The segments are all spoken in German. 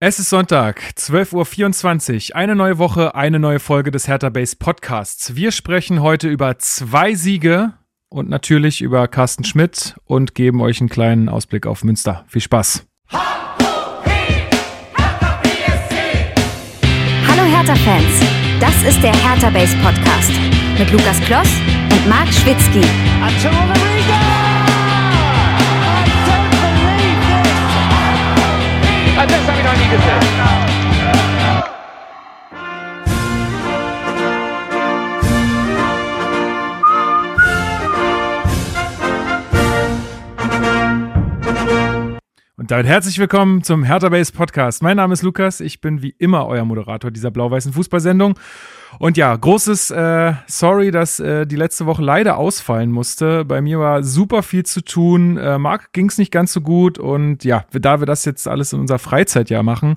Es ist Sonntag, 12.24 Uhr. Eine neue Woche, eine neue Folge des Hertha Base Podcasts. Wir sprechen heute über zwei Siege und natürlich über Carsten Schmidt und geben euch einen kleinen Ausblick auf Münster. Viel Spaß. Hallo Hertha-Fans, das ist der Hertha Base Podcast mit Lukas Kloss und Marc Schwitzky. Das habe ich noch Und damit herzlich willkommen zum Hertha Base Podcast. Mein Name ist Lukas, ich bin wie immer euer Moderator dieser blau-weißen Fußballsendung und ja, großes äh, Sorry, dass äh, die letzte Woche leider ausfallen musste. Bei mir war super viel zu tun. Äh, Marc ging es nicht ganz so gut und ja, da wir das jetzt alles in unserer Freizeitjahr machen,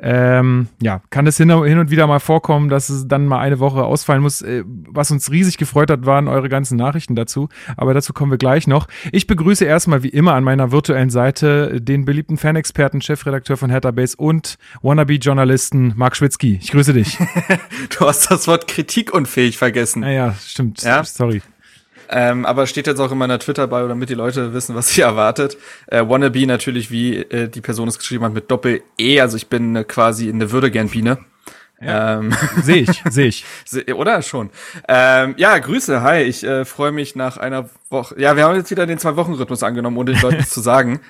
ähm, ja, kann es hin, hin, und wieder mal vorkommen, dass es dann mal eine Woche ausfallen muss. Äh, was uns riesig gefreut hat, waren eure ganzen Nachrichten dazu. Aber dazu kommen wir gleich noch. Ich begrüße erstmal wie immer an meiner virtuellen Seite den beliebten Fanexperten, Chefredakteur von Hertha Base und Wannabe-Journalisten Marc Schwitzky. Ich grüße dich. du hast das Wort kritikunfähig vergessen. Ja, ja stimmt. Ja? Sorry. Ähm, aber steht jetzt auch in meiner Twitter-Bio, damit die Leute wissen, was sie erwartet. Äh, Wannabe natürlich, wie äh, die Person es geschrieben hat, mit Doppel-E. Also ich bin äh, quasi eine Würdegern-Biene. Ja. Ähm. Sehe ich, sehe ich. Oder schon. Ähm, ja, Grüße, hi. Ich äh, freue mich nach einer Woche. Ja, wir haben jetzt wieder den Zwei-Wochen-Rhythmus angenommen, ohne den Leuten zu sagen.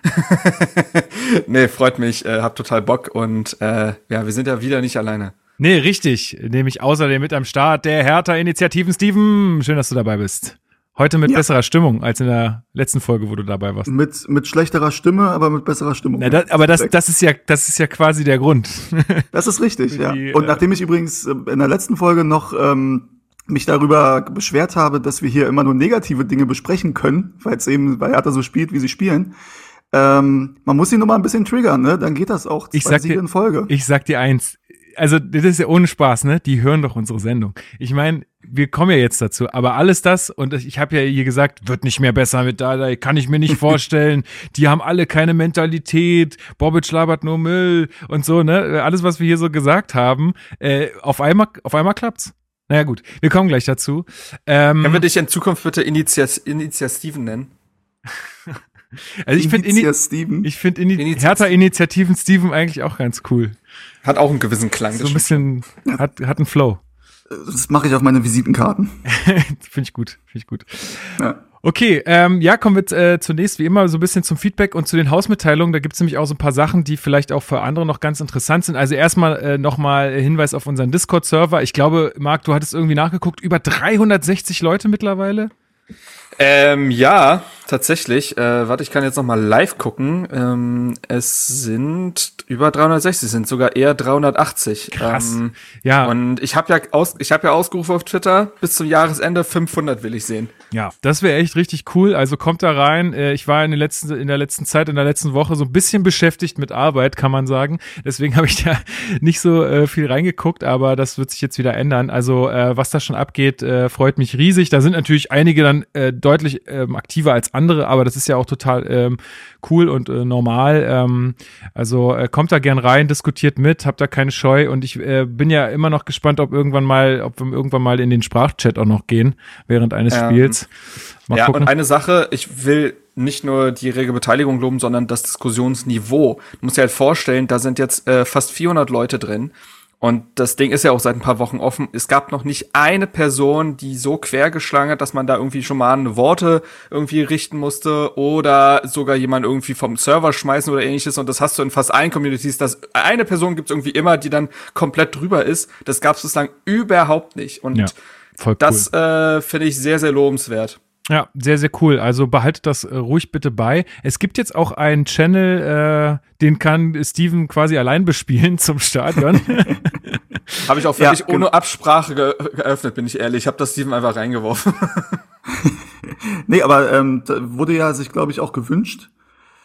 nee, freut mich, äh, hab total Bock und äh, ja, wir sind ja wieder nicht alleine. Nee, richtig. Nämlich außerdem mit am Start der Hertha-Initiativen. Steven, schön, dass du dabei bist. Heute mit ja. besserer Stimmung als in der letzten Folge, wo du dabei warst. Mit, mit schlechterer Stimme, aber mit besserer Stimmung. Na, das, aber das, das, ist ja, das ist ja quasi der Grund. Das ist richtig, ja. Und äh, nachdem ich übrigens äh, in der letzten Folge noch ähm, mich darüber beschwert habe, dass wir hier immer nur negative Dinge besprechen können, weil es eben bei Hertha so spielt, wie sie spielen, ähm, man muss sie nur mal ein bisschen triggern, ne? Dann geht das auch zwei ich sag Siege dir, in Folge. Ich sag dir eins, also das ist ja ohne Spaß, ne? Die hören doch unsere Sendung. Ich meine, wir kommen ja jetzt dazu, aber alles das, und ich habe ja hier gesagt, wird nicht mehr besser mit da, kann ich mir nicht vorstellen. Die haben alle keine Mentalität, Bobic labert nur Müll und so, ne? Alles, was wir hier so gesagt haben, äh, auf einmal, auf einmal klappt's. Naja, gut, wir kommen gleich dazu. Ähm, Können wir dich in Zukunft bitte Initiat Initiativen nennen? also ich finde ich finde Ini Hertha-Initiativen Steven eigentlich auch ganz cool. Hat auch einen gewissen Klang. So ein bisschen, hat, hat einen Flow. Das mache ich auf meine Visitenkarten. Finde ich gut, finde ich gut. Ja. Okay, ähm, ja, kommen wir äh, zunächst wie immer so ein bisschen zum Feedback und zu den Hausmitteilungen. Da gibt es nämlich auch so ein paar Sachen, die vielleicht auch für andere noch ganz interessant sind. Also erstmal äh, nochmal Hinweis auf unseren Discord-Server. Ich glaube, Marc, du hattest irgendwie nachgeguckt, über 360 Leute mittlerweile. Ähm, ja, tatsächlich. Äh, warte, ich kann jetzt noch mal live gucken. Ähm, es sind über 360, sind sogar eher 380. Krass. Ähm, ja. Und ich habe ja aus, ich habe ja ausgerufen auf Twitter bis zum Jahresende 500 will ich sehen. Ja, das wäre echt richtig cool. Also kommt da rein. Äh, ich war in, den letzten, in der letzten Zeit, in der letzten Woche so ein bisschen beschäftigt mit Arbeit, kann man sagen. Deswegen habe ich da nicht so äh, viel reingeguckt, aber das wird sich jetzt wieder ändern. Also äh, was da schon abgeht, äh, freut mich riesig. Da sind natürlich einige dann äh, deutlich ähm, aktiver als andere, aber das ist ja auch total ähm, cool und äh, normal. Ähm, also äh, kommt da gern rein, diskutiert mit, habt da keine Scheu und ich äh, bin ja immer noch gespannt, ob irgendwann mal, ob wir irgendwann mal in den Sprachchat auch noch gehen während eines ähm, Spiels. Mal ja, gucken. und eine Sache, ich will nicht nur die rege Beteiligung loben, sondern das Diskussionsniveau. Du musst dir halt vorstellen, da sind jetzt äh, fast 400 Leute drin und das Ding ist ja auch seit ein paar Wochen offen. Es gab noch nicht eine Person, die so quergeschlagen hat, dass man da irgendwie schon mal eine Worte irgendwie richten musste oder sogar jemand irgendwie vom Server schmeißen oder ähnliches. Und das hast du in fast allen Communities, dass eine Person gibt es irgendwie immer, die dann komplett drüber ist. Das gab es bislang überhaupt nicht. Und ja, das cool. äh, finde ich sehr, sehr lobenswert. Ja, sehr, sehr cool. Also behaltet das äh, ruhig bitte bei. Es gibt jetzt auch einen Channel, äh, den kann Steven quasi allein bespielen zum Stadion. Habe ich auch völlig ja, ohne genau. Absprache ge geöffnet, bin ich ehrlich. Ich habe das Steven einfach reingeworfen. nee, aber ähm, wurde ja sich, glaube ich, auch gewünscht.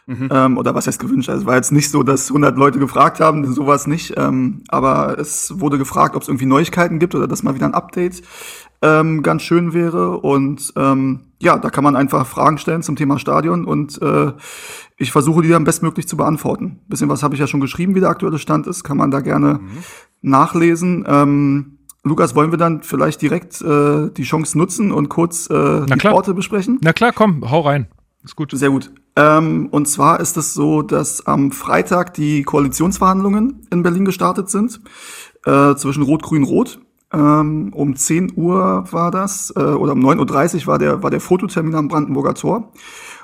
Mhm. Ähm, oder was heißt gewünscht? Also es war jetzt nicht so, dass 100 Leute gefragt haben, sowas nicht. Ähm, aber es wurde gefragt, ob es irgendwie Neuigkeiten gibt oder dass mal wieder ein Update ähm, ganz schön wäre. Und ähm, ja, da kann man einfach Fragen stellen zum Thema Stadion und äh, ich versuche die dann bestmöglich zu beantworten. Bisschen was habe ich ja schon geschrieben, wie der aktuelle Stand ist, kann man da gerne mhm. nachlesen. Ähm, Lukas, wollen wir dann vielleicht direkt äh, die Chance nutzen und kurz äh, die klar. Orte besprechen? Na klar, komm, hau rein. Ist gut. Sehr gut. Ähm, und zwar ist es so, dass am Freitag die Koalitionsverhandlungen in Berlin gestartet sind äh, zwischen Rot, Grün, Rot. Ähm, um 10 Uhr war das, äh, oder um 9.30 Uhr war der, war der Fototermin am Brandenburger Tor.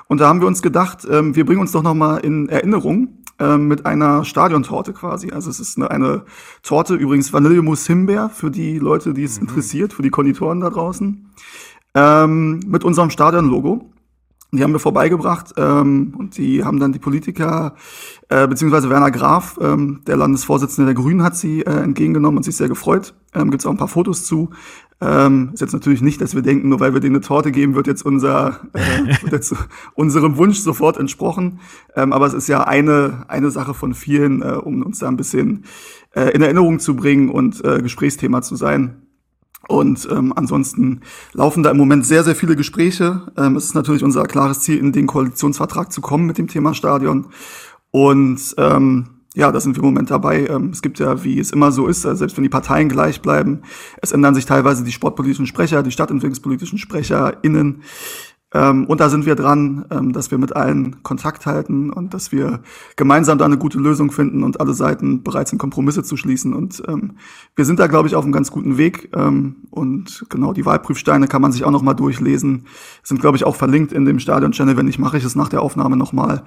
Und da haben wir uns gedacht, ähm, wir bringen uns doch noch mal in Erinnerung ähm, mit einer Stadiontorte quasi. Also es ist eine, eine Torte, übrigens Vanillemus Himbeer für die Leute, die es mhm. interessiert, für die Konditoren da draußen, ähm, mit unserem Stadionlogo. Die haben wir vorbeigebracht ähm, und die haben dann die Politiker, äh, beziehungsweise Werner Graf, ähm, der Landesvorsitzende der Grünen, hat sie äh, entgegengenommen und sich sehr gefreut. Ähm, Gibt es auch ein paar Fotos zu. Ähm, ist jetzt natürlich nicht, dass wir denken, nur weil wir denen eine Torte geben, wird jetzt unser äh, wird jetzt unserem Wunsch sofort entsprochen. Ähm, aber es ist ja eine eine Sache von vielen, äh, um uns da ein bisschen äh, in Erinnerung zu bringen und äh, Gesprächsthema zu sein. Und ähm, ansonsten laufen da im Moment sehr, sehr viele Gespräche. Ähm, es ist natürlich unser klares Ziel, in den Koalitionsvertrag zu kommen mit dem Thema Stadion. Und ähm, ja, da sind wir im Moment dabei. Ähm, es gibt ja, wie es immer so ist, also selbst wenn die Parteien gleich bleiben, es ändern sich teilweise die sportpolitischen Sprecher, die stadtentwicklungspolitischen SprecherInnen. Ähm, und da sind wir dran, ähm, dass wir mit allen Kontakt halten und dass wir gemeinsam da eine gute Lösung finden und alle Seiten bereit sind, Kompromisse zu schließen. Und ähm, wir sind da, glaube ich, auf einem ganz guten Weg. Ähm, und genau, die Wahlprüfsteine kann man sich auch noch mal durchlesen. Sind, glaube ich, auch verlinkt in dem Stadion-Channel. Wenn nicht, mache ich es nach der Aufnahme noch mal.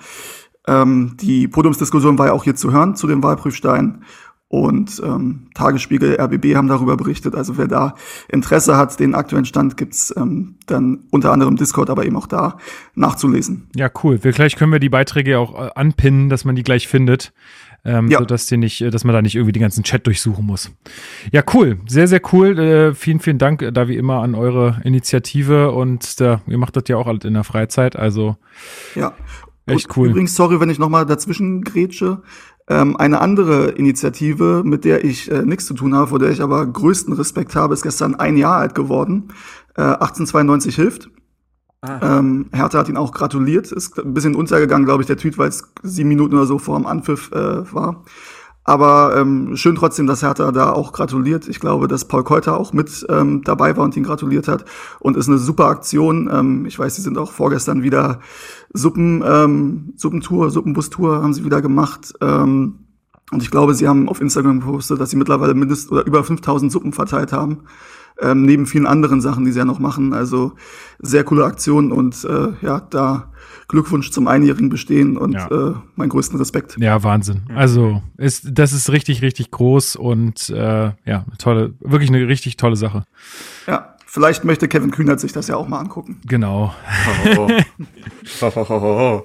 Ähm, die Podiumsdiskussion war ja auch hier zu hören zu den Wahlprüfsteinen und ähm, Tagesspiegel, RBB haben darüber berichtet. Also wer da Interesse hat, den aktuellen Stand gibt's ähm, dann unter anderem Discord, aber eben auch da nachzulesen. Ja, cool. Wir, gleich können wir die Beiträge auch äh, anpinnen, dass man die gleich findet. Ähm, ja. sodass die nicht, äh, dass man da nicht irgendwie den ganzen Chat durchsuchen muss. Ja, cool, sehr, sehr cool. Äh, vielen, vielen Dank äh, da wie immer an eure Initiative und äh, ihr macht das ja auch alles in der Freizeit, also ja. Echt cool. Übrigens, sorry, wenn ich nochmal dazwischen grätsche. Ähm, eine andere Initiative, mit der ich äh, nichts zu tun habe, vor der ich aber größten Respekt habe, ist gestern ein Jahr alt geworden. Äh, 1892 hilft. Ah. Ähm, Hertha hat ihn auch gratuliert. Ist ein bisschen untergegangen, glaube ich, der Tweet, weil es sieben Minuten oder so vor dem Anpfiff äh, war. Aber ähm, schön trotzdem, dass Hertha da auch gratuliert. Ich glaube, dass Paul Keuter auch mit ähm, dabei war und ihn gratuliert hat. Und ist eine super Aktion. Ähm, ich weiß, sie sind auch vorgestern wieder Suppen, ähm, Suppentour, Suppenbustour haben sie wieder gemacht. Ähm, und ich glaube, sie haben auf Instagram gepostet, dass sie mittlerweile mindestens oder über 5000 Suppen verteilt haben. Ähm, neben vielen anderen Sachen, die sie ja noch machen. Also sehr coole Aktion und äh, ja, da Glückwunsch zum einjährigen Bestehen und ja. äh, meinen größten Respekt. Ja, Wahnsinn. Also ist, das ist richtig, richtig groß und äh, ja, tolle, wirklich eine richtig tolle Sache. Ja, vielleicht möchte Kevin Kühnert sich das ja auch mal angucken. Genau.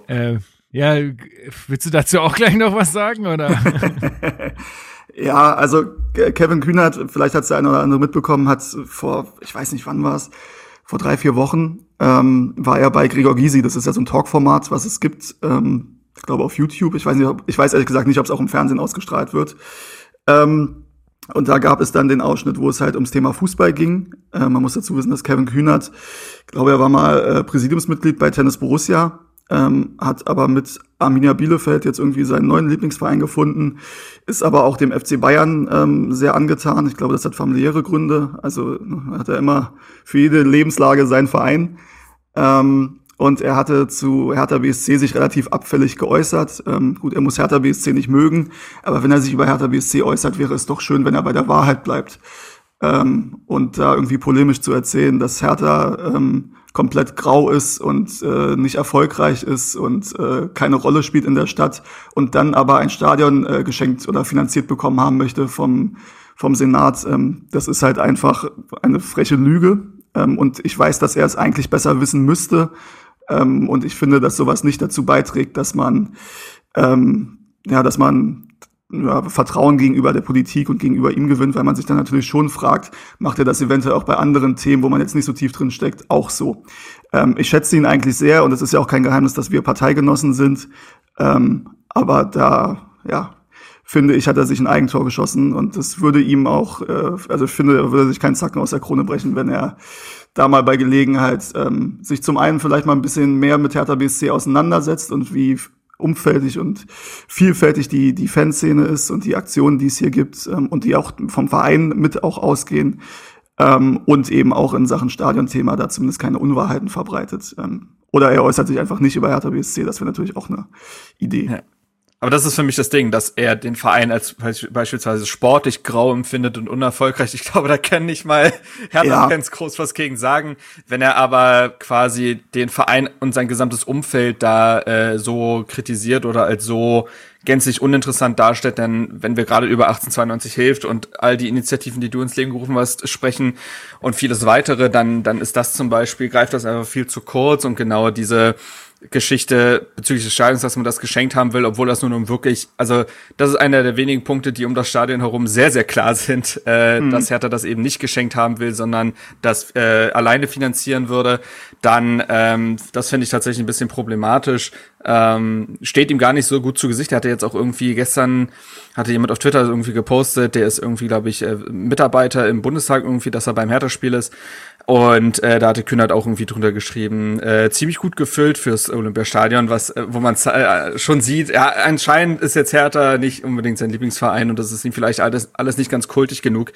äh, ja, willst du dazu auch gleich noch was sagen oder? ja, also Kevin Kühnert, vielleicht hat es der eine oder andere mitbekommen, hat vor, ich weiß nicht wann war es, vor drei, vier Wochen ähm, war er bei Gregor Gysi. Das ist ja so ein Talkformat, was es gibt. Ähm, ich glaube auf YouTube. Ich weiß nicht, ob, ich weiß ehrlich gesagt nicht, ob es auch im Fernsehen ausgestrahlt wird. Ähm, und da gab es dann den Ausschnitt, wo es halt ums Thema Fußball ging. Äh, man muss dazu wissen, dass Kevin Kühnert, ich glaube, er war mal äh, Präsidiumsmitglied bei Tennis Borussia ähm, hat aber mit Arminia Bielefeld jetzt irgendwie seinen neuen Lieblingsverein gefunden, ist aber auch dem FC Bayern ähm, sehr angetan. Ich glaube, das hat familiäre Gründe. Also hat er immer für jede Lebenslage seinen Verein. Ähm, und er hatte zu Hertha BSC sich relativ abfällig geäußert. Ähm, gut, er muss Hertha BSC nicht mögen, aber wenn er sich über Hertha BSC äußert, wäre es doch schön, wenn er bei der Wahrheit bleibt. Ähm, und da irgendwie polemisch zu erzählen, dass Hertha ähm, komplett grau ist und äh, nicht erfolgreich ist und äh, keine Rolle spielt in der Stadt und dann aber ein Stadion äh, geschenkt oder finanziert bekommen haben möchte vom, vom Senat, ähm, das ist halt einfach eine freche Lüge. Ähm, und ich weiß, dass er es eigentlich besser wissen müsste. Ähm, und ich finde, dass sowas nicht dazu beiträgt, dass man ähm, ja, dass man ja, Vertrauen gegenüber der Politik und gegenüber ihm gewinnt, weil man sich dann natürlich schon fragt, macht er das eventuell auch bei anderen Themen, wo man jetzt nicht so tief drin steckt, auch so. Ähm, ich schätze ihn eigentlich sehr und es ist ja auch kein Geheimnis, dass wir Parteigenossen sind. Ähm, aber da, ja, finde ich, hat er sich ein Eigentor geschossen und das würde ihm auch, äh, also ich finde, er würde sich keinen Zacken aus der Krone brechen, wenn er da mal bei Gelegenheit ähm, sich zum einen vielleicht mal ein bisschen mehr mit Hertha BSC auseinandersetzt und wie umfältig und vielfältig die, die Fanszene ist und die Aktionen, die es hier gibt ähm, und die auch vom Verein mit auch ausgehen ähm, und eben auch in Sachen Stadionthema da zumindest keine Unwahrheiten verbreitet. Ähm, oder er äußert sich einfach nicht über Hertha BSC, das wäre natürlich auch eine Idee. Ja. Aber das ist für mich das Ding, dass er den Verein als beispielsweise sportlich grau empfindet und unerfolgreich. Ich glaube, da kann nicht mal Hertha-Fans ja. groß was gegen sagen. Wenn er aber quasi den Verein und sein gesamtes Umfeld da äh, so kritisiert oder als so gänzlich uninteressant darstellt, denn wenn wir gerade über 1892 hilft und all die Initiativen, die du ins Leben gerufen hast, sprechen und vieles weitere, dann, dann ist das zum Beispiel, greift das einfach viel zu kurz und genau diese Geschichte bezüglich des Stadions, dass man das geschenkt haben will, obwohl das nur um wirklich, also das ist einer der wenigen Punkte, die um das Stadion herum sehr, sehr klar sind, äh, mhm. dass Hertha das eben nicht geschenkt haben will, sondern das äh, alleine finanzieren würde, dann ähm, das finde ich tatsächlich ein bisschen problematisch. Ähm, steht ihm gar nicht so gut zu Gesicht. Er hatte jetzt auch irgendwie gestern, hatte jemand auf Twitter irgendwie gepostet, der ist irgendwie, glaube ich, äh, Mitarbeiter im Bundestag irgendwie, dass er beim Hertha-Spiel ist. Und äh, da hatte Kühnert auch irgendwie drunter geschrieben, äh, ziemlich gut gefüllt fürs Olympiastadion, was, äh, wo man äh, schon sieht, ja, anscheinend ist jetzt Hertha nicht unbedingt sein Lieblingsverein und das ist ihm vielleicht alles, alles nicht ganz kultig genug.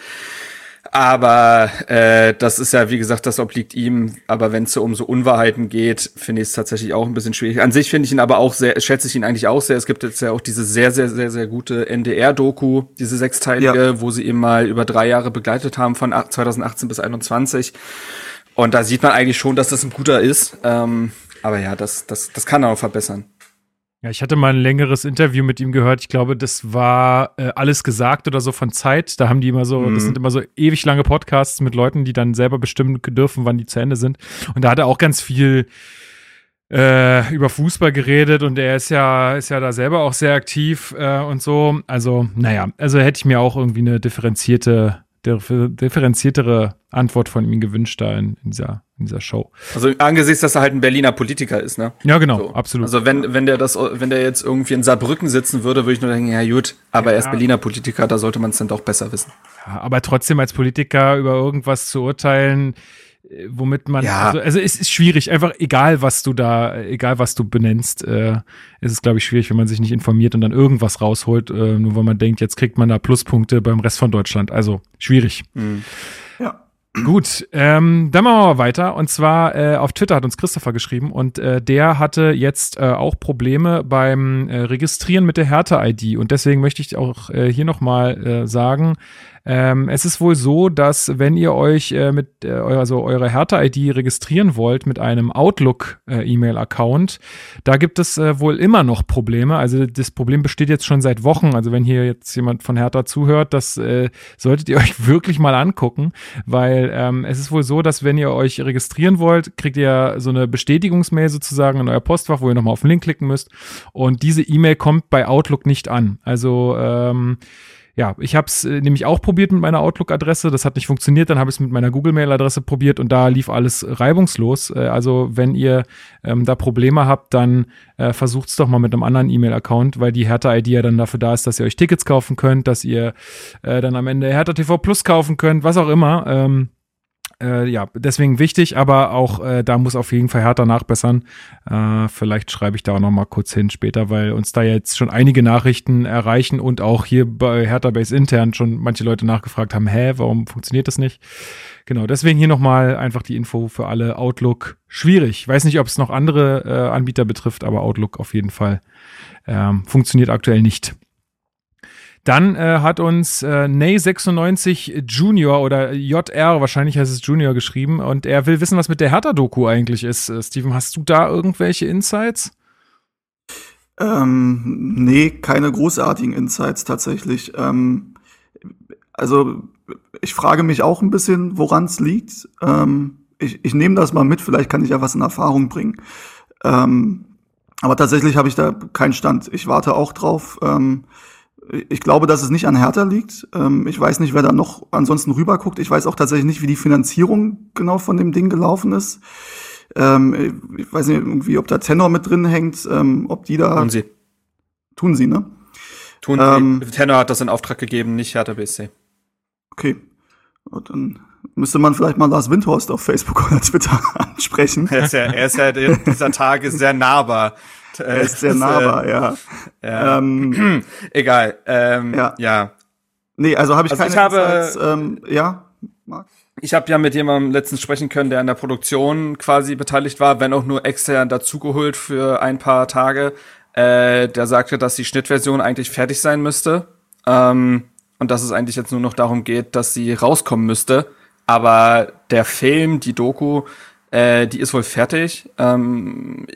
Aber äh, das ist ja, wie gesagt, das obliegt ihm. Aber wenn es so um so Unwahrheiten geht, finde ich es tatsächlich auch ein bisschen schwierig. An sich finde ich ihn aber auch sehr, schätze ich ihn eigentlich auch sehr. Es gibt jetzt ja auch diese sehr, sehr, sehr, sehr gute NDR-Doku, diese sechsteilige, ja. wo sie ihn mal über drei Jahre begleitet haben, von 2018 bis 2021. Und da sieht man eigentlich schon, dass das ein guter ist. Ähm, aber ja, das, das, das kann er auch verbessern. Ja, ich hatte mal ein längeres Interview mit ihm gehört. Ich glaube, das war äh, alles gesagt oder so von Zeit. Da haben die immer so, mhm. das sind immer so ewig lange Podcasts mit Leuten, die dann selber bestimmen dürfen, wann die zu Ende sind. Und da hat er auch ganz viel äh, über Fußball geredet und er ist ja, ist ja da selber auch sehr aktiv äh, und so. Also, naja, also hätte ich mir auch irgendwie eine differenzierte differenziertere Antwort von ihm gewünscht da in, in, dieser, in dieser Show. Also angesichts, dass er halt ein Berliner Politiker ist, ne? Ja, genau, so. absolut. Also wenn, wenn der das, wenn der jetzt irgendwie in Saarbrücken sitzen würde, würde ich nur denken, ja gut, aber ja. er ist Berliner Politiker, da sollte man es dann doch besser wissen. Ja, aber trotzdem als Politiker über irgendwas zu urteilen, womit man, ja. also, also es ist schwierig, einfach egal, was du da, egal was du benennst, äh, ist es, glaube ich, schwierig, wenn man sich nicht informiert und dann irgendwas rausholt, äh, nur weil man denkt, jetzt kriegt man da Pluspunkte beim Rest von Deutschland. Also schwierig. Mhm. Ja. Gut, ähm, dann machen wir mal weiter. Und zwar äh, auf Twitter hat uns Christopher geschrieben und äh, der hatte jetzt äh, auch Probleme beim äh, Registrieren mit der Härte-ID. Und deswegen möchte ich auch äh, hier nochmal äh, sagen, ähm, es ist wohl so, dass wenn ihr euch äh, mit äh, also eure Hertha-ID registrieren wollt mit einem Outlook-E-Mail-Account, äh, da gibt es äh, wohl immer noch Probleme. Also das Problem besteht jetzt schon seit Wochen. Also wenn hier jetzt jemand von Hertha zuhört, das äh, solltet ihr euch wirklich mal angucken, weil ähm, es ist wohl so, dass wenn ihr euch registrieren wollt, kriegt ihr so eine Bestätigungsmail sozusagen in euer Postfach, wo ihr nochmal auf den Link klicken müsst. Und diese E-Mail kommt bei Outlook nicht an. Also ähm, ja, ich habe es äh, nämlich auch probiert mit meiner Outlook-Adresse. Das hat nicht funktioniert. Dann habe ich es mit meiner Google-Mail-Adresse probiert und da lief alles reibungslos. Äh, also wenn ihr ähm, da Probleme habt, dann äh, versucht es doch mal mit einem anderen E-Mail-Account, weil die Hertha-ID ja dann dafür da ist, dass ihr euch Tickets kaufen könnt, dass ihr äh, dann am Ende Hertha TV Plus kaufen könnt, was auch immer. Ähm, äh, ja, deswegen wichtig, aber auch äh, da muss auf jeden Fall härter nachbessern. Äh, vielleicht schreibe ich da auch noch kurz hin später, weil uns da jetzt schon einige Nachrichten erreichen und auch hier bei Hertha Base intern schon manche Leute nachgefragt haben, hä, warum funktioniert das nicht? Genau, deswegen hier nochmal einfach die Info für alle Outlook. Schwierig. Weiß nicht, ob es noch andere äh, Anbieter betrifft, aber Outlook auf jeden Fall ähm, funktioniert aktuell nicht. Dann äh, hat uns äh, Ney96 Junior oder JR, wahrscheinlich heißt es Junior geschrieben, und er will wissen, was mit der Hertha-Doku eigentlich ist. Äh, Steven, hast du da irgendwelche Insights? Ähm, nee, keine großartigen Insights tatsächlich. Ähm, also ich frage mich auch ein bisschen, woran es liegt. Ähm, ich ich nehme das mal mit, vielleicht kann ich ja was in Erfahrung bringen. Ähm, aber tatsächlich habe ich da keinen Stand. Ich warte auch drauf. Ähm, ich glaube, dass es nicht an Hertha liegt. Ähm, ich weiß nicht, wer da noch ansonsten rüberguckt. Ich weiß auch tatsächlich nicht, wie die Finanzierung genau von dem Ding gelaufen ist. Ähm, ich weiß nicht, irgendwie, ob da Tenor mit drin hängt, ähm, ob die da. Tun sie. Tun sie, ne? Tun ähm, Tenor hat das in Auftrag gegeben, nicht Hertha BSC. Okay. Und dann müsste man vielleicht mal Lars Windhorst auf Facebook oder Twitter ansprechen. Er ist ja, er ist ja dieser Tage sehr nahbar. Er ist sehr nahbar, ja. ja. Ähm, Egal. Ähm, ja. ja. Nee, also habe ich also keine ich habe, Insights, ähm, ja, Marc? Ich habe ja mit jemandem letztens sprechen können, der an der Produktion quasi beteiligt war, wenn auch nur extern dazugeholt für ein paar Tage. Äh, der sagte, dass die Schnittversion eigentlich fertig sein müsste. Ähm, und dass es eigentlich jetzt nur noch darum geht, dass sie rauskommen müsste. Aber der Film, die Doku, äh, die ist wohl fertig. Ähm,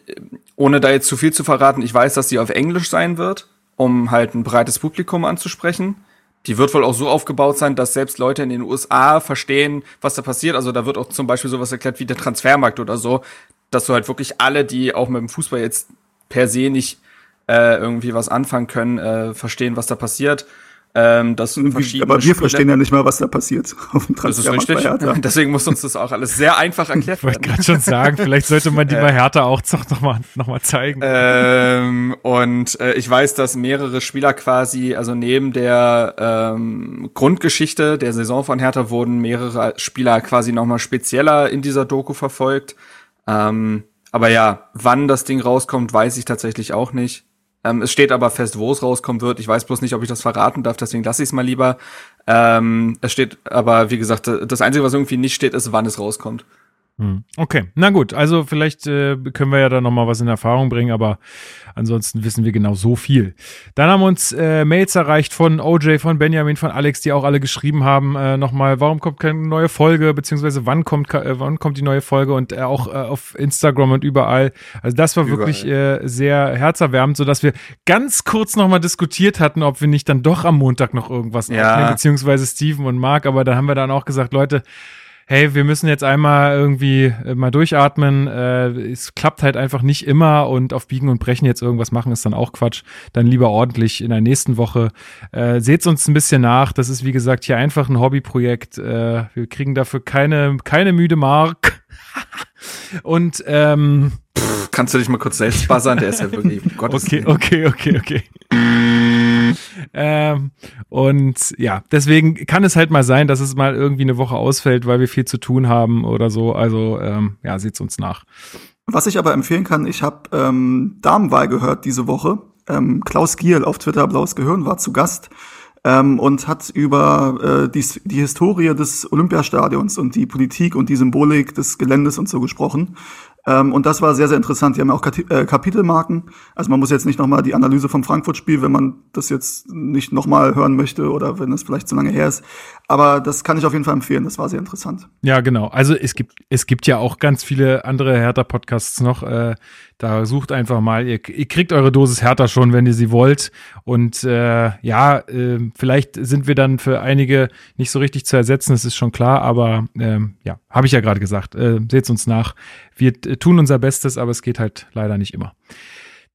ohne da jetzt zu viel zu verraten, ich weiß, dass sie auf Englisch sein wird, um halt ein breites Publikum anzusprechen. Die wird wohl auch so aufgebaut sein, dass selbst Leute in den USA verstehen, was da passiert. Also da wird auch zum Beispiel sowas erklärt wie der Transfermarkt oder so, dass du halt wirklich alle, die auch mit dem Fußball jetzt per se nicht äh, irgendwie was anfangen können, äh, verstehen, was da passiert. Ähm, das verschiedene Aber wir verstehen ja nicht mal, was da passiert auf dem Das ist richtig. Deswegen muss uns das auch alles sehr einfach erklärt werden. Ich wollte gerade schon sagen, vielleicht sollte man die bei Hertha auch noch mal, noch mal zeigen. Ähm, und äh, ich weiß, dass mehrere Spieler quasi, also neben der ähm, Grundgeschichte der Saison von Hertha wurden mehrere Spieler quasi noch mal spezieller in dieser Doku verfolgt. Ähm, aber ja, wann das Ding rauskommt, weiß ich tatsächlich auch nicht. Ähm, es steht aber fest, wo es rauskommen wird. Ich weiß bloß nicht, ob ich das verraten darf, deswegen lasse ich es mal lieber. Ähm, es steht aber, wie gesagt, das Einzige, was irgendwie nicht steht, ist, wann es rauskommt. Hm. Okay, na gut, also vielleicht äh, können wir ja da nochmal was in Erfahrung bringen, aber ansonsten wissen wir genau so viel. Dann haben uns äh, Mails erreicht von OJ, von Benjamin, von Alex, die auch alle geschrieben haben, äh, nochmal, warum kommt keine neue Folge, beziehungsweise wann kommt, äh, wann kommt die neue Folge und äh, auch äh, auf Instagram und überall. Also das war überall. wirklich äh, sehr herzerwärmend, sodass wir ganz kurz nochmal diskutiert hatten, ob wir nicht dann doch am Montag noch irgendwas ja. beziehungsweise Steven und Marc, aber da haben wir dann auch gesagt, Leute, hey, wir müssen jetzt einmal irgendwie äh, mal durchatmen. Äh, es klappt halt einfach nicht immer und auf Biegen und Brechen jetzt irgendwas machen ist dann auch Quatsch. Dann lieber ordentlich in der nächsten Woche. Äh, Seht uns ein bisschen nach. Das ist wie gesagt hier einfach ein Hobbyprojekt. Äh, wir kriegen dafür keine, keine müde Mark. und ähm, Pff, kannst du dich mal kurz selbst buzzern? Der ist ja wirklich. Um Gottes okay, okay, okay, okay. Ähm, und ja, deswegen kann es halt mal sein, dass es mal irgendwie eine Woche ausfällt, weil wir viel zu tun haben oder so. Also ähm, ja, seht's uns nach. Was ich aber empfehlen kann, ich habe ähm, Damenwahl gehört diese Woche. Ähm, Klaus Giel auf Twitter Blaues Gehirn war zu Gast ähm, und hat über äh, die, die Historie des Olympiastadions und die Politik und die Symbolik des Geländes und so gesprochen. Ähm, und das war sehr, sehr interessant. Die haben ja auch äh, Kapitelmarken. Also man muss jetzt nicht nochmal die Analyse vom Frankfurt-Spiel, wenn man das jetzt nicht nochmal hören möchte oder wenn es vielleicht zu lange her ist. Aber das kann ich auf jeden Fall empfehlen. Das war sehr interessant. Ja, genau. Also es gibt, es gibt ja auch ganz viele andere Hertha-Podcasts noch. Äh, da sucht einfach mal, ihr, ihr kriegt eure Dosis härter schon, wenn ihr sie wollt. Und äh, ja, äh, vielleicht sind wir dann für einige nicht so richtig zu ersetzen, das ist schon klar, aber äh, ja, habe ich ja gerade gesagt. Äh, Seht uns nach. Wir tun unser Bestes, aber es geht halt leider nicht immer.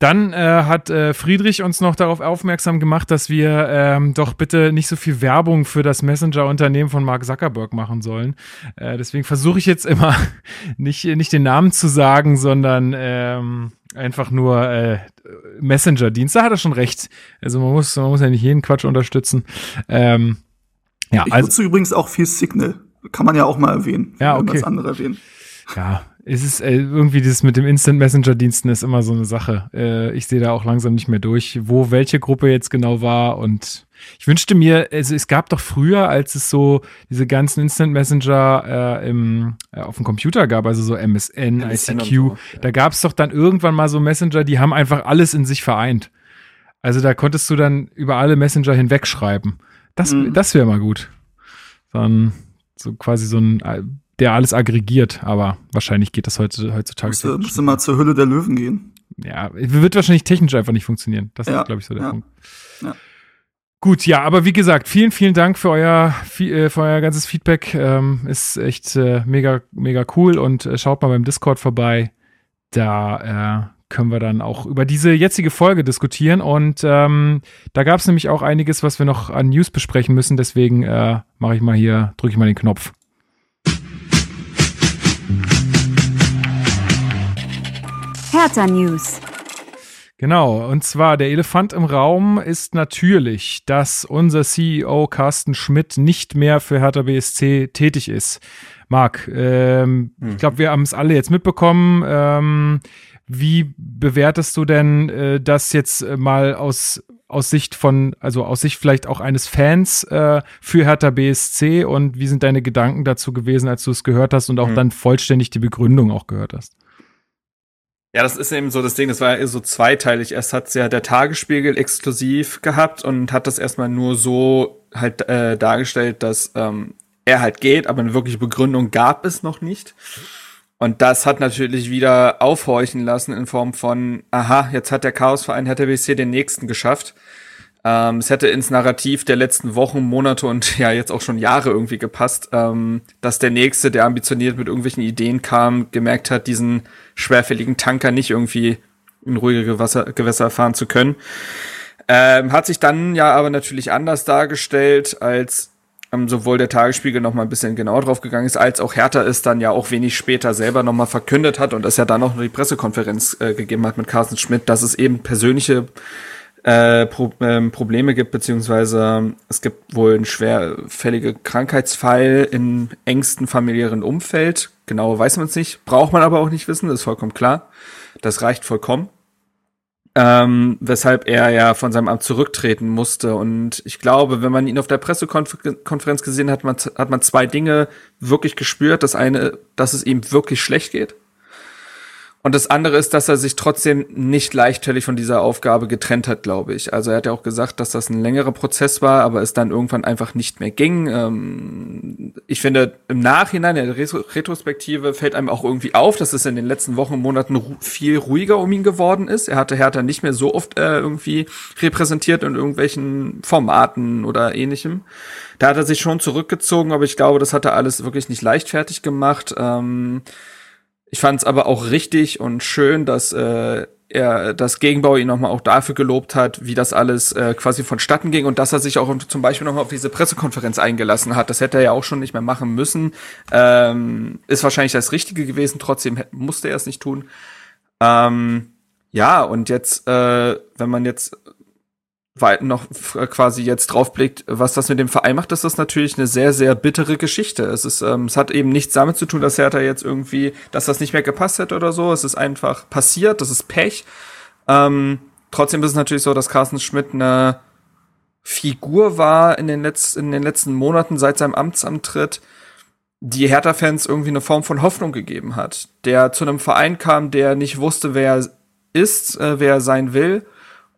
Dann äh, hat äh, Friedrich uns noch darauf aufmerksam gemacht, dass wir ähm, doch bitte nicht so viel Werbung für das Messenger-Unternehmen von Mark Zuckerberg machen sollen. Äh, deswegen versuche ich jetzt immer nicht, nicht den Namen zu sagen, sondern ähm, einfach nur äh, Messenger-Dienst. Da hat er schon recht. Also man muss, man muss ja nicht jeden Quatsch unterstützen. Ähm, ja, ich also, nutze übrigens auch viel Signal. Kann man ja auch mal erwähnen. Ja, okay. andere erwähnen. Ja, es ist äh, irgendwie dieses mit dem Instant Messenger Diensten ist immer so eine Sache. Äh, ich sehe da auch langsam nicht mehr durch, wo welche Gruppe jetzt genau war und ich wünschte mir, also es gab doch früher, als es so diese ganzen Instant Messenger äh, im, äh, auf dem Computer gab, also so MSN, MSN ICQ, so, ja. da gab es doch dann irgendwann mal so Messenger, die haben einfach alles in sich vereint. Also da konntest du dann über alle Messenger hinwegschreiben. Das, mhm. das wäre mal gut. Dann so quasi so ein äh, der alles aggregiert, aber wahrscheinlich geht das heute, heutzutage. Musst du, musst du mal zur Hülle der Löwen gehen. Ja, wird wahrscheinlich technisch einfach nicht funktionieren. Das ja, ist, glaube ich, so der ja. Punkt. Ja. Gut, ja, aber wie gesagt, vielen, vielen Dank für euer, äh, für euer ganzes Feedback. Ähm, ist echt äh, mega, mega cool und äh, schaut mal beim Discord vorbei. Da äh, können wir dann auch über diese jetzige Folge diskutieren. Und ähm, da gab es nämlich auch einiges, was wir noch an News besprechen müssen. Deswegen äh, mache ich mal hier, drücke ich mal den Knopf. Hertha News. Genau, und zwar der Elefant im Raum ist natürlich, dass unser CEO Carsten Schmidt nicht mehr für Hertha BSC tätig ist. Marc, ähm, hm. ich glaube, wir haben es alle jetzt mitbekommen. Ähm, wie bewertest du denn äh, das jetzt mal aus, aus Sicht von, also aus Sicht vielleicht auch eines Fans äh, für Hertha BSC und wie sind deine Gedanken dazu gewesen, als du es gehört hast und auch hm. dann vollständig die Begründung auch gehört hast? Ja, das ist eben so das Ding, das war ja so zweiteilig. Erst hat ja der Tagesspiegel exklusiv gehabt und hat das erstmal nur so halt äh, dargestellt, dass ähm, er halt geht, aber eine wirkliche Begründung gab es noch nicht. Und das hat natürlich wieder aufhorchen lassen in Form von, aha, jetzt hat der Chaosverein BSC den nächsten geschafft. Ähm, es hätte ins Narrativ der letzten Wochen, Monate und ja jetzt auch schon Jahre irgendwie gepasst, ähm, dass der nächste, der ambitioniert mit irgendwelchen Ideen kam, gemerkt hat, diesen schwerfälligen Tanker nicht irgendwie in ruhige Gewässer, Gewässer fahren zu können. Ähm, hat sich dann ja aber natürlich anders dargestellt, als ähm, sowohl der Tagesspiegel noch mal ein bisschen genauer drauf gegangen ist, als auch Hertha es dann ja auch wenig später selber noch mal verkündet hat und es ja dann noch die Pressekonferenz äh, gegeben hat mit Carsten Schmidt, dass es eben persönliche äh, Pro ähm, Probleme gibt, beziehungsweise es gibt wohl einen schwerfällige Krankheitsfall im engsten familiären Umfeld. Genau weiß man es nicht, braucht man aber auch nicht wissen, das ist vollkommen klar. Das reicht vollkommen. Ähm, weshalb er ja von seinem Amt zurücktreten musste. Und ich glaube, wenn man ihn auf der Pressekonferenz gesehen hat, man, hat man zwei Dinge wirklich gespürt. Das eine, dass es ihm wirklich schlecht geht. Und das andere ist, dass er sich trotzdem nicht leichtfertig von dieser Aufgabe getrennt hat, glaube ich. Also er hat ja auch gesagt, dass das ein längerer Prozess war, aber es dann irgendwann einfach nicht mehr ging. Ähm, ich finde, im Nachhinein, in der Retrospektive, fällt einem auch irgendwie auf, dass es in den letzten Wochen und Monaten viel ruhiger um ihn geworden ist. Er hatte Hertha nicht mehr so oft äh, irgendwie repräsentiert in irgendwelchen Formaten oder ähnlichem. Da hat er sich schon zurückgezogen, aber ich glaube, das hat er alles wirklich nicht leichtfertig gemacht. Ähm, ich fand es aber auch richtig und schön, dass äh, er das Gegenbau ihn nochmal auch dafür gelobt hat, wie das alles äh, quasi vonstatten ging und dass er sich auch zum Beispiel nochmal auf diese Pressekonferenz eingelassen hat. Das hätte er ja auch schon nicht mehr machen müssen. Ähm, ist wahrscheinlich das Richtige gewesen, trotzdem musste er es nicht tun. Ähm, ja, und jetzt, äh, wenn man jetzt noch quasi jetzt draufblickt, was das mit dem Verein macht, ist das natürlich eine sehr, sehr bittere Geschichte. Es ist, ähm, es hat eben nichts damit zu tun, dass Hertha jetzt irgendwie, dass das nicht mehr gepasst hätte oder so. Es ist einfach passiert, das ist Pech. Ähm, trotzdem ist es natürlich so, dass Carsten Schmidt eine Figur war in den, Letz-, in den letzten Monaten seit seinem Amtsantritt, die Hertha-Fans irgendwie eine Form von Hoffnung gegeben hat. Der zu einem Verein kam, der nicht wusste, wer er ist, äh, wer er sein will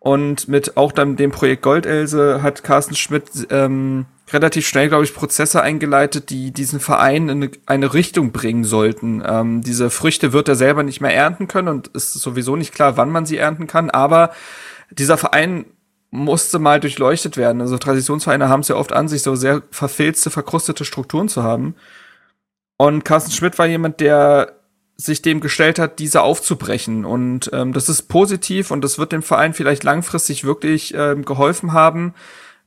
und mit auch dann dem Projekt Goldelse hat Carsten Schmidt ähm, relativ schnell, glaube ich, Prozesse eingeleitet, die diesen Verein in eine Richtung bringen sollten. Ähm, diese Früchte wird er selber nicht mehr ernten können und ist sowieso nicht klar, wann man sie ernten kann. Aber dieser Verein musste mal durchleuchtet werden. Also Traditionsvereine haben es ja oft an sich, so sehr verfilzte, verkrustete Strukturen zu haben. Und Carsten Schmidt war jemand, der sich dem gestellt hat, diese aufzubrechen. Und ähm, das ist positiv und das wird dem Verein vielleicht langfristig wirklich ähm, geholfen haben.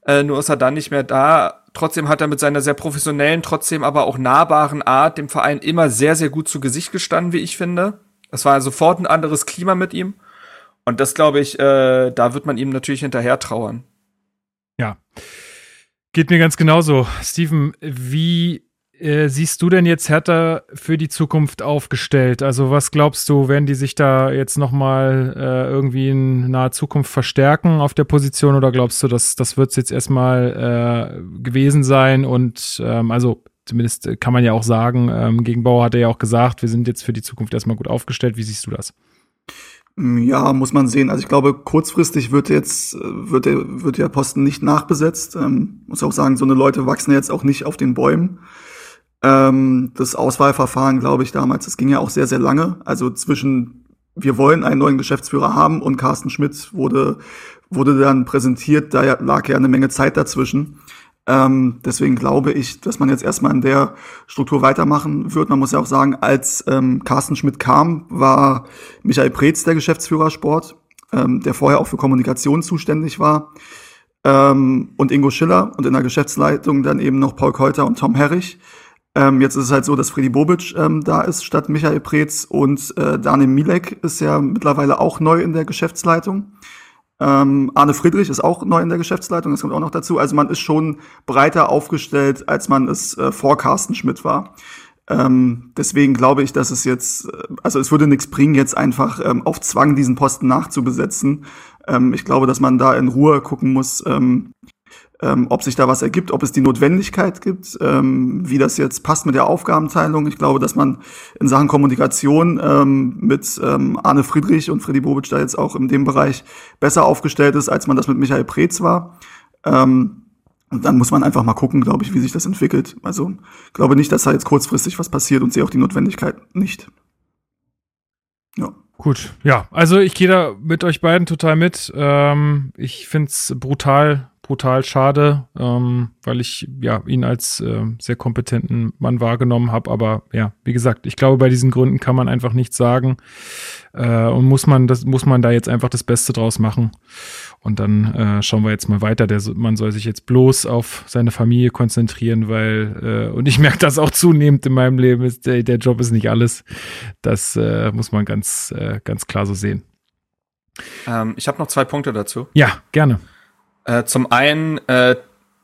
Äh, nur ist er dann nicht mehr da. Trotzdem hat er mit seiner sehr professionellen, trotzdem aber auch nahbaren Art dem Verein immer sehr, sehr gut zu Gesicht gestanden, wie ich finde. Es war sofort ein anderes Klima mit ihm. Und das glaube ich, äh, da wird man ihm natürlich hinterher trauern. Ja. Geht mir ganz genauso. Steven, wie äh, siehst du denn jetzt Hertha für die Zukunft aufgestellt? Also was glaubst du, werden die sich da jetzt nochmal äh, irgendwie in naher Zukunft verstärken auf der Position oder glaubst du, dass das wird jetzt erstmal äh, gewesen sein und ähm, also zumindest kann man ja auch sagen, ähm, Gegenbauer hat er ja auch gesagt, wir sind jetzt für die Zukunft erstmal gut aufgestellt. Wie siehst du das? Ja, muss man sehen. Also ich glaube, kurzfristig wird jetzt wird der, wird der Posten nicht nachbesetzt. Ähm, muss auch sagen, so eine Leute wachsen jetzt auch nicht auf den Bäumen. Ähm, das Auswahlverfahren, glaube ich, damals, das ging ja auch sehr, sehr lange. Also zwischen wir wollen einen neuen Geschäftsführer haben und Carsten Schmidt wurde, wurde dann präsentiert, da lag ja eine Menge Zeit dazwischen. Ähm, deswegen glaube ich, dass man jetzt erstmal in der Struktur weitermachen wird. Man muss ja auch sagen, als ähm, Carsten Schmidt kam, war Michael Preetz der Geschäftsführer Sport, ähm, der vorher auch für Kommunikation zuständig war. Ähm, und Ingo Schiller und in der Geschäftsleitung dann eben noch Paul Keuter und Tom Herrich. Ähm, jetzt ist es halt so, dass Freddy Bobic ähm, da ist statt Michael Preetz und äh, Daniel Milek ist ja mittlerweile auch neu in der Geschäftsleitung. Ähm, Arne Friedrich ist auch neu in der Geschäftsleitung, das kommt auch noch dazu. Also man ist schon breiter aufgestellt, als man es äh, vor Carsten Schmidt war. Ähm, deswegen glaube ich, dass es jetzt, äh, also es würde nichts bringen, jetzt einfach ähm, auf Zwang diesen Posten nachzubesetzen. Ähm, ich glaube, dass man da in Ruhe gucken muss, ähm, ähm, ob sich da was ergibt, ob es die Notwendigkeit gibt, ähm, wie das jetzt passt mit der Aufgabenteilung. Ich glaube, dass man in Sachen Kommunikation ähm, mit ähm, Arne Friedrich und Freddy Bobic da jetzt auch in dem Bereich besser aufgestellt ist, als man das mit Michael Preetz war. Ähm, und dann muss man einfach mal gucken, glaube ich, wie sich das entwickelt. Also glaube nicht, dass da jetzt kurzfristig was passiert und sehe auch die Notwendigkeit nicht. Ja. Gut, ja, also ich gehe da mit euch beiden total mit. Ähm, ich find's brutal, brutal schade, ähm, weil ich ja ihn als äh, sehr kompetenten Mann wahrgenommen habe. Aber ja, wie gesagt, ich glaube, bei diesen Gründen kann man einfach nichts sagen äh, und muss man das muss man da jetzt einfach das Beste draus machen. Und dann äh, schauen wir jetzt mal weiter. Der man soll sich jetzt bloß auf seine Familie konzentrieren, weil äh, und ich merke das auch zunehmend in meinem Leben. Ist, der, der Job ist nicht alles. Das äh, muss man ganz äh, ganz klar so sehen. Ähm, ich habe noch zwei Punkte dazu. Ja, gerne. Äh, zum einen, äh,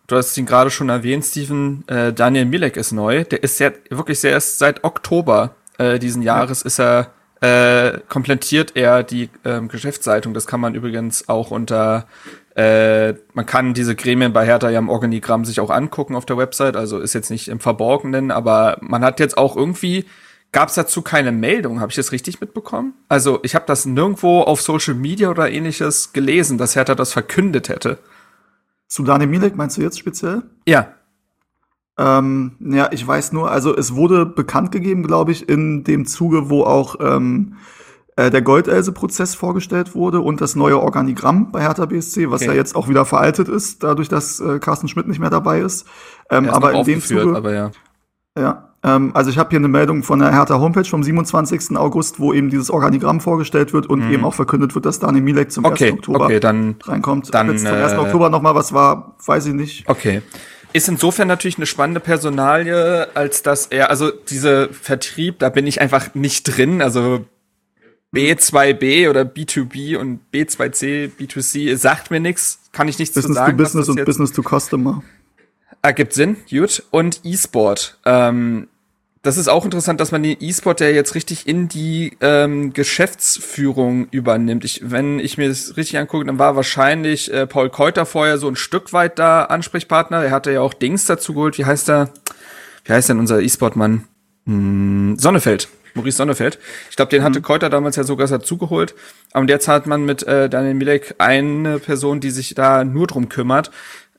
du hast ihn gerade schon erwähnt, Steven, äh, Daniel Milek ist neu. Der ist sehr, wirklich sehr erst seit Oktober äh, diesen Jahres ist er äh, komplettiert er die ähm, Geschäftsleitung. Das kann man übrigens auch unter äh, man kann diese Gremien bei Hertha ja im Organigramm sich auch angucken auf der Website, also ist jetzt nicht im Verborgenen, aber man hat jetzt auch irgendwie Gab es dazu keine Meldung? Habe ich das richtig mitbekommen? Also ich habe das nirgendwo auf Social Media oder ähnliches gelesen, dass Hertha das verkündet hätte. Zu Daniel Milek meinst du jetzt speziell? Ja. Ähm, ja, ich weiß nur, also es wurde bekannt gegeben, glaube ich, in dem Zuge, wo auch ähm, äh, der Goldelse-Prozess vorgestellt wurde und das neue Organigramm bei Hertha BSC, was okay. ja jetzt auch wieder veraltet ist, dadurch, dass äh, Carsten Schmidt nicht mehr dabei ist. Ähm, aber in dem Zuge, aber ja. Ja, ähm, also ich habe hier eine Meldung von der Hertha Homepage vom 27. August, wo eben dieses Organigramm vorgestellt wird und mhm. eben auch verkündet wird, dass Daniel Milek zum okay, 1. Oktober okay, dann, reinkommt. Dann, jetzt zum 1. Äh, Oktober noch mal was war, weiß ich nicht. Okay. Ist insofern natürlich eine spannende Personalie, als dass er, also diese Vertrieb, da bin ich einfach nicht drin. Also B2B oder B2B und B2C, B2C sagt mir nichts, kann ich nichts Business zu sagen. Business to Business und Business to Customer. Ergibt Sinn, gut. Und E-Sport. Ähm, das ist auch interessant, dass man den E-Sport ja jetzt richtig in die ähm, Geschäftsführung übernimmt. Ich, wenn ich mir das richtig angucke, dann war wahrscheinlich äh, Paul Keuter vorher so ein Stück weit da Ansprechpartner. Er hatte ja auch Dings dazu geholt. Wie heißt er? Wie heißt denn unser E-Sport-Mann? Hm, Sonnefeld. Maurice Sonnefeld. Ich glaube, den hatte mhm. Keuter damals ja sogar dazugeholt. Und jetzt hat man mit äh, Daniel Milek eine Person, die sich da nur drum kümmert.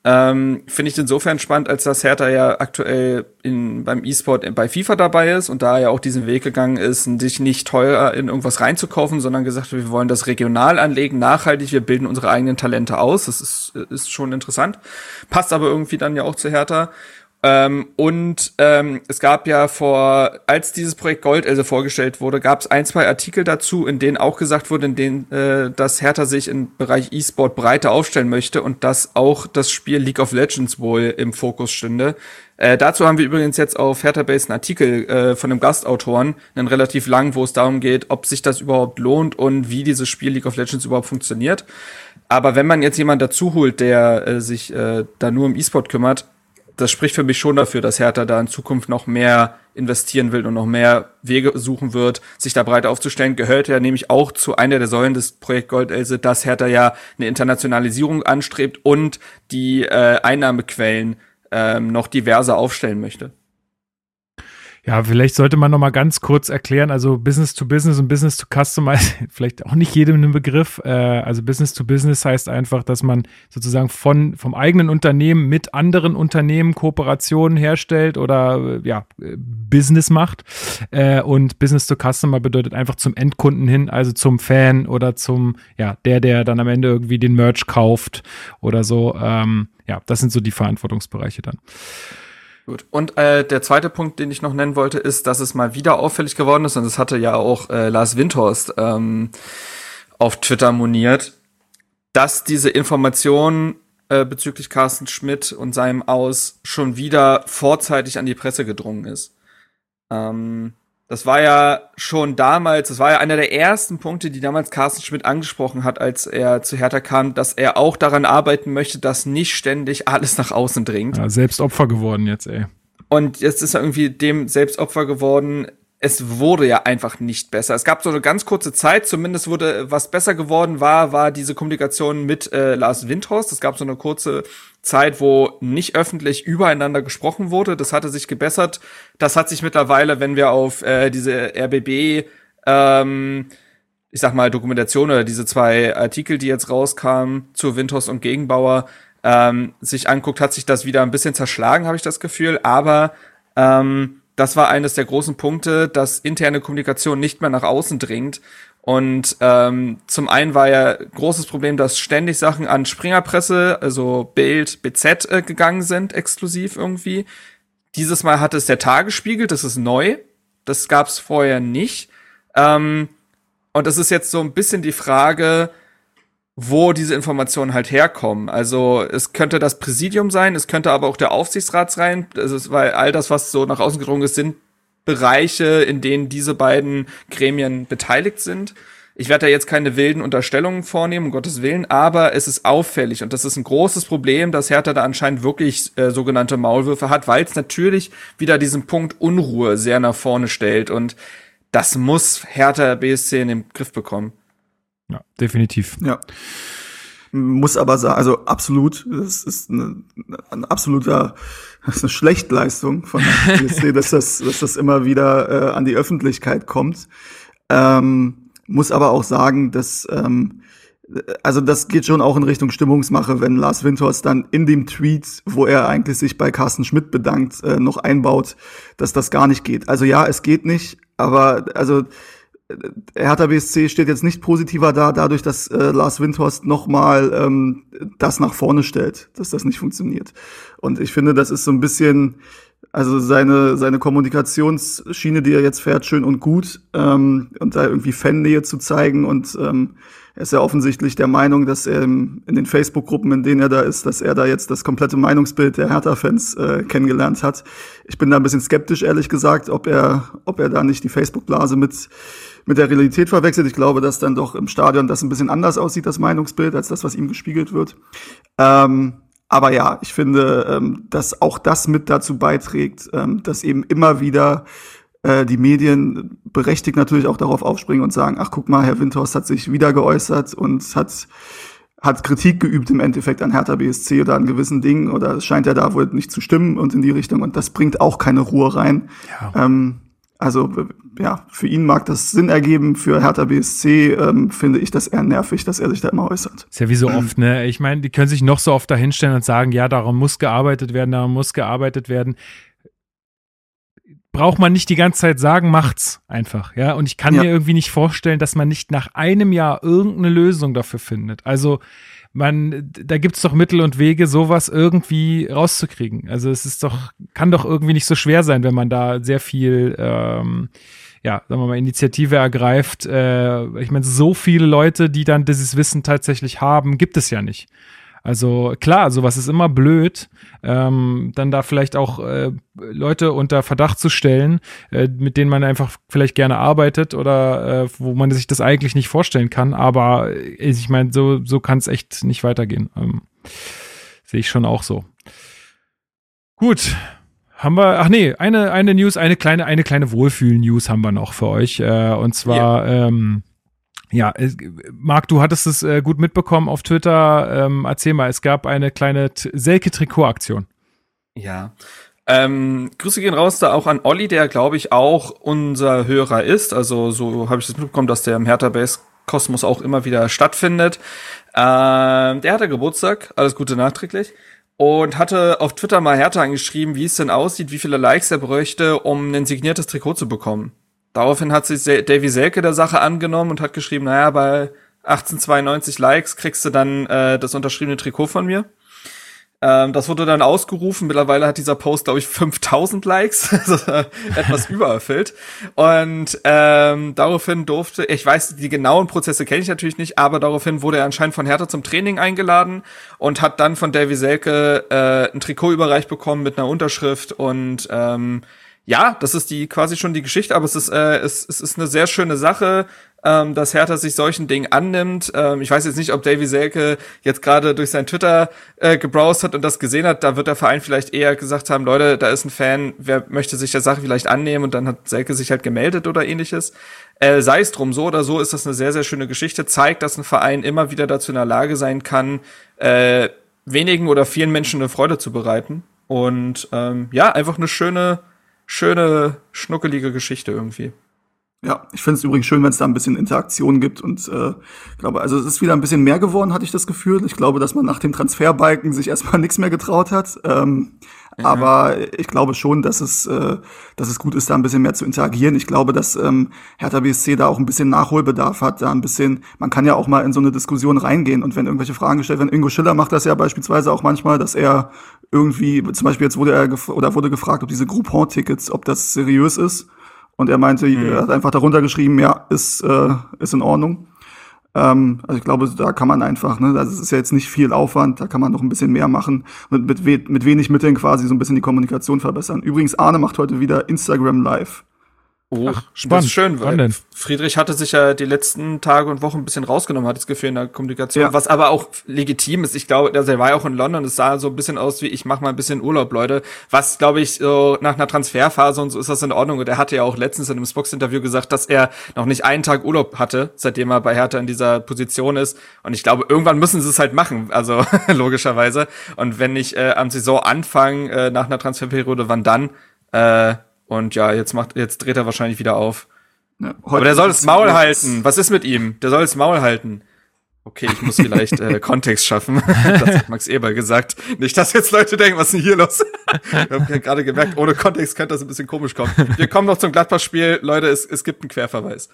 Ähm, Finde ich insofern spannend, als dass Hertha ja aktuell in, beim E-Sport bei FIFA dabei ist und da ja auch diesen Weg gegangen ist, sich nicht teuer in irgendwas reinzukaufen, sondern gesagt, wir wollen das regional anlegen, nachhaltig, wir bilden unsere eigenen Talente aus. Das ist, ist schon interessant. Passt aber irgendwie dann ja auch zu Hertha. Ähm, und ähm, es gab ja vor, als dieses Projekt Goldelse vorgestellt wurde, gab es ein, zwei Artikel dazu, in denen auch gesagt wurde, in denen, äh, dass Hertha sich im Bereich E-Sport breiter aufstellen möchte und dass auch das Spiel League of Legends wohl im Fokus stünde. Äh, dazu haben wir übrigens jetzt auf Hertha Base einen Artikel äh, von einem Gastautoren, einen relativ lang, wo es darum geht, ob sich das überhaupt lohnt und wie dieses Spiel League of Legends überhaupt funktioniert. Aber wenn man jetzt jemand dazu holt, der äh, sich äh, da nur um E-Sport kümmert, das spricht für mich schon dafür, dass Hertha da in Zukunft noch mehr investieren will und noch mehr Wege suchen wird, sich da breiter aufzustellen, gehört ja nämlich auch zu einer der Säulen des Projekt Goldelse, dass Hertha ja eine Internationalisierung anstrebt und die äh, Einnahmequellen ähm, noch diverser aufstellen möchte. Ja, vielleicht sollte man noch mal ganz kurz erklären, also Business to Business und Business to Customize, vielleicht auch nicht jedem ein Begriff. Äh, also Business to Business heißt einfach, dass man sozusagen von, vom eigenen Unternehmen mit anderen Unternehmen Kooperationen herstellt oder äh, ja, Business macht. Äh, und Business to Customer bedeutet einfach zum Endkunden hin, also zum Fan oder zum, ja, der, der dann am Ende irgendwie den Merch kauft oder so. Ähm, ja, das sind so die Verantwortungsbereiche dann. Gut. Und äh, der zweite Punkt, den ich noch nennen wollte, ist, dass es mal wieder auffällig geworden ist, und das hatte ja auch äh, Lars Windhorst ähm, auf Twitter moniert, dass diese Informationen äh, bezüglich Carsten Schmidt und seinem Aus schon wieder vorzeitig an die Presse gedrungen ist. Ähm, das war ja schon damals, das war ja einer der ersten Punkte, die damals Carsten Schmidt angesprochen hat, als er zu Hertha kam, dass er auch daran arbeiten möchte, dass nicht ständig alles nach außen dringt. Ja, selbst Opfer geworden jetzt, ey. Und jetzt ist er irgendwie dem selbst Opfer geworden es wurde ja einfach nicht besser. Es gab so eine ganz kurze Zeit, zumindest wurde was besser geworden war, war diese Kommunikation mit äh, Lars Windhorst. Es gab so eine kurze Zeit, wo nicht öffentlich übereinander gesprochen wurde. Das hatte sich gebessert. Das hat sich mittlerweile, wenn wir auf äh, diese RBB, ähm, ich sag mal, Dokumentation oder diese zwei Artikel, die jetzt rauskamen zu Windhorst und Gegenbauer, ähm, sich anguckt, hat sich das wieder ein bisschen zerschlagen, habe ich das Gefühl. Aber ähm, das war eines der großen Punkte, dass interne Kommunikation nicht mehr nach außen dringt. Und ähm, zum einen war ja großes Problem, dass ständig Sachen an Springerpresse, also Bild, BZ äh, gegangen sind, exklusiv irgendwie. Dieses Mal hat es der Tagesspiegel, das ist neu. Das gab es vorher nicht. Ähm, und das ist jetzt so ein bisschen die Frage, wo diese Informationen halt herkommen. Also es könnte das Präsidium sein, es könnte aber auch der Aufsichtsrat sein, also, weil all das, was so nach außen gedrungen ist, sind Bereiche, in denen diese beiden Gremien beteiligt sind. Ich werde da jetzt keine wilden Unterstellungen vornehmen, um Gottes Willen, aber es ist auffällig und das ist ein großes Problem, dass Hertha da anscheinend wirklich äh, sogenannte Maulwürfe hat, weil es natürlich wieder diesen Punkt Unruhe sehr nach vorne stellt und das muss Hertha BSC in den Griff bekommen. Ja, definitiv. Ja. Muss aber sagen, also absolut, das ist eine, ein absoluter, das ist eine Schlechtleistung von PSC, dass das, dass das immer wieder äh, an die Öffentlichkeit kommt. Ähm, muss aber auch sagen, dass ähm, also das geht schon auch in Richtung Stimmungsmache, wenn Lars Winters dann in dem Tweet, wo er eigentlich sich bei Carsten Schmidt bedankt, äh, noch einbaut, dass das gar nicht geht. Also ja, es geht nicht, aber also Hertha BSC steht jetzt nicht positiver da, dadurch, dass äh, Lars Windhorst nochmal ähm, das nach vorne stellt, dass das nicht funktioniert. Und ich finde, das ist so ein bisschen, also seine, seine Kommunikationsschiene, die er jetzt fährt, schön und gut, ähm, und da irgendwie Fannähe zu zeigen. Und ähm, er ist ja offensichtlich der Meinung, dass er in den Facebook-Gruppen, in denen er da ist, dass er da jetzt das komplette Meinungsbild der Hertha-Fans äh, kennengelernt hat. Ich bin da ein bisschen skeptisch, ehrlich gesagt, ob er, ob er da nicht die Facebook-Blase mit mit der Realität verwechselt. Ich glaube, dass dann doch im Stadion das ein bisschen anders aussieht, das Meinungsbild, als das, was ihm gespiegelt wird. Ähm, aber ja, ich finde, ähm, dass auch das mit dazu beiträgt, ähm, dass eben immer wieder äh, die Medien berechtigt natürlich auch darauf aufspringen und sagen, ach guck mal, Herr Windhorst hat sich wieder geäußert und hat hat Kritik geübt im Endeffekt an Hertha BSC oder an gewissen Dingen oder es scheint ja da wohl nicht zu stimmen und in die Richtung und das bringt auch keine Ruhe rein. Ja. Ähm, also ja, für ihn mag das Sinn ergeben, für Hertha BSC ähm, finde ich das eher nervig, dass er sich da immer äußert. Ist ja wie so oft, ne? Ich meine, die können sich noch so oft dahinstellen und sagen, ja, darum muss gearbeitet werden, darum muss gearbeitet werden. Braucht man nicht die ganze Zeit sagen, macht's einfach, ja. Und ich kann ja. mir irgendwie nicht vorstellen, dass man nicht nach einem Jahr irgendeine Lösung dafür findet. Also man, da gibt's doch Mittel und Wege, sowas irgendwie rauszukriegen. Also es ist doch, kann doch irgendwie nicht so schwer sein, wenn man da sehr viel, ähm, ja, sagen wir mal, Initiative ergreift. Äh, ich meine, so viele Leute, die dann dieses Wissen tatsächlich haben, gibt es ja nicht. Also klar, sowas ist immer blöd, ähm, dann da vielleicht auch äh, Leute unter Verdacht zu stellen, äh, mit denen man einfach vielleicht gerne arbeitet oder äh, wo man sich das eigentlich nicht vorstellen kann. Aber äh, ich meine, so, so kann es echt nicht weitergehen. Ähm, Sehe ich schon auch so. Gut, haben wir, ach nee, eine, eine News, eine kleine, eine kleine Wohlfühl-News haben wir noch für euch. Äh, und zwar, yeah. ähm, ja, Marc, du hattest es äh, gut mitbekommen auf Twitter. Ähm, erzähl mal, es gab eine kleine Selke-Trikot-Aktion. Ja. Ähm, Grüße gehen raus da auch an Olli, der glaube ich auch unser Hörer ist. Also so habe ich das mitbekommen, dass der im Hertha Base Kosmos auch immer wieder stattfindet. Ähm, der hatte Geburtstag, alles Gute nachträglich. Und hatte auf Twitter mal Hertha angeschrieben, wie es denn aussieht, wie viele Likes er bräuchte, um ein signiertes Trikot zu bekommen. Daraufhin hat sich Davy Selke der Sache angenommen und hat geschrieben, naja, bei 1892 Likes kriegst du dann äh, das unterschriebene Trikot von mir. Ähm, das wurde dann ausgerufen. Mittlerweile hat dieser Post, glaube ich, 5000 Likes, also etwas übererfüllt. Und ähm, daraufhin durfte, ich weiß, die genauen Prozesse kenne ich natürlich nicht, aber daraufhin wurde er anscheinend von Hertha zum Training eingeladen und hat dann von Davy Selke äh, ein Trikot überreicht bekommen mit einer Unterschrift und ähm, ja, das ist die quasi schon die Geschichte, aber es ist, äh, es, es ist eine sehr schöne Sache, ähm, dass Hertha sich solchen Dingen annimmt. Ähm, ich weiß jetzt nicht, ob Davy Selke jetzt gerade durch sein Twitter äh, gebrowst hat und das gesehen hat. Da wird der Verein vielleicht eher gesagt haben, Leute, da ist ein Fan, wer möchte sich der Sache vielleicht annehmen und dann hat Selke sich halt gemeldet oder ähnliches. Äh, sei es drum, so oder so ist das eine sehr, sehr schöne Geschichte. Zeigt, dass ein Verein immer wieder dazu in der Lage sein kann, äh, wenigen oder vielen Menschen eine Freude zu bereiten. Und ähm, ja, einfach eine schöne, schöne, schnuckelige Geschichte irgendwie. Ja, ich finde es übrigens schön, wenn es da ein bisschen Interaktion gibt und äh, glaube, also es ist wieder ein bisschen mehr geworden, hatte ich das Gefühl. Ich glaube, dass man nach dem Transferbalken sich erstmal nichts mehr getraut hat. Ähm, ja. Aber ich glaube schon, dass es, äh, dass es gut ist, da ein bisschen mehr zu interagieren. Ich glaube, dass ähm, Hertha BSC da auch ein bisschen Nachholbedarf hat, da ein bisschen, man kann ja auch mal in so eine Diskussion reingehen und wenn irgendwelche Fragen gestellt werden, Ingo Schiller macht das ja beispielsweise auch manchmal, dass er irgendwie, zum Beispiel jetzt wurde er oder wurde gefragt, ob diese Groupon-Tickets, ob das seriös ist. Und er meinte, mhm. er hat einfach darunter geschrieben, ja, ist, äh, ist in Ordnung. Ähm, also ich glaube, da kann man einfach, ne, also es ist ja jetzt nicht viel Aufwand, da kann man noch ein bisschen mehr machen und mit, mit wenig Mitteln quasi so ein bisschen die Kommunikation verbessern. Übrigens, Arne macht heute wieder Instagram Live. Oh, Ach, spannend. Das ist schön, weil Friedrich hatte sich ja die letzten Tage und Wochen ein bisschen rausgenommen, hat das Gefühl in der Kommunikation, ja. was aber auch legitim ist. Ich glaube, also er war ja auch in London, es sah so ein bisschen aus wie, ich mach mal ein bisschen Urlaub, Leute. Was, glaube ich, so nach einer Transferphase und so ist das in Ordnung. Und er hatte ja auch letztens in einem Spox-Interview gesagt, dass er noch nicht einen Tag Urlaub hatte, seitdem er bei Hertha in dieser Position ist. Und ich glaube, irgendwann müssen sie es halt machen, also logischerweise. Und wenn nicht äh, am Saisonanfang äh, nach einer Transferperiode, wann dann? Äh, und ja, jetzt macht, jetzt dreht er wahrscheinlich wieder auf. Ja, Aber der soll das Maul halten. Was ist mit ihm? Der soll das Maul halten. Okay, ich muss vielleicht äh, Kontext schaffen. das hat Max Eber gesagt. Nicht, dass jetzt Leute denken, was ist denn hier los? Wir haben ja gerade gemerkt, ohne Kontext könnte das ein bisschen komisch kommen. Wir kommen noch zum Gladbach-Spiel. Leute, es, es gibt einen Querverweis.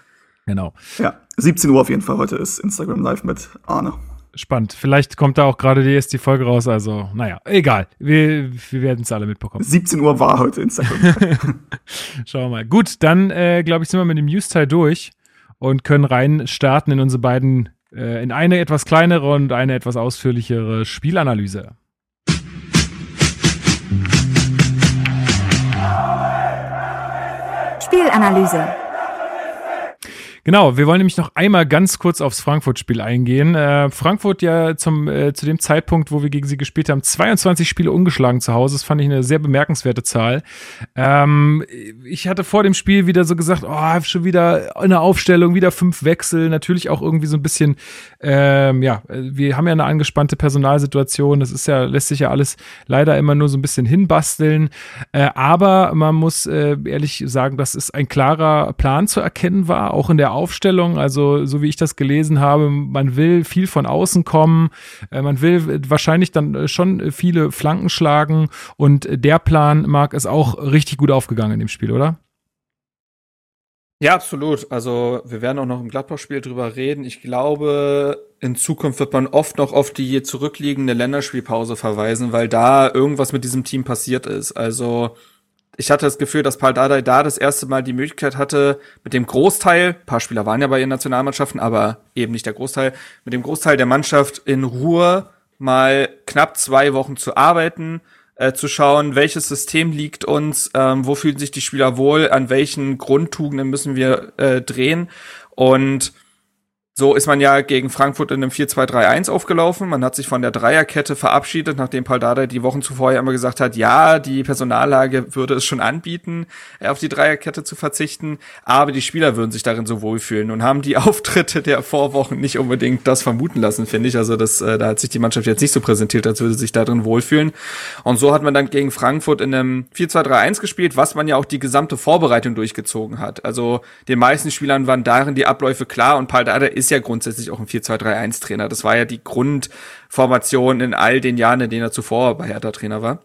Genau. Ja, 17 Uhr auf jeden Fall. Heute ist Instagram Live mit Arne spannend. Vielleicht kommt da auch gerade die erste Folge raus. Also, naja, egal. Wir, wir werden es alle mitbekommen. 17 Uhr war heute Instagram. Schauen wir mal. Gut, dann äh, glaube ich, sind wir mit dem News-Teil durch und können rein starten in unsere beiden, äh, in eine etwas kleinere und eine etwas ausführlichere Spielanalyse. Spielanalyse. Genau, wir wollen nämlich noch einmal ganz kurz aufs Frankfurt-Spiel eingehen. Äh, Frankfurt ja zum, äh, zu dem Zeitpunkt, wo wir gegen sie gespielt haben, 22 Spiele ungeschlagen zu Hause. Das fand ich eine sehr bemerkenswerte Zahl. Ähm, ich hatte vor dem Spiel wieder so gesagt, oh, schon wieder eine Aufstellung, wieder fünf Wechsel. Natürlich auch irgendwie so ein bisschen, ähm, ja, wir haben ja eine angespannte Personalsituation. Das ist ja, lässt sich ja alles leider immer nur so ein bisschen hinbasteln. Äh, aber man muss äh, ehrlich sagen, dass es ein klarer Plan zu erkennen war, auch in der Aufstellung. Also, so wie ich das gelesen habe, man will viel von außen kommen. Äh, man will wahrscheinlich dann äh, schon viele Flanken schlagen. Und der Plan, Marc, ist auch richtig gut aufgegangen in dem Spiel, oder? Ja, absolut. Also wir werden auch noch im Gladbach-Spiel drüber reden. Ich glaube, in Zukunft wird man oft noch auf die zurückliegende Länderspielpause verweisen, weil da irgendwas mit diesem Team passiert ist. Also ich hatte das Gefühl, dass Paul Dardai da das erste Mal die Möglichkeit hatte, mit dem Großteil, paar Spieler waren ja bei ihren Nationalmannschaften, aber eben nicht der Großteil, mit dem Großteil der Mannschaft in Ruhe mal knapp zwei Wochen zu arbeiten, äh, zu schauen, welches System liegt uns, ähm, wo fühlen sich die Spieler wohl, an welchen Grundtugenden müssen wir äh, drehen. Und so ist man ja gegen Frankfurt in einem 4-2-3-1 aufgelaufen. Man hat sich von der Dreierkette verabschiedet, nachdem Paldada die Wochen zuvor ja immer gesagt hat, ja, die Personallage würde es schon anbieten, auf die Dreierkette zu verzichten, aber die Spieler würden sich darin so wohlfühlen und haben die Auftritte der Vorwochen nicht unbedingt das vermuten lassen, finde ich. Also das, äh, da hat sich die Mannschaft jetzt nicht so präsentiert, als würde sie sich darin wohlfühlen. Und so hat man dann gegen Frankfurt in einem 4-2-3-1 gespielt, was man ja auch die gesamte Vorbereitung durchgezogen hat. Also den meisten Spielern waren darin die Abläufe klar und Paldada ist ist ja grundsätzlich auch ein 4-2-3-1-Trainer. Das war ja die Grundformation in all den Jahren, in denen er zuvor bei Hertha Trainer war.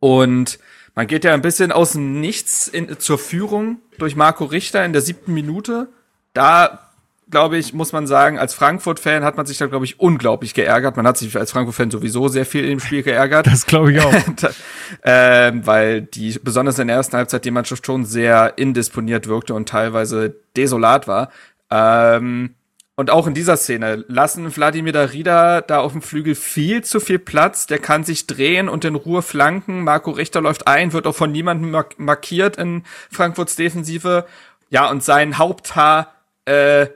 Und man geht ja ein bisschen aus dem Nichts in, zur Führung durch Marco Richter in der siebten Minute. Da glaube ich, muss man sagen, als Frankfurt-Fan hat man sich da, glaube ich, unglaublich geärgert. Man hat sich als Frankfurt-Fan sowieso sehr viel im Spiel geärgert. Das glaube ich auch. ähm, weil die, besonders in der ersten Halbzeit, die Mannschaft schon sehr indisponiert wirkte und teilweise desolat war. Ähm, und auch in dieser Szene lassen Wladimir Darida da auf dem Flügel viel zu viel Platz. Der kann sich drehen und in Ruhe flanken. Marco Richter läuft ein, wird auch von niemandem markiert in Frankfurts Defensive. Ja, und sein Haupthaar äh,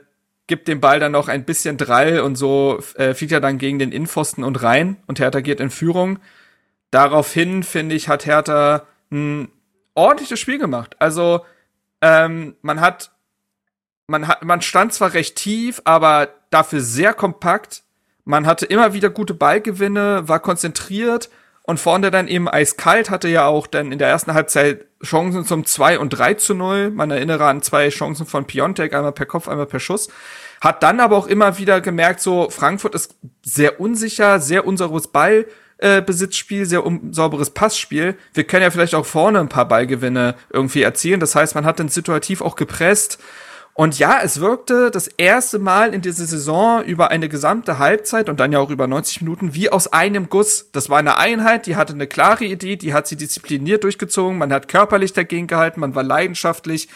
gibt dem Ball dann noch ein bisschen Drall und so äh, fliegt er dann gegen den Innenpfosten und rein und Hertha geht in Führung. Daraufhin, finde ich, hat Hertha ein ordentliches Spiel gemacht. Also ähm, man hat, man hat, man stand zwar recht tief, aber dafür sehr kompakt. Man hatte immer wieder gute Ballgewinne, war konzentriert und vorne dann eben eiskalt, hatte ja auch dann in der ersten Halbzeit Chancen zum 2 und 3 zu 0. Man erinnere an zwei Chancen von Piontek, einmal per Kopf, einmal per Schuss. Hat dann aber auch immer wieder gemerkt, so Frankfurt ist sehr unsicher, sehr unsauberes Ballbesitzspiel, äh, sehr unsauberes Passspiel. Wir können ja vielleicht auch vorne ein paar Ballgewinne irgendwie erzielen. Das heißt, man hat dann situativ auch gepresst und ja, es wirkte das erste Mal in dieser Saison über eine gesamte Halbzeit und dann ja auch über 90 Minuten wie aus einem Guss. Das war eine Einheit, die hatte eine klare Idee, die hat sie diszipliniert durchgezogen, man hat körperlich dagegen gehalten, man war leidenschaftlich.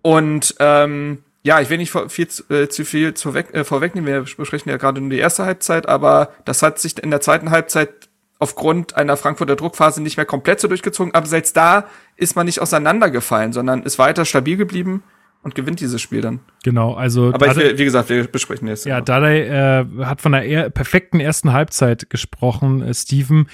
Und ähm, ja, ich will nicht viel, äh, zu viel zu weg, äh, vorwegnehmen, wir besprechen ja gerade nur die erste Halbzeit, aber das hat sich in der zweiten Halbzeit aufgrund einer Frankfurter Druckphase nicht mehr komplett so durchgezogen, aber selbst da ist man nicht auseinandergefallen, sondern ist weiter stabil geblieben und gewinnt dieses Spiel dann. Genau, also. Aber Dade, ich wie gesagt, wir besprechen jetzt. Ja, Dade äh, hat von einer eher perfekten ersten Halbzeit gesprochen, äh, Steven.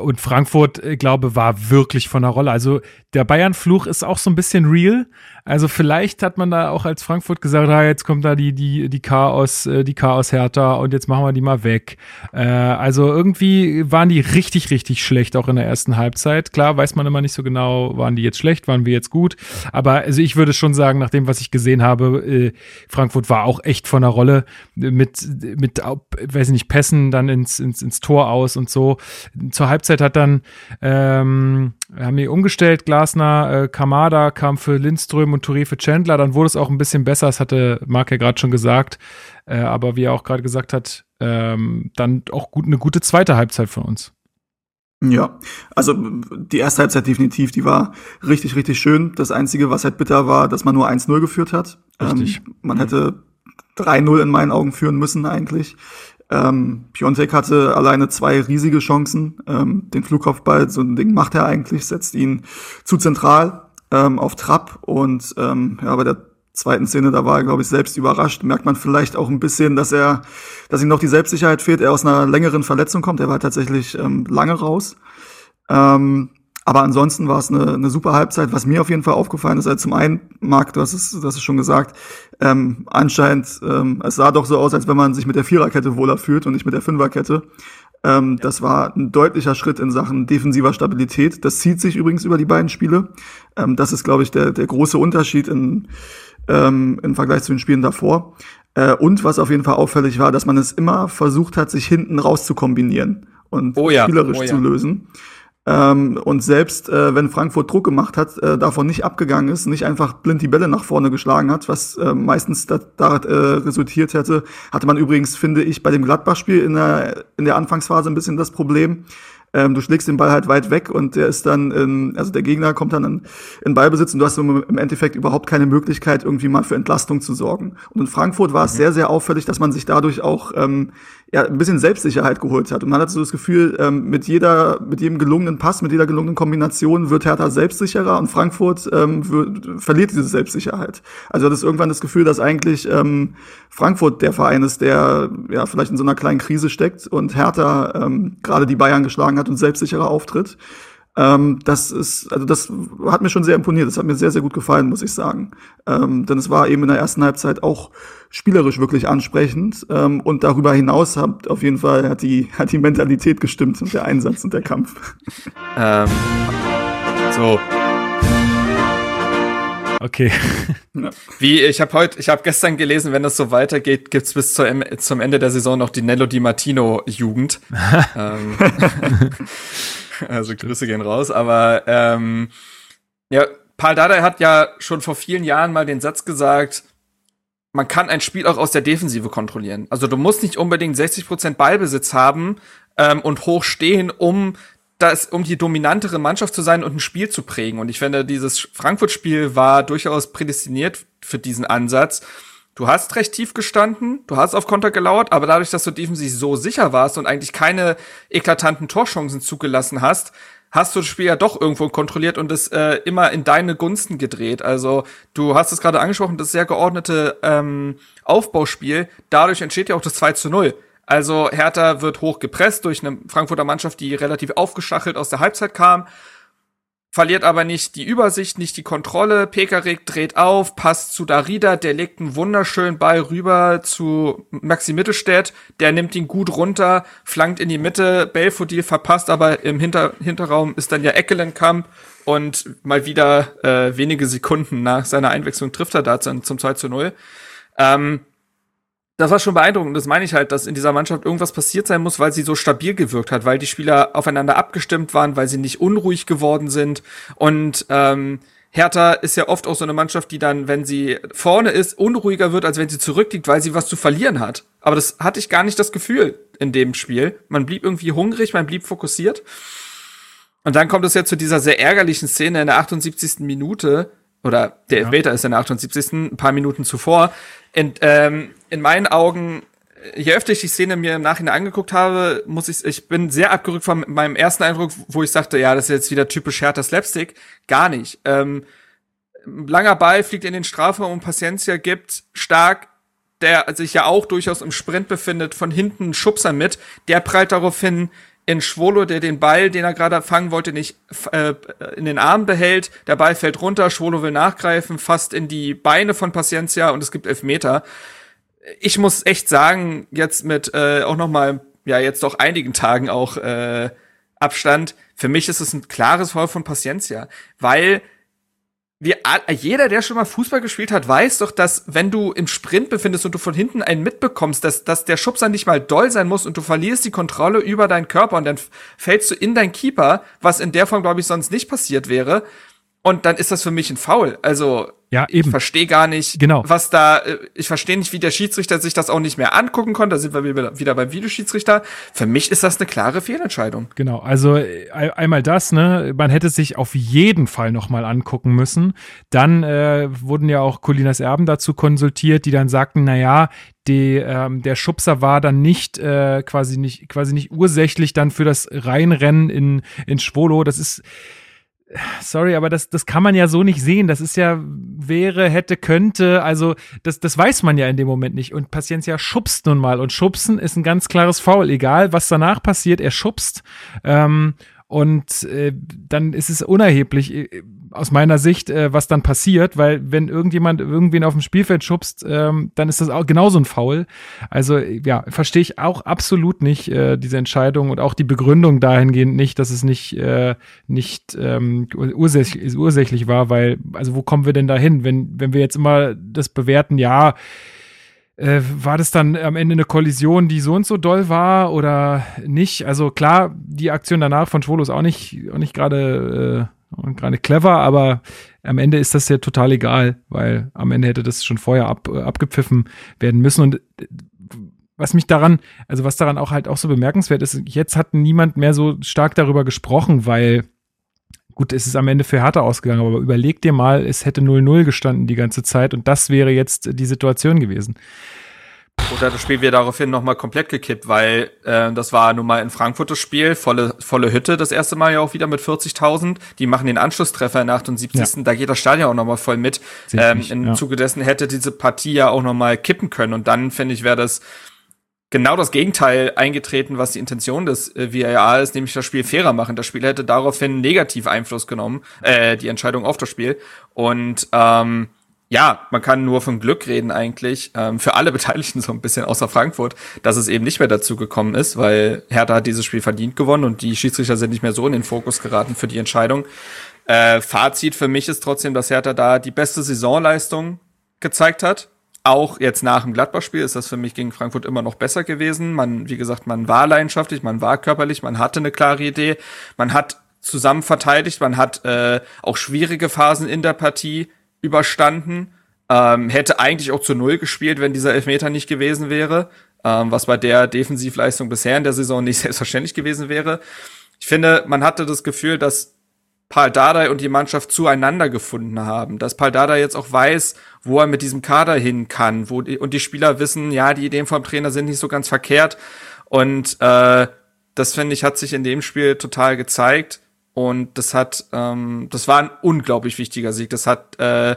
Und Frankfurt, äh, glaube, war wirklich von der Rolle. Also der Bayern-Fluch ist auch so ein bisschen real. Also vielleicht hat man da auch als Frankfurt gesagt, ah, jetzt kommt da die, die, die Chaos, äh, die Chaos härter und jetzt machen wir die mal weg. Äh, also irgendwie waren die richtig, richtig schlecht, auch in der ersten Halbzeit. Klar, weiß man immer nicht so genau, waren die jetzt schlecht, waren wir jetzt gut. Aber also ich würde schon sagen, nach dem, was ich gesehen habe, äh, Frankfurt war auch echt von der Rolle mit, mit, weiß ich nicht, Pässen dann ins, ins, ins Tor aus und so. Zur Halbzeit hat dann, ähm, haben die umgestellt, Glasner, äh, Kamada kam für Lindström und Touré für Chandler, dann wurde es auch ein bisschen besser, das hatte Marc ja gerade schon gesagt, äh, aber wie er auch gerade gesagt hat, ähm, dann auch gut, eine gute zweite Halbzeit von uns. Ja, also die erste Halbzeit definitiv, die war richtig, richtig schön. Das Einzige, was halt bitter war, dass man nur 1-0 geführt hat. Richtig. Ähm, man hätte 3-0 in meinen Augen führen müssen eigentlich. Ähm, Piontek hatte alleine zwei riesige Chancen. Ähm, den Flugkopfball, so ein Ding macht er eigentlich, setzt ihn zu zentral ähm, auf Trab und ähm, ja, bei der zweiten Szene, da war er, glaube ich, selbst überrascht. Merkt man vielleicht auch ein bisschen, dass er, dass ihm noch die Selbstsicherheit fehlt. Er aus einer längeren Verletzung kommt. Er war tatsächlich ähm, lange raus. Ähm, aber ansonsten war es eine, eine super Halbzeit. Was mir auf jeden Fall aufgefallen ist, also zum einen, Marc, du hast es, du hast es schon gesagt, ähm, anscheinend, ähm, es sah doch so aus, als wenn man sich mit der Viererkette wohler fühlt und nicht mit der Fünferkette. Ähm, das war ein deutlicher Schritt in Sachen defensiver Stabilität. Das zieht sich übrigens über die beiden Spiele. Ähm, das ist, glaube ich, der, der große Unterschied in, ähm, im Vergleich zu den Spielen davor. Äh, und was auf jeden Fall auffällig war, dass man es immer versucht hat, sich hinten raus zu kombinieren und oh ja, spielerisch oh ja. zu lösen. Ähm, und selbst äh, wenn Frankfurt Druck gemacht hat, äh, davon nicht abgegangen ist, nicht einfach blind die Bälle nach vorne geschlagen hat, was äh, meistens da, da äh, resultiert hätte, hatte man übrigens, finde ich, bei dem Gladbach-Spiel in der, in der Anfangsphase ein bisschen das Problem, ähm, du schlägst den Ball halt weit weg und der ist dann, in, also der Gegner kommt dann in, in Ballbesitz und du hast im Endeffekt überhaupt keine Möglichkeit, irgendwie mal für Entlastung zu sorgen. Und in Frankfurt war es mhm. sehr, sehr auffällig, dass man sich dadurch auch ähm, ja, ein bisschen Selbstsicherheit geholt hat. Und man hat so das Gefühl, ähm, mit jeder, mit jedem gelungenen Pass, mit jeder gelungenen Kombination wird Hertha selbstsicherer und Frankfurt ähm, wird, verliert diese Selbstsicherheit. Also hat es irgendwann das Gefühl, dass eigentlich ähm, Frankfurt der Verein ist, der ja vielleicht in so einer kleinen Krise steckt und Hertha ähm, gerade die Bayern geschlagen hat und selbstsicherer auftritt. Ähm, das ist, also das hat mir schon sehr imponiert. Das hat mir sehr, sehr gut gefallen, muss ich sagen. Ähm, denn es war eben in der ersten Halbzeit auch spielerisch wirklich ansprechend. Ähm, und darüber hinaus hat auf jeden Fall hat die, hat die Mentalität gestimmt und der Einsatz und der Kampf. Ähm, so. Okay. Wie ich habe heute, ich habe gestern gelesen, wenn das so weitergeht, gibt's bis zur, zum Ende der Saison noch die Nello Di Martino Jugend. ähm, also Grüße gehen raus, aber ähm, ja, Paul Dardai hat ja schon vor vielen Jahren mal den Satz gesagt, man kann ein Spiel auch aus der Defensive kontrollieren. Also du musst nicht unbedingt 60% Ballbesitz haben ähm, und hoch stehen, um das, um die dominantere Mannschaft zu sein und ein Spiel zu prägen. Und ich finde, dieses Frankfurt-Spiel war durchaus prädestiniert für diesen Ansatz. Du hast recht tief gestanden, du hast auf Konter gelauert, aber dadurch, dass du defensiv so sicher warst und eigentlich keine eklatanten Torchancen zugelassen hast, hast du das Spiel ja doch irgendwo kontrolliert und es äh, immer in deine Gunsten gedreht. Also du hast es gerade angesprochen, das sehr geordnete ähm, Aufbauspiel. Dadurch entsteht ja auch das 2 zu 0. Also Hertha wird hoch gepresst durch eine Frankfurter Mannschaft, die relativ aufgeschachelt aus der Halbzeit kam verliert aber nicht die Übersicht, nicht die Kontrolle. Pekarik dreht auf, passt zu Darida, der legt einen wunderschönen Ball rüber zu Maxi Mittelstädt, der nimmt ihn gut runter, flankt in die Mitte, Belfodil verpasst, aber im Hinter Hinterraum ist dann ja Eckelenkamp und mal wieder äh, wenige Sekunden nach seiner Einwechslung trifft er da zum 2 zu 0. Ähm, das war schon beeindruckend. Das meine ich halt, dass in dieser Mannschaft irgendwas passiert sein muss, weil sie so stabil gewirkt hat, weil die Spieler aufeinander abgestimmt waren, weil sie nicht unruhig geworden sind. Und ähm, Hertha ist ja oft auch so eine Mannschaft, die dann, wenn sie vorne ist, unruhiger wird, als wenn sie zurückliegt, weil sie was zu verlieren hat. Aber das hatte ich gar nicht das Gefühl in dem Spiel. Man blieb irgendwie hungrig, man blieb fokussiert. Und dann kommt es ja zu dieser sehr ärgerlichen Szene in der 78. Minute, oder der ja. Elfmeter ist in der 78. ein paar Minuten zuvor. In, ähm, in meinen Augen, je öfter ich die Szene mir im Nachhinein angeguckt habe, muss ich, ich bin sehr abgerückt von meinem ersten Eindruck, wo ich sagte, ja, das ist jetzt wieder typisch härter Slapstick. Gar nicht. Ähm, langer Ball fliegt in den Strafraum und Paciencia gibt stark der sich ja auch durchaus im Sprint befindet, von hinten Schubser mit. Der prallt daraufhin in Schwolo, der den Ball, den er gerade fangen wollte, nicht äh, in den Arm behält. Der Ball fällt runter, Schwolo will nachgreifen, fasst in die Beine von Paciencia und es gibt Elfmeter. Ich muss echt sagen, jetzt mit äh, auch noch mal, ja, jetzt doch einigen Tagen auch äh, Abstand, für mich ist es ein klares Foul von Paciencia, weil wir, jeder, der schon mal Fußball gespielt hat, weiß doch, dass wenn du im Sprint befindest und du von hinten einen mitbekommst, dass, dass der Schubser nicht mal doll sein muss und du verlierst die Kontrolle über deinen Körper und dann fällst du in deinen Keeper, was in der Form, glaube ich, sonst nicht passiert wäre. Und dann ist das für mich ein Foul. Also ja, eben. Ich verstehe gar nicht, genau. was da, äh, ich verstehe nicht, wie der Schiedsrichter sich das auch nicht mehr angucken konnte. Da sind wir wieder beim Videoschiedsrichter. Für mich ist das eine klare Fehlentscheidung. Genau, also äh, einmal das, ne, man hätte sich auf jeden Fall nochmal angucken müssen. Dann äh, wurden ja auch Colinas Erben dazu konsultiert, die dann sagten, na ja, die, ähm, der Schubser war dann nicht äh, quasi nicht quasi nicht ursächlich dann für das Reinrennen in in Schwolo. Das ist sorry, aber das, das kann man ja so nicht sehen. Das ist ja, wäre, hätte, könnte. Also, das, das weiß man ja in dem Moment nicht. Und Paciencia schubst nun mal. Und schubsen ist ein ganz klares Foul. Egal, was danach passiert, er schubst. Ähm, und äh, dann ist es unerheblich äh, aus meiner Sicht, äh, was dann passiert, weil wenn irgendjemand irgendwen auf dem Spielfeld schubst, ähm, dann ist das auch genauso ein Foul. Also ja, verstehe ich auch absolut nicht äh, diese Entscheidung und auch die Begründung dahingehend nicht, dass es nicht äh, nicht ähm, ursächlich, ursächlich war, weil also wo kommen wir denn dahin, wenn wenn wir jetzt immer das bewerten, ja äh, war das dann am Ende eine Kollision, die so und so doll war oder nicht? Also klar, die Aktion danach von Schwolo ist auch nicht, auch nicht gerade äh, gerade clever, aber am Ende ist das ja total egal, weil am Ende hätte das schon vorher ab, äh, abgepfiffen werden müssen. Und äh, was mich daran, also was daran auch halt auch so bemerkenswert ist, jetzt hat niemand mehr so stark darüber gesprochen, weil Gut, es ist am Ende für Hertha ausgegangen, aber überleg dir mal, es hätte 0-0 gestanden die ganze Zeit und das wäre jetzt die Situation gewesen. Oder das Spiel wäre daraufhin nochmal komplett gekippt, weil äh, das war nun mal in Frankfurt das Spiel, volle, volle Hütte, das erste Mal ja auch wieder mit 40.000. Die machen den Anschlusstreffer in 78. Ja. Da geht das Stadion auch nochmal voll mit. Ähm, Im ja. Zuge dessen hätte diese Partie ja auch nochmal kippen können. Und dann, finde ich, wäre das genau das Gegenteil eingetreten, was die Intention des äh, VAR ist, nämlich das Spiel fairer machen. Das Spiel hätte daraufhin negativ Einfluss genommen, äh, die Entscheidung auf das Spiel. Und ähm, ja, man kann nur von Glück reden eigentlich, ähm, für alle Beteiligten so ein bisschen außer Frankfurt, dass es eben nicht mehr dazu gekommen ist, weil Hertha hat dieses Spiel verdient gewonnen und die Schiedsrichter sind nicht mehr so in den Fokus geraten für die Entscheidung. Äh, Fazit für mich ist trotzdem, dass Hertha da die beste Saisonleistung gezeigt hat auch jetzt nach dem Gladbach-Spiel ist das für mich gegen Frankfurt immer noch besser gewesen. Man, wie gesagt, man war leidenschaftlich, man war körperlich, man hatte eine klare Idee, man hat zusammen verteidigt, man hat äh, auch schwierige Phasen in der Partie überstanden. Ähm, hätte eigentlich auch zu Null gespielt, wenn dieser Elfmeter nicht gewesen wäre, ähm, was bei der Defensivleistung bisher in der Saison nicht selbstverständlich gewesen wäre. Ich finde, man hatte das Gefühl, dass Paul Dardai und die Mannschaft zueinander gefunden haben, dass Paul Dardai jetzt auch weiß, wo er mit diesem Kader hin kann, wo die, und die Spieler wissen, ja, die Ideen vom Trainer sind nicht so ganz verkehrt und äh, das finde ich hat sich in dem Spiel total gezeigt und das hat, ähm, das war ein unglaublich wichtiger Sieg. Das hat äh,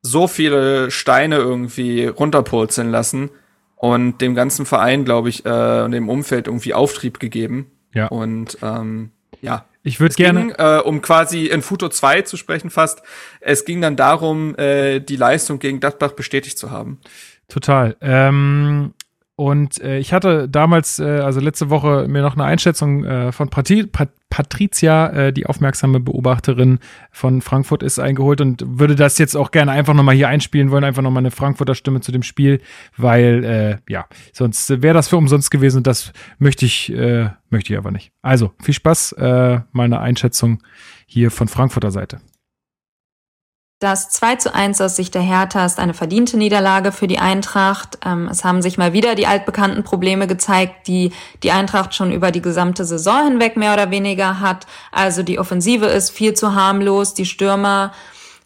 so viele Steine irgendwie runterpurzeln lassen und dem ganzen Verein, glaube ich, äh, und dem Umfeld irgendwie Auftrieb gegeben. Ja. Und ähm, ja. Ich würde gerne. Ging, äh, um quasi in Futo 2 zu sprechen fast, es ging dann darum, äh, die Leistung gegen Gladbach bestätigt zu haben. Total. Ähm, und äh, ich hatte damals, äh, also letzte Woche, mir noch eine Einschätzung äh, von Pati Pat Patricia, äh, die aufmerksame Beobachterin von Frankfurt, ist eingeholt und würde das jetzt auch gerne einfach nochmal hier einspielen wollen, einfach nochmal eine Frankfurter Stimme zu dem Spiel, weil, äh, ja, sonst wäre das für umsonst gewesen und das möchte ich, äh, möchte ich aber nicht. Also, viel Spaß, äh, mal eine Einschätzung hier von Frankfurter Seite. Das 2 zu 1 aus Sicht der Hertha ist eine verdiente Niederlage für die Eintracht. Ähm, es haben sich mal wieder die altbekannten Probleme gezeigt, die die Eintracht schon über die gesamte Saison hinweg mehr oder weniger hat. Also die Offensive ist viel zu harmlos, die Stürmer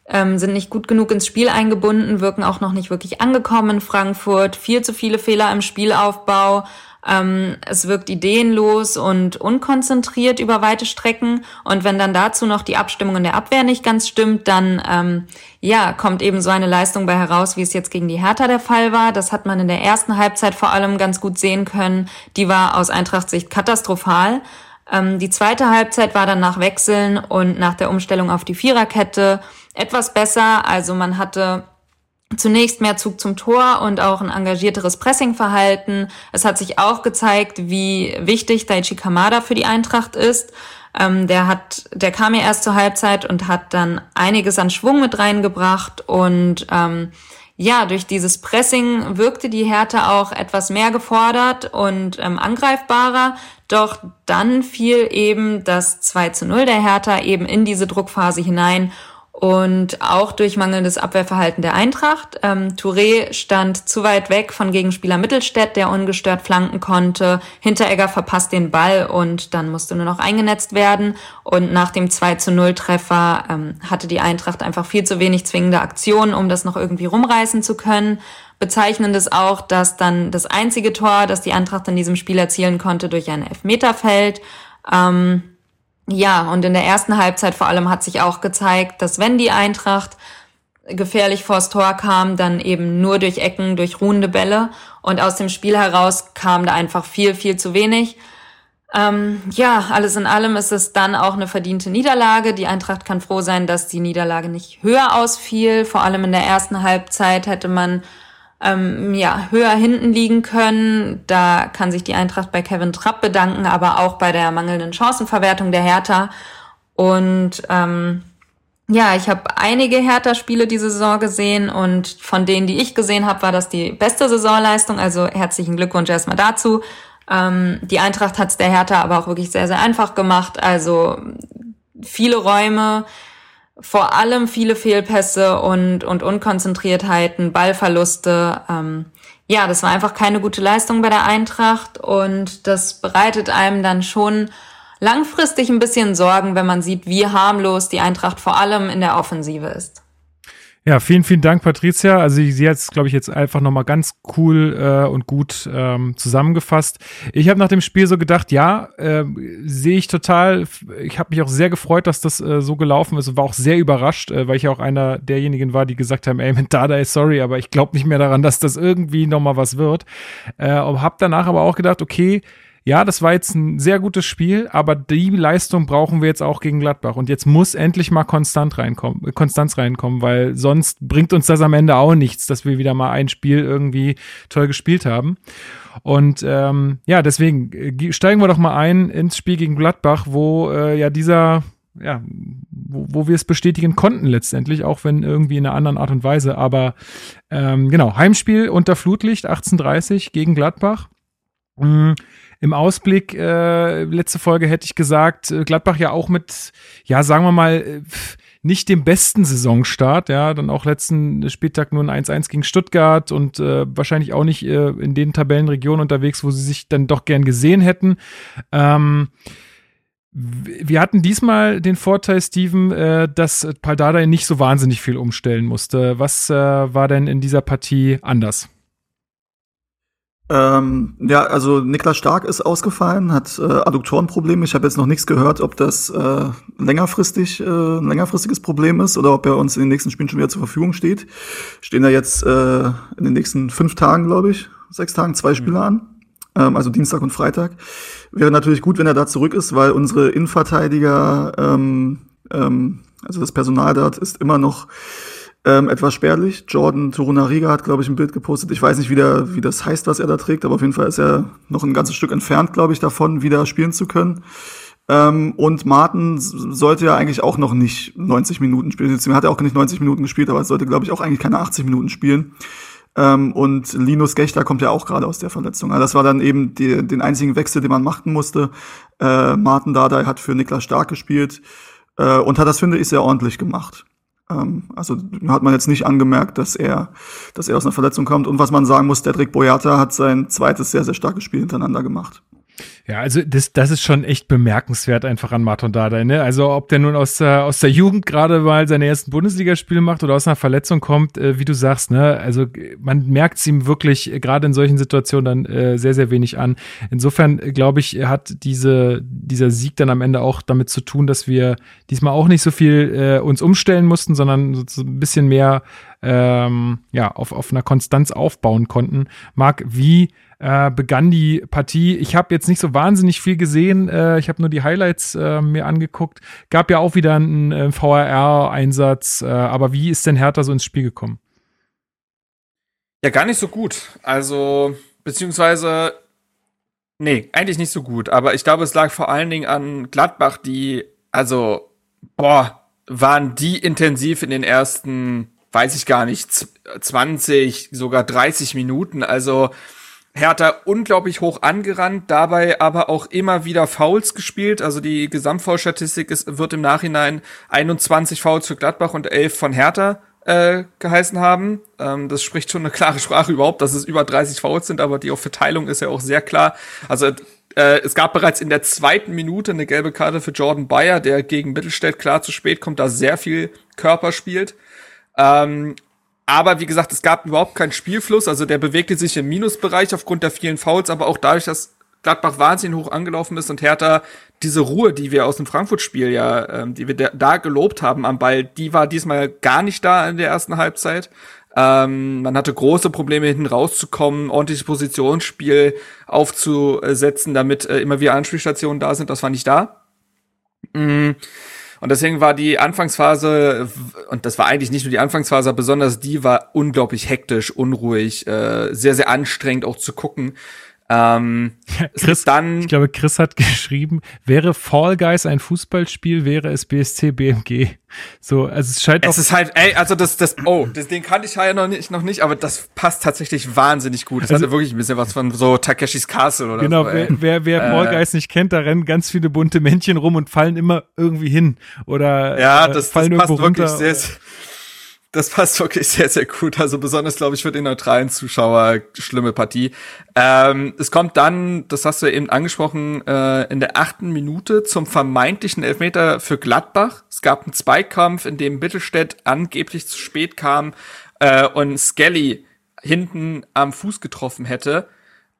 ähm, sind nicht gut genug ins Spiel eingebunden, wirken auch noch nicht wirklich angekommen in Frankfurt, viel zu viele Fehler im Spielaufbau. Ähm, es wirkt ideenlos und unkonzentriert über weite Strecken. Und wenn dann dazu noch die Abstimmung in der Abwehr nicht ganz stimmt, dann ähm, ja kommt eben so eine Leistung bei heraus, wie es jetzt gegen die Hertha der Fall war. Das hat man in der ersten Halbzeit vor allem ganz gut sehen können. Die war aus Eintracht-Sicht katastrophal. Ähm, die zweite Halbzeit war dann nach Wechseln und nach der Umstellung auf die Viererkette etwas besser. Also man hatte zunächst mehr Zug zum Tor und auch ein engagierteres Pressingverhalten. Es hat sich auch gezeigt, wie wichtig Daichi Kamada für die Eintracht ist. Ähm, der hat, der kam ja erst zur Halbzeit und hat dann einiges an Schwung mit reingebracht und ähm, ja, durch dieses Pressing wirkte die Härte auch etwas mehr gefordert und ähm, angreifbarer. Doch dann fiel eben das 2 zu 0 der Hertha eben in diese Druckphase hinein und auch durch mangelndes Abwehrverhalten der Eintracht. Ähm, Touré stand zu weit weg von Gegenspieler Mittelstädt, der ungestört flanken konnte. Hinteregger verpasst den Ball und dann musste nur noch eingenetzt werden. Und nach dem 2 zu 0 Treffer ähm, hatte die Eintracht einfach viel zu wenig zwingende Aktionen, um das noch irgendwie rumreißen zu können. Bezeichnend ist auch, dass dann das einzige Tor, das die Eintracht in diesem Spiel erzielen konnte, durch einen Elfmeter fällt. Ähm, ja, und in der ersten Halbzeit vor allem hat sich auch gezeigt, dass wenn die Eintracht gefährlich vors Tor kam, dann eben nur durch Ecken, durch ruhende Bälle. Und aus dem Spiel heraus kam da einfach viel, viel zu wenig. Ähm, ja, alles in allem ist es dann auch eine verdiente Niederlage. Die Eintracht kann froh sein, dass die Niederlage nicht höher ausfiel. Vor allem in der ersten Halbzeit hätte man ähm, ja, höher hinten liegen können. Da kann sich die Eintracht bei Kevin Trapp bedanken, aber auch bei der mangelnden Chancenverwertung der Hertha. Und ähm, ja, ich habe einige Hertha-Spiele diese Saison gesehen und von denen, die ich gesehen habe, war das die beste Saisonleistung. Also herzlichen Glückwunsch erstmal dazu. Ähm, die Eintracht hat es der Hertha aber auch wirklich sehr, sehr einfach gemacht. Also viele Räume, vor allem viele Fehlpässe und, und Unkonzentriertheiten, Ballverluste. Ähm, ja, das war einfach keine gute Leistung bei der Eintracht und das bereitet einem dann schon langfristig ein bisschen Sorgen, wenn man sieht, wie harmlos die Eintracht vor allem in der Offensive ist. Ja, vielen, vielen Dank, Patricia. Also sie hat es, glaube ich, jetzt einfach nochmal ganz cool äh, und gut ähm, zusammengefasst. Ich habe nach dem Spiel so gedacht, ja, äh, sehe ich total. Ich habe mich auch sehr gefreut, dass das äh, so gelaufen ist und war auch sehr überrascht, äh, weil ich ja auch einer derjenigen war, die gesagt haben, ey, mit Dada ist sorry, aber ich glaube nicht mehr daran, dass das irgendwie nochmal was wird. Äh, habe danach aber auch gedacht, okay, ja, das war jetzt ein sehr gutes Spiel, aber die Leistung brauchen wir jetzt auch gegen Gladbach. Und jetzt muss endlich mal Konstant reinkommen, Konstanz reinkommen, weil sonst bringt uns das am Ende auch nichts, dass wir wieder mal ein Spiel irgendwie toll gespielt haben. Und ähm, ja, deswegen äh, steigen wir doch mal ein ins Spiel gegen Gladbach, wo äh, ja dieser ja, wo, wo wir es bestätigen konnten letztendlich, auch wenn irgendwie in einer anderen Art und Weise. Aber ähm, genau, Heimspiel unter Flutlicht 18:30 gegen Gladbach. Mhm im Ausblick, äh, letzte Folge hätte ich gesagt, äh, Gladbach ja auch mit, ja, sagen wir mal, äh, nicht dem besten Saisonstart. Ja, dann auch letzten Spieltag nur ein 1-1 gegen Stuttgart und äh, wahrscheinlich auch nicht äh, in den Tabellenregionen unterwegs, wo sie sich dann doch gern gesehen hätten. Ähm, wir hatten diesmal den Vorteil, Steven, äh, dass Paldada nicht so wahnsinnig viel umstellen musste. Was äh, war denn in dieser Partie anders? Ähm, ja, also Niklas Stark ist ausgefallen, hat äh, Adduktorenprobleme. Ich habe jetzt noch nichts gehört, ob das äh, längerfristig äh, ein längerfristiges Problem ist oder ob er uns in den nächsten Spielen schon wieder zur Verfügung steht. Stehen da jetzt äh, in den nächsten fünf Tagen, glaube ich, sechs Tagen, zwei Spiele mhm. an. Ähm, also Dienstag und Freitag. Wäre natürlich gut, wenn er da zurück ist, weil unsere Innenverteidiger, ähm, ähm, also das Personal dort ist immer noch ähm, etwas spärlich. Jordan Torunariga hat, glaube ich, ein Bild gepostet. Ich weiß nicht, wie, der, wie das heißt, was er da trägt, aber auf jeden Fall ist er noch ein ganzes Stück entfernt, glaube ich, davon, wieder spielen zu können. Ähm, und Martin sollte ja eigentlich auch noch nicht 90 Minuten spielen. Er hat ja auch nicht 90 Minuten gespielt, aber sollte, glaube ich, auch eigentlich keine 80 Minuten spielen. Ähm, und Linus Gechter kommt ja auch gerade aus der Verletzung. Also das war dann eben die, den einzigen Wechsel, den man machen musste. Äh, Martin Dardai hat für Niklas Stark gespielt äh, und hat das, finde ich, sehr ordentlich gemacht. Ähm, also hat man jetzt nicht angemerkt, dass er, dass er aus einer Verletzung kommt. Und was man sagen muss, Dedrick Boyata hat sein zweites sehr, sehr starkes Spiel hintereinander gemacht. Ja, also das, das ist schon echt bemerkenswert einfach an Martin Dardai, ne? Also ob der nun aus der, aus der Jugend gerade mal seine ersten Bundesligaspiele macht oder aus einer Verletzung kommt, äh, wie du sagst, ne? Also man merkt es ihm wirklich äh, gerade in solchen Situationen dann äh, sehr, sehr wenig an. Insofern äh, glaube ich, hat diese, dieser Sieg dann am Ende auch damit zu tun, dass wir diesmal auch nicht so viel äh, uns umstellen mussten, sondern so ein bisschen mehr ähm, ja, auf, auf einer Konstanz aufbauen konnten. Marc, wie äh, begann die Partie. Ich habe jetzt nicht so wahnsinnig viel gesehen. Äh, ich habe nur die Highlights äh, mir angeguckt. Gab ja auch wieder einen äh, VRR-Einsatz. Äh, aber wie ist denn Hertha so ins Spiel gekommen? Ja, gar nicht so gut. Also, beziehungsweise, nee, eigentlich nicht so gut. Aber ich glaube, es lag vor allen Dingen an Gladbach, die, also, boah, waren die intensiv in den ersten, weiß ich gar nicht, 20, sogar 30 Minuten. Also, Hertha unglaublich hoch angerannt, dabei aber auch immer wieder Fouls gespielt. Also die Gesamtfoulstatistik ist, wird im Nachhinein 21 Fouls für Gladbach und 11 von Hertha äh, geheißen haben. Ähm, das spricht schon eine klare Sprache überhaupt, dass es über 30 Fouls sind, aber die Verteilung ist ja auch sehr klar. Also äh, es gab bereits in der zweiten Minute eine gelbe Karte für Jordan Bayer, der gegen Mittelstädt klar zu spät kommt, da sehr viel Körper spielt. Ähm, aber wie gesagt, es gab überhaupt keinen Spielfluss. Also der bewegte sich im Minusbereich aufgrund der vielen Fouls, aber auch dadurch, dass Gladbach wahnsinnig hoch angelaufen ist und Hertha diese Ruhe, die wir aus dem Frankfurt-Spiel ja, ähm, die wir da gelobt haben am Ball, die war diesmal gar nicht da in der ersten Halbzeit. Ähm, man hatte große Probleme hinten rauszukommen, ordentliches Positionsspiel aufzusetzen, damit äh, immer wieder Anspielstationen da sind. Das war nicht da. Mhm. Und deswegen war die Anfangsphase, und das war eigentlich nicht nur die Anfangsphase, besonders die war unglaublich hektisch, unruhig, äh, sehr, sehr anstrengend auch zu gucken. Ähm, Chris, dann, ich glaube, Chris hat geschrieben, wäre Fall Guys ein Fußballspiel, wäre es BSC BMG. So, also es scheint Es ist halt, ey, also das, das, oh, das, den kannte ich ja noch nicht, noch nicht, aber das passt tatsächlich wahnsinnig gut. Das also, hatte wirklich ein bisschen was von so Takeshis Castle oder genau, so. Genau, wer, wer, wer äh, Fall Guys nicht kennt, da rennen ganz viele bunte Männchen rum und fallen immer irgendwie hin. Oder ja, das, äh, fallen das passt wirklich sehr, sehr das passt wirklich sehr, sehr gut. Also besonders, glaube ich, für den neutralen Zuschauer schlimme Partie. Ähm, es kommt dann, das hast du eben angesprochen, äh, in der achten Minute zum vermeintlichen Elfmeter für Gladbach. Es gab einen Zweikampf, in dem Mittelstädt angeblich zu spät kam äh, und Skelly hinten am Fuß getroffen hätte.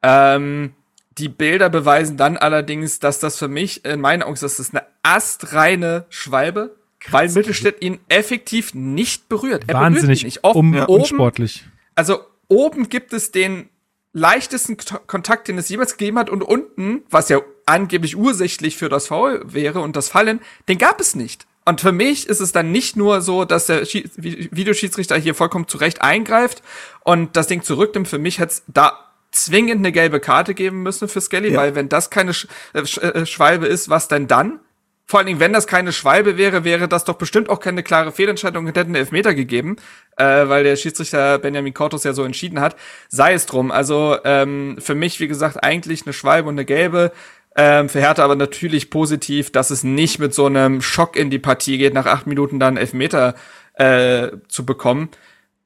Ähm, die Bilder beweisen dann allerdings, dass das für mich, in meinen Augen, das ist eine astreine Schwalbe weil Mittelstädt ihn effektiv nicht berührt. Er Wahnsinnig berührt ihn nicht. Oft, um, ja. oben, unsportlich. Also oben gibt es den leichtesten Kontakt, den es jemals gegeben hat, und unten, was ja angeblich ursächlich für das Foul wäre und das Fallen, den gab es nicht. Und für mich ist es dann nicht nur so, dass der Videoschiedsrichter hier vollkommen zurecht eingreift und das Ding zurücknimmt. Für mich hätte es da zwingend eine gelbe Karte geben müssen für Skelly, ja. weil wenn das keine Sch äh, Sch äh, Schwalbe ist, was denn dann? Vor allen Dingen, wenn das keine Schwalbe wäre, wäre das doch bestimmt auch keine klare Fehlentscheidung und hätte einen Elfmeter gegeben, äh, weil der Schiedsrichter Benjamin Kortos ja so entschieden hat. Sei es drum. Also ähm, für mich, wie gesagt, eigentlich eine Schwalbe und eine gelbe. Ähm, für Hertha aber natürlich positiv, dass es nicht mit so einem Schock in die Partie geht, nach acht Minuten dann Elfmeter äh, zu bekommen.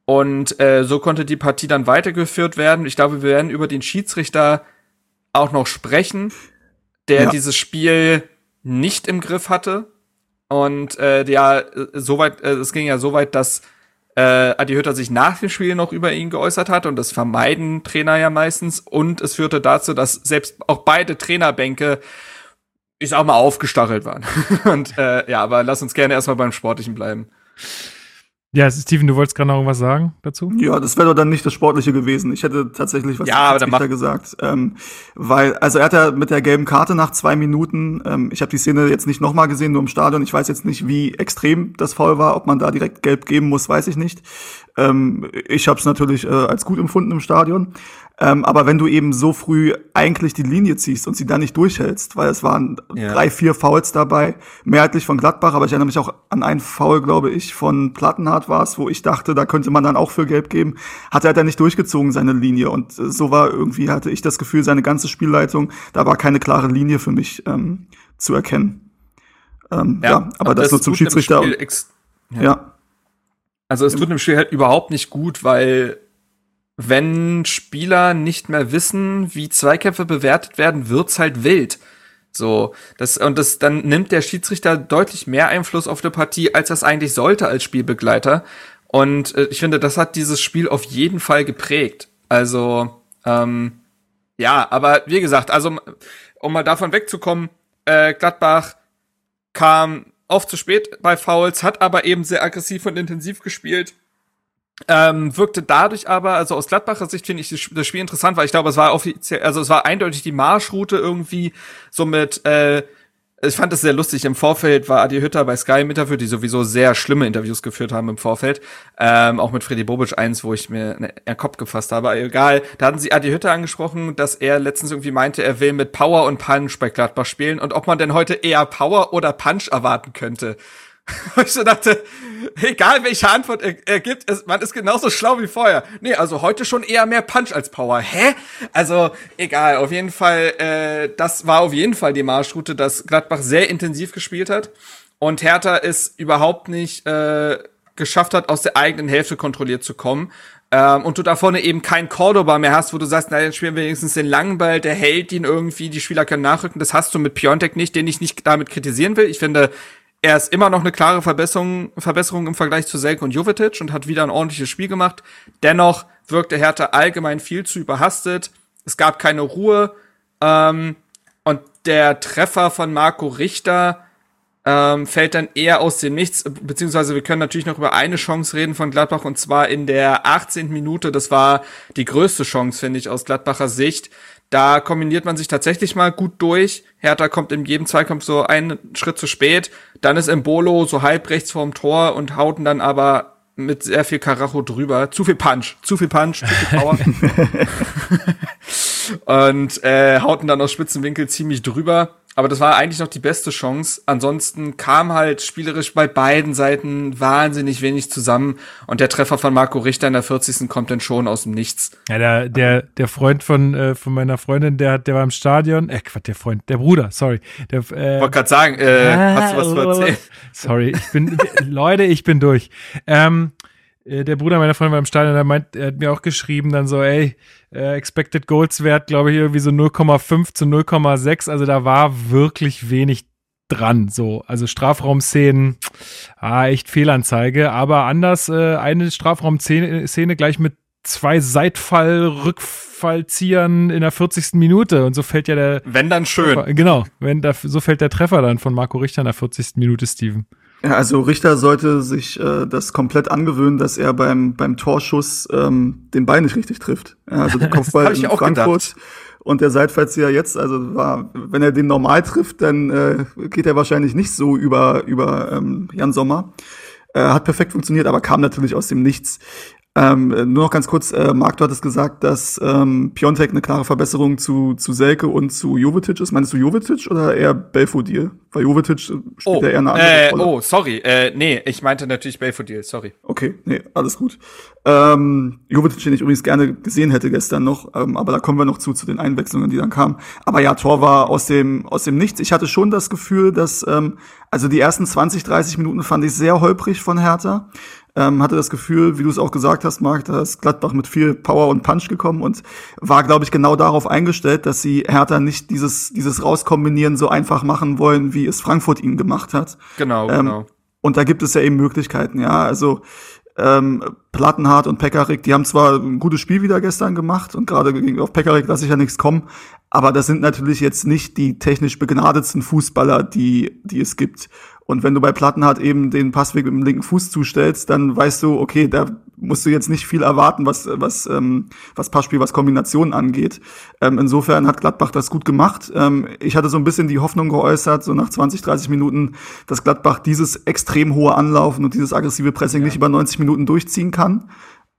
Und äh, so konnte die Partie dann weitergeführt werden. Ich glaube, wir werden über den Schiedsrichter auch noch sprechen, der ja. dieses Spiel nicht im Griff hatte. Und äh, ja, soweit, äh, es ging ja so weit, dass äh, Adi Hütter sich nach dem Spiel noch über ihn geäußert hat und das vermeiden Trainer ja meistens und es führte dazu, dass selbst auch beide Trainerbänke ich sag mal aufgestachelt waren. und äh, ja, aber lass uns gerne erstmal beim Sportlichen bleiben. Ja, Steven, du wolltest gerade noch irgendwas sagen dazu? Ja, das wäre doch dann nicht das Sportliche gewesen. Ich hätte tatsächlich was ja, aber dann gesagt. Ähm, weil, also er hat ja mit der gelben Karte nach zwei Minuten, ähm, ich habe die Szene jetzt nicht nochmal gesehen, nur im Stadion. Ich weiß jetzt nicht, wie extrem das Foul war. Ob man da direkt gelb geben muss, weiß ich nicht. Ähm, ich habe es natürlich äh, als gut empfunden im Stadion. Ähm, aber wenn du eben so früh eigentlich die Linie ziehst und sie dann nicht durchhältst, weil es waren ja. drei, vier Fouls dabei, mehrheitlich von Gladbach, aber ich erinnere mich auch an einen Foul, glaube ich, von Plattenhardt war es, wo ich dachte, da könnte man dann auch für Gelb geben, hat er dann nicht durchgezogen, seine Linie. Und äh, so war irgendwie, hatte ich das Gefühl, seine ganze Spielleitung, da war keine klare Linie für mich ähm, zu erkennen. Ähm, ja, ja, aber das, das so zum Schiedsrichter. Ja. ja. Also es tut im Spiel halt überhaupt nicht gut, weil wenn Spieler nicht mehr wissen, wie Zweikämpfe bewertet werden, wird's halt wild. So, das, und das, dann nimmt der Schiedsrichter deutlich mehr Einfluss auf die Partie, als das eigentlich sollte als Spielbegleiter. Und äh, ich finde, das hat dieses Spiel auf jeden Fall geprägt. Also, ähm, ja, aber wie gesagt, also, um mal davon wegzukommen, äh, Gladbach kam oft zu spät bei Fouls, hat aber eben sehr aggressiv und intensiv gespielt ähm, wirkte dadurch aber, also aus Gladbacher Sicht finde ich das Spiel interessant, weil ich glaube, es war offiziell, also es war eindeutig die Marschroute irgendwie so mit, äh, ich fand es sehr lustig. Im Vorfeld war Adi Hütter bei Sky mit dafür, die sowieso sehr schlimme Interviews geführt haben im Vorfeld. Ähm, auch mit Freddy Bobic eins, wo ich mir einen Kopf gefasst habe. Aber egal. Da hatten sie Adi Hütter angesprochen, dass er letztens irgendwie meinte, er will mit Power und Punch bei Gladbach spielen und ob man denn heute eher Power oder Punch erwarten könnte. ich so dachte, egal welche Antwort er, er gibt, es, man ist genauso schlau wie vorher. Nee, also heute schon eher mehr Punch als Power. Hä? Also, egal, auf jeden Fall, äh, das war auf jeden Fall die Marschroute, dass Gladbach sehr intensiv gespielt hat und Hertha es überhaupt nicht äh, geschafft hat, aus der eigenen Hälfte kontrolliert zu kommen. Ähm, und du da vorne eben kein Cordoba mehr hast, wo du sagst, na, dann spielen wir wenigstens den langen Ball, der hält ihn irgendwie, die Spieler können nachrücken. Das hast du mit Piontek nicht, den ich nicht damit kritisieren will. Ich finde, er ist immer noch eine klare Verbesserung, Verbesserung im Vergleich zu Selke und Jovetic und hat wieder ein ordentliches Spiel gemacht. Dennoch wirkte Hertha allgemein viel zu überhastet. Es gab keine Ruhe. Ähm, und der Treffer von Marco Richter ähm, fällt dann eher aus dem Nichts, beziehungsweise wir können natürlich noch über eine Chance reden von Gladbach und zwar in der 18. Minute. Das war die größte Chance, finde ich, aus Gladbacher Sicht. Da kombiniert man sich tatsächlich mal gut durch. Hertha kommt in jedem Zweikampf so einen Schritt zu spät. Dann ist Embolo so halb rechts vorm Tor und hauten dann aber mit sehr viel Karacho drüber. Zu viel Punch, zu viel Punch, zu viel Power. und äh, hauten dann aus spitzen Winkel ziemlich drüber. Aber das war eigentlich noch die beste Chance. Ansonsten kam halt spielerisch bei beiden Seiten wahnsinnig wenig zusammen. Und der Treffer von Marco Richter in der 40. kommt dann schon aus dem Nichts. Ja, der, der, der Freund von, äh, von meiner Freundin, der, der war im Stadion. Äh, Quatsch, der Freund, der Bruder, sorry. Der, äh, Wollte gerade sagen, äh, hast du was zu erzählen? Sorry, ich bin, Leute, ich bin durch. Ähm, äh, der Bruder meiner Freundin war im Stadion, der meint, er hat mir auch geschrieben, dann so, ey, äh, Expected Goals Wert, glaube ich, irgendwie so 0,5 zu 0,6. Also da war wirklich wenig dran. So, also Strafraumszenen, ah, echt Fehlanzeige. Aber anders, äh, eine Strafraumszene gleich mit zwei Seitfall, Rückfallziehern in der 40. Minute. Und so fällt ja der. Wenn dann schön. Treffer, genau, wenn da, so fällt der Treffer dann von Marco Richter in der 40. Minute, Steven. Ja, also Richter sollte sich äh, das komplett angewöhnen, dass er beim, beim Torschuss ähm, den Bein nicht richtig trifft. Ja, also der Kopfball in Frankfurt gedacht. und der Seitfallzieher jetzt, also war, wenn er den normal trifft, dann äh, geht er wahrscheinlich nicht so über, über ähm, Jan Sommer. Äh, hat perfekt funktioniert, aber kam natürlich aus dem Nichts. Ähm, nur noch ganz kurz, äh, Marc, du hattest gesagt, dass ähm, Piontek eine klare Verbesserung zu, zu Selke und zu Jovetic ist. Meinst du Jovetic oder eher Belfodil? Weil Jovetic spielt oh, ja eher eine andere äh, Rolle. Oh, sorry. Äh, nee, ich meinte natürlich Belfodil, sorry. Okay, nee, alles gut. Ähm, Jovetic, den ich übrigens gerne gesehen hätte gestern noch, ähm, aber da kommen wir noch zu, zu den Einwechslungen, die dann kamen. Aber ja, Tor war aus dem, aus dem Nichts. Ich hatte schon das Gefühl, dass, ähm, also die ersten 20, 30 Minuten fand ich sehr holprig von Hertha ähm, hatte das Gefühl, wie du es auch gesagt hast, Marc, da ist Gladbach mit viel Power und Punch gekommen und war, glaube ich, genau darauf eingestellt, dass sie Hertha nicht dieses, dieses Rauskombinieren so einfach machen wollen, wie es Frankfurt ihnen gemacht hat. Genau, ähm, genau. Und da gibt es ja eben Möglichkeiten, ja. Also ähm, Plattenhardt und Pekarik, die haben zwar ein gutes Spiel wieder gestern gemacht und gerade gegen auf Pekarik lasse ich ja nichts kommen, aber das sind natürlich jetzt nicht die technisch begnadetsten Fußballer, die, die es gibt. Und wenn du bei Plattenhardt eben den Passweg mit dem linken Fuß zustellst, dann weißt du, okay, da musst du jetzt nicht viel erwarten, was, was, ähm, was Passspiel, was Kombinationen angeht. Ähm, insofern hat Gladbach das gut gemacht. Ähm, ich hatte so ein bisschen die Hoffnung geäußert, so nach 20, 30 Minuten, dass Gladbach dieses extrem hohe Anlaufen und dieses aggressive Pressing ja. nicht über 90 Minuten durchziehen kann.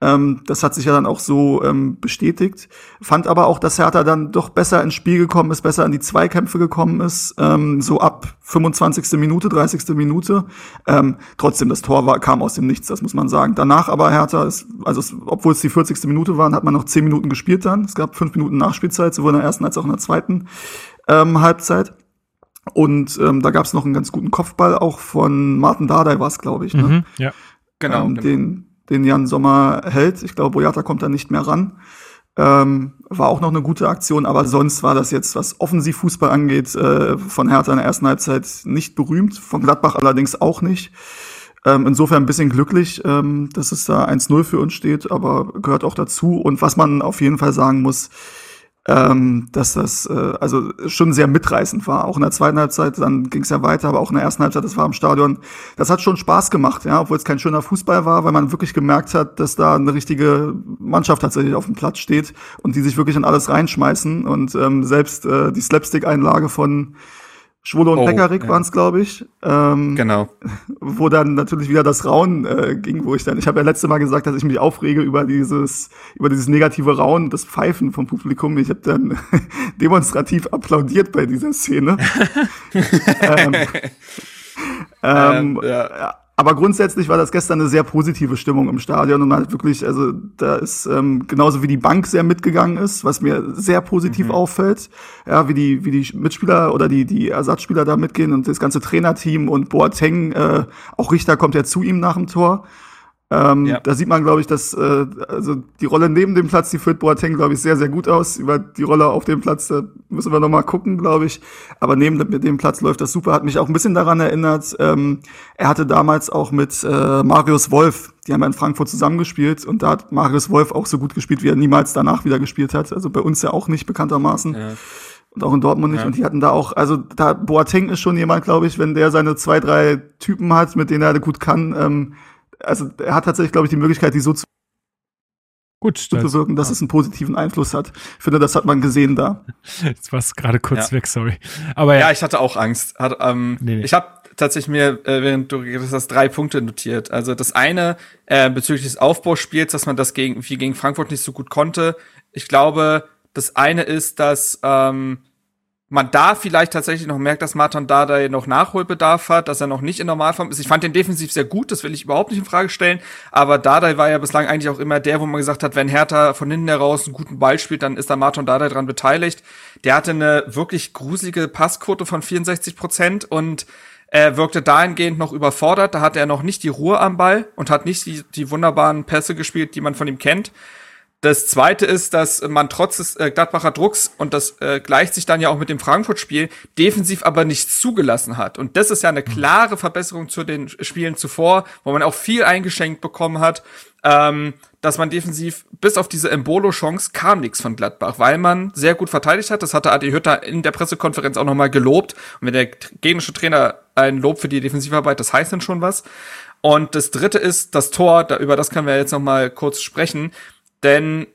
Ähm, das hat sich ja dann auch so ähm, bestätigt. Fand aber auch, dass Hertha dann doch besser ins Spiel gekommen ist, besser in die Zweikämpfe gekommen ist, ähm, so ab 25. Minute, 30. Minute. Ähm, trotzdem, das Tor war, kam aus dem Nichts, das muss man sagen. Danach aber Hertha, ist, also es, obwohl es die 40. Minute waren, hat man noch 10 Minuten gespielt dann. Es gab 5 Minuten Nachspielzeit, sowohl in der ersten als auch in der zweiten ähm, Halbzeit. Und ähm, da gab es noch einen ganz guten Kopfball, auch von Martin Dardai war es, glaube ich. Ne? Mhm, ja. Genau, ähm, genau. Den, den Jan Sommer hält. Ich glaube, Boyata kommt da nicht mehr ran. Ähm, war auch noch eine gute Aktion, aber sonst war das jetzt, was Offensivfußball angeht, äh, von Hertha in der ersten Halbzeit nicht berühmt, von Gladbach allerdings auch nicht. Ähm, insofern ein bisschen glücklich, ähm, dass es da 1-0 für uns steht, aber gehört auch dazu. Und was man auf jeden Fall sagen muss, ähm, dass das äh, also schon sehr mitreißend war. Auch in der zweiten Halbzeit, dann ging es ja weiter, aber auch in der ersten Halbzeit, das war im Stadion. Das hat schon Spaß gemacht, ja, obwohl es kein schöner Fußball war, weil man wirklich gemerkt hat, dass da eine richtige Mannschaft tatsächlich auf dem Platz steht und die sich wirklich in alles reinschmeißen. Und ähm, selbst äh, die Slapstick-Einlage von Schwule und oh, Pekarik ja. waren es, glaube ich. Ähm, genau. Wo dann natürlich wieder das Rauen äh, ging, wo ich dann, ich habe ja letzte Mal gesagt, dass ich mich aufrege über dieses, über dieses negative Rauen, das Pfeifen vom Publikum. Ich habe dann demonstrativ applaudiert bei dieser Szene. ähm, ähm, ja aber grundsätzlich war das gestern eine sehr positive Stimmung im Stadion und halt wirklich, also da ist ähm, genauso wie die Bank sehr mitgegangen ist, was mir sehr positiv mhm. auffällt, ja, wie die wie die Mitspieler oder die die Ersatzspieler da mitgehen und das ganze Trainerteam und Boateng, äh, auch Richter kommt ja zu ihm nach dem Tor. Ähm, ja. Da sieht man, glaube ich, dass äh, also die Rolle neben dem Platz, die führt Boateng, glaube ich, sehr, sehr gut aus. Über die Rolle auf dem Platz, da müssen wir noch mal gucken, glaube ich. Aber neben dem Platz läuft das super. Hat mich auch ein bisschen daran erinnert, ähm, er hatte damals auch mit äh, Marius Wolf, die haben ja in Frankfurt zusammengespielt und da hat Marius Wolf auch so gut gespielt, wie er niemals danach wieder gespielt hat. Also bei uns ja auch nicht bekanntermaßen. Ja und auch in Dortmund nicht. Ja. Und die hatten da auch, also da Boateng ist schon jemand, glaube ich, wenn der seine zwei, drei Typen hat, mit denen er gut kann, ähm, also er hat tatsächlich, glaube ich, die Möglichkeit, die so zu Gut, zu bewirken, dass ja. es einen positiven Einfluss hat. Ich finde, das hat man gesehen da. Jetzt war es gerade kurz ja. weg, sorry. Aber ja. ja, ich hatte auch Angst. Hat, ähm, nee, nee. Ich habe tatsächlich mir, äh, während du geredet hast, drei Punkte notiert. Also das eine äh, bezüglich des Aufbauspiels, dass man das gegen, wie gegen Frankfurt nicht so gut konnte. Ich glaube, das eine ist, dass ähm, man da vielleicht tatsächlich noch merkt, dass Martin Dardai noch Nachholbedarf hat, dass er noch nicht in Normalform ist. Ich fand den defensiv sehr gut, das will ich überhaupt nicht in Frage stellen, aber Dardai war ja bislang eigentlich auch immer der, wo man gesagt hat, wenn Hertha von hinten heraus einen guten Ball spielt, dann ist da Martin Dardai dran beteiligt. Der hatte eine wirklich gruselige Passquote von 64 Prozent und er wirkte dahingehend noch überfordert, da hatte er noch nicht die Ruhe am Ball und hat nicht die, die wunderbaren Pässe gespielt, die man von ihm kennt. Das zweite ist, dass man trotz des äh, Gladbacher Drucks, und das äh, gleicht sich dann ja auch mit dem Frankfurt-Spiel, defensiv aber nichts zugelassen hat. Und das ist ja eine klare Verbesserung zu den Spielen zuvor, wo man auch viel eingeschenkt bekommen hat, ähm, dass man defensiv bis auf diese Embolo-Chance kam nichts von Gladbach, weil man sehr gut verteidigt hat. Das hatte Adi Hütter in der Pressekonferenz auch nochmal gelobt. Und wenn der gegnerische Trainer ein Lob für die Defensivarbeit, das heißt dann schon was. Und das dritte ist das Tor, da, über das können wir jetzt nochmal kurz sprechen denn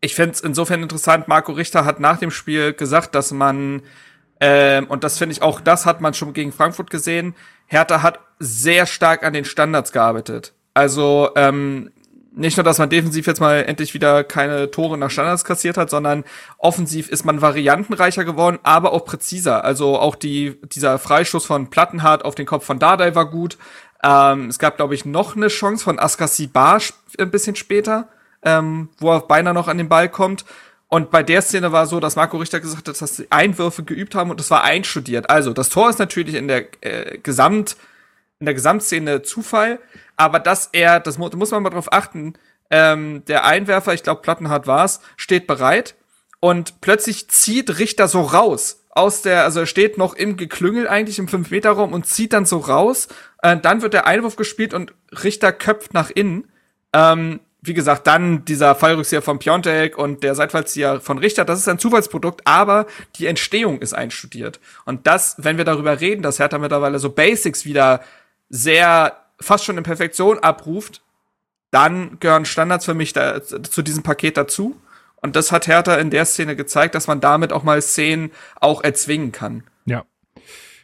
ich finde es insofern interessant, Marco Richter hat nach dem Spiel gesagt, dass man, ähm, und das finde ich auch, das hat man schon gegen Frankfurt gesehen, Hertha hat sehr stark an den Standards gearbeitet. Also ähm, nicht nur, dass man defensiv jetzt mal endlich wieder keine Tore nach Standards kassiert hat, sondern offensiv ist man variantenreicher geworden, aber auch präziser. Also auch die, dieser Freistoß von Plattenhardt auf den Kopf von Dardai war gut. Ähm, es gab, glaube ich, noch eine Chance von Askasi Bar ein bisschen später, ähm, wo er beinahe noch an den Ball kommt. Und bei der Szene war so, dass Marco Richter gesagt hat, dass sie Einwürfe geübt haben und das war einstudiert. Also, das Tor ist natürlich in der äh, Gesamt, in der Gesamtszene Zufall, aber dass er, das mu muss man mal drauf achten, ähm, der Einwerfer, ich glaube Plattenhardt war's, steht bereit und plötzlich zieht Richter so raus aus der, also er steht noch im Geklüngel eigentlich im 5-Meter-Raum und zieht dann so raus. Äh, dann wird der Einwurf gespielt und Richter köpft nach innen. Ähm, wie gesagt, dann dieser Fallrückzieher von Piontek und der Seitfallzieher von Richter, das ist ein Zufallsprodukt, aber die Entstehung ist einstudiert. Und das, wenn wir darüber reden, dass Hertha mittlerweile so Basics wieder sehr fast schon in Perfektion abruft, dann gehören Standards für mich da, zu diesem Paket dazu. Und das hat Hertha in der Szene gezeigt, dass man damit auch mal Szenen auch erzwingen kann.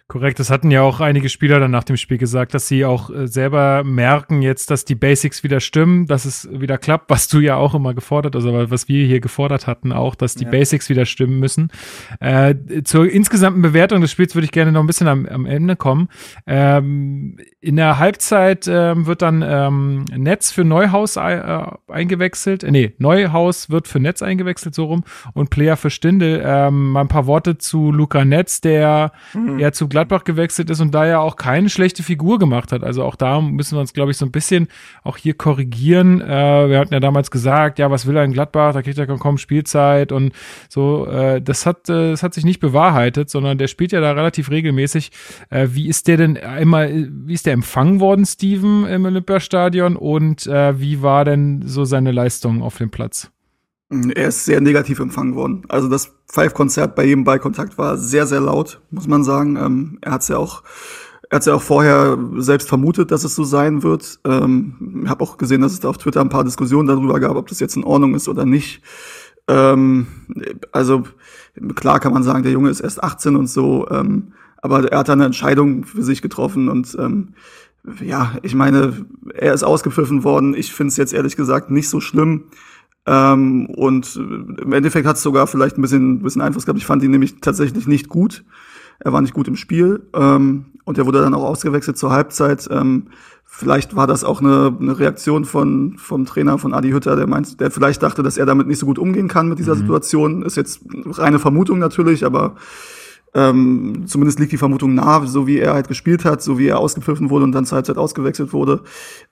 Korrekt, das hatten ja auch einige Spieler dann nach dem Spiel gesagt, dass sie auch äh, selber merken jetzt, dass die Basics wieder stimmen, dass es wieder klappt, was du ja auch immer gefordert, also was wir hier gefordert hatten auch, dass die ja. Basics wieder stimmen müssen. Äh, zur insgesamten Bewertung des Spiels würde ich gerne noch ein bisschen am, am Ende kommen. Ähm, in der Halbzeit ähm, wird dann ähm, Netz für Neuhaus äh, eingewechselt, äh, nee, Neuhaus wird für Netz eingewechselt, so rum, und Player für Stindel. Ähm, mal ein paar Worte zu Luca Netz, der mhm. ja zu Gladbach gewechselt ist und da ja auch keine schlechte Figur gemacht hat. Also auch da müssen wir uns, glaube ich, so ein bisschen auch hier korrigieren. Äh, wir hatten ja damals gesagt, ja, was will er in Gladbach? Da kriegt er kaum Spielzeit und so. Äh, das hat, äh, das hat sich nicht bewahrheitet, sondern der spielt ja da relativ regelmäßig. Äh, wie ist der denn immer, wie ist der empfangen worden, Steven, im Olympiastadion und äh, wie war denn so seine Leistung auf dem Platz? Er ist sehr negativ empfangen worden. Also das Five-Konzert bei jedem Ballkontakt war sehr, sehr laut, muss man sagen. Ähm, er hat es ja auch, er hat's ja auch vorher selbst vermutet, dass es so sein wird. Ähm, ich habe auch gesehen, dass es da auf Twitter ein paar Diskussionen darüber gab, ob das jetzt in Ordnung ist oder nicht. Ähm, also klar kann man sagen, der Junge ist erst 18 und so, ähm, aber er hat eine Entscheidung für sich getroffen und ähm, ja, ich meine, er ist ausgepfiffen worden. Ich finde es jetzt ehrlich gesagt nicht so schlimm. Ähm, und im Endeffekt hat es sogar vielleicht ein bisschen, ein bisschen Einfluss gehabt. Ich fand ihn nämlich tatsächlich nicht gut. Er war nicht gut im Spiel ähm, und er wurde dann auch ausgewechselt zur Halbzeit. Ähm, vielleicht war das auch eine, eine Reaktion von vom Trainer von Adi Hütter, der meint, der vielleicht dachte, dass er damit nicht so gut umgehen kann mit dieser mhm. Situation. Ist jetzt reine Vermutung natürlich, aber ähm, zumindest liegt die Vermutung nah, so wie er halt gespielt hat, so wie er ausgepfiffen wurde und dann zur Halbzeit ausgewechselt wurde.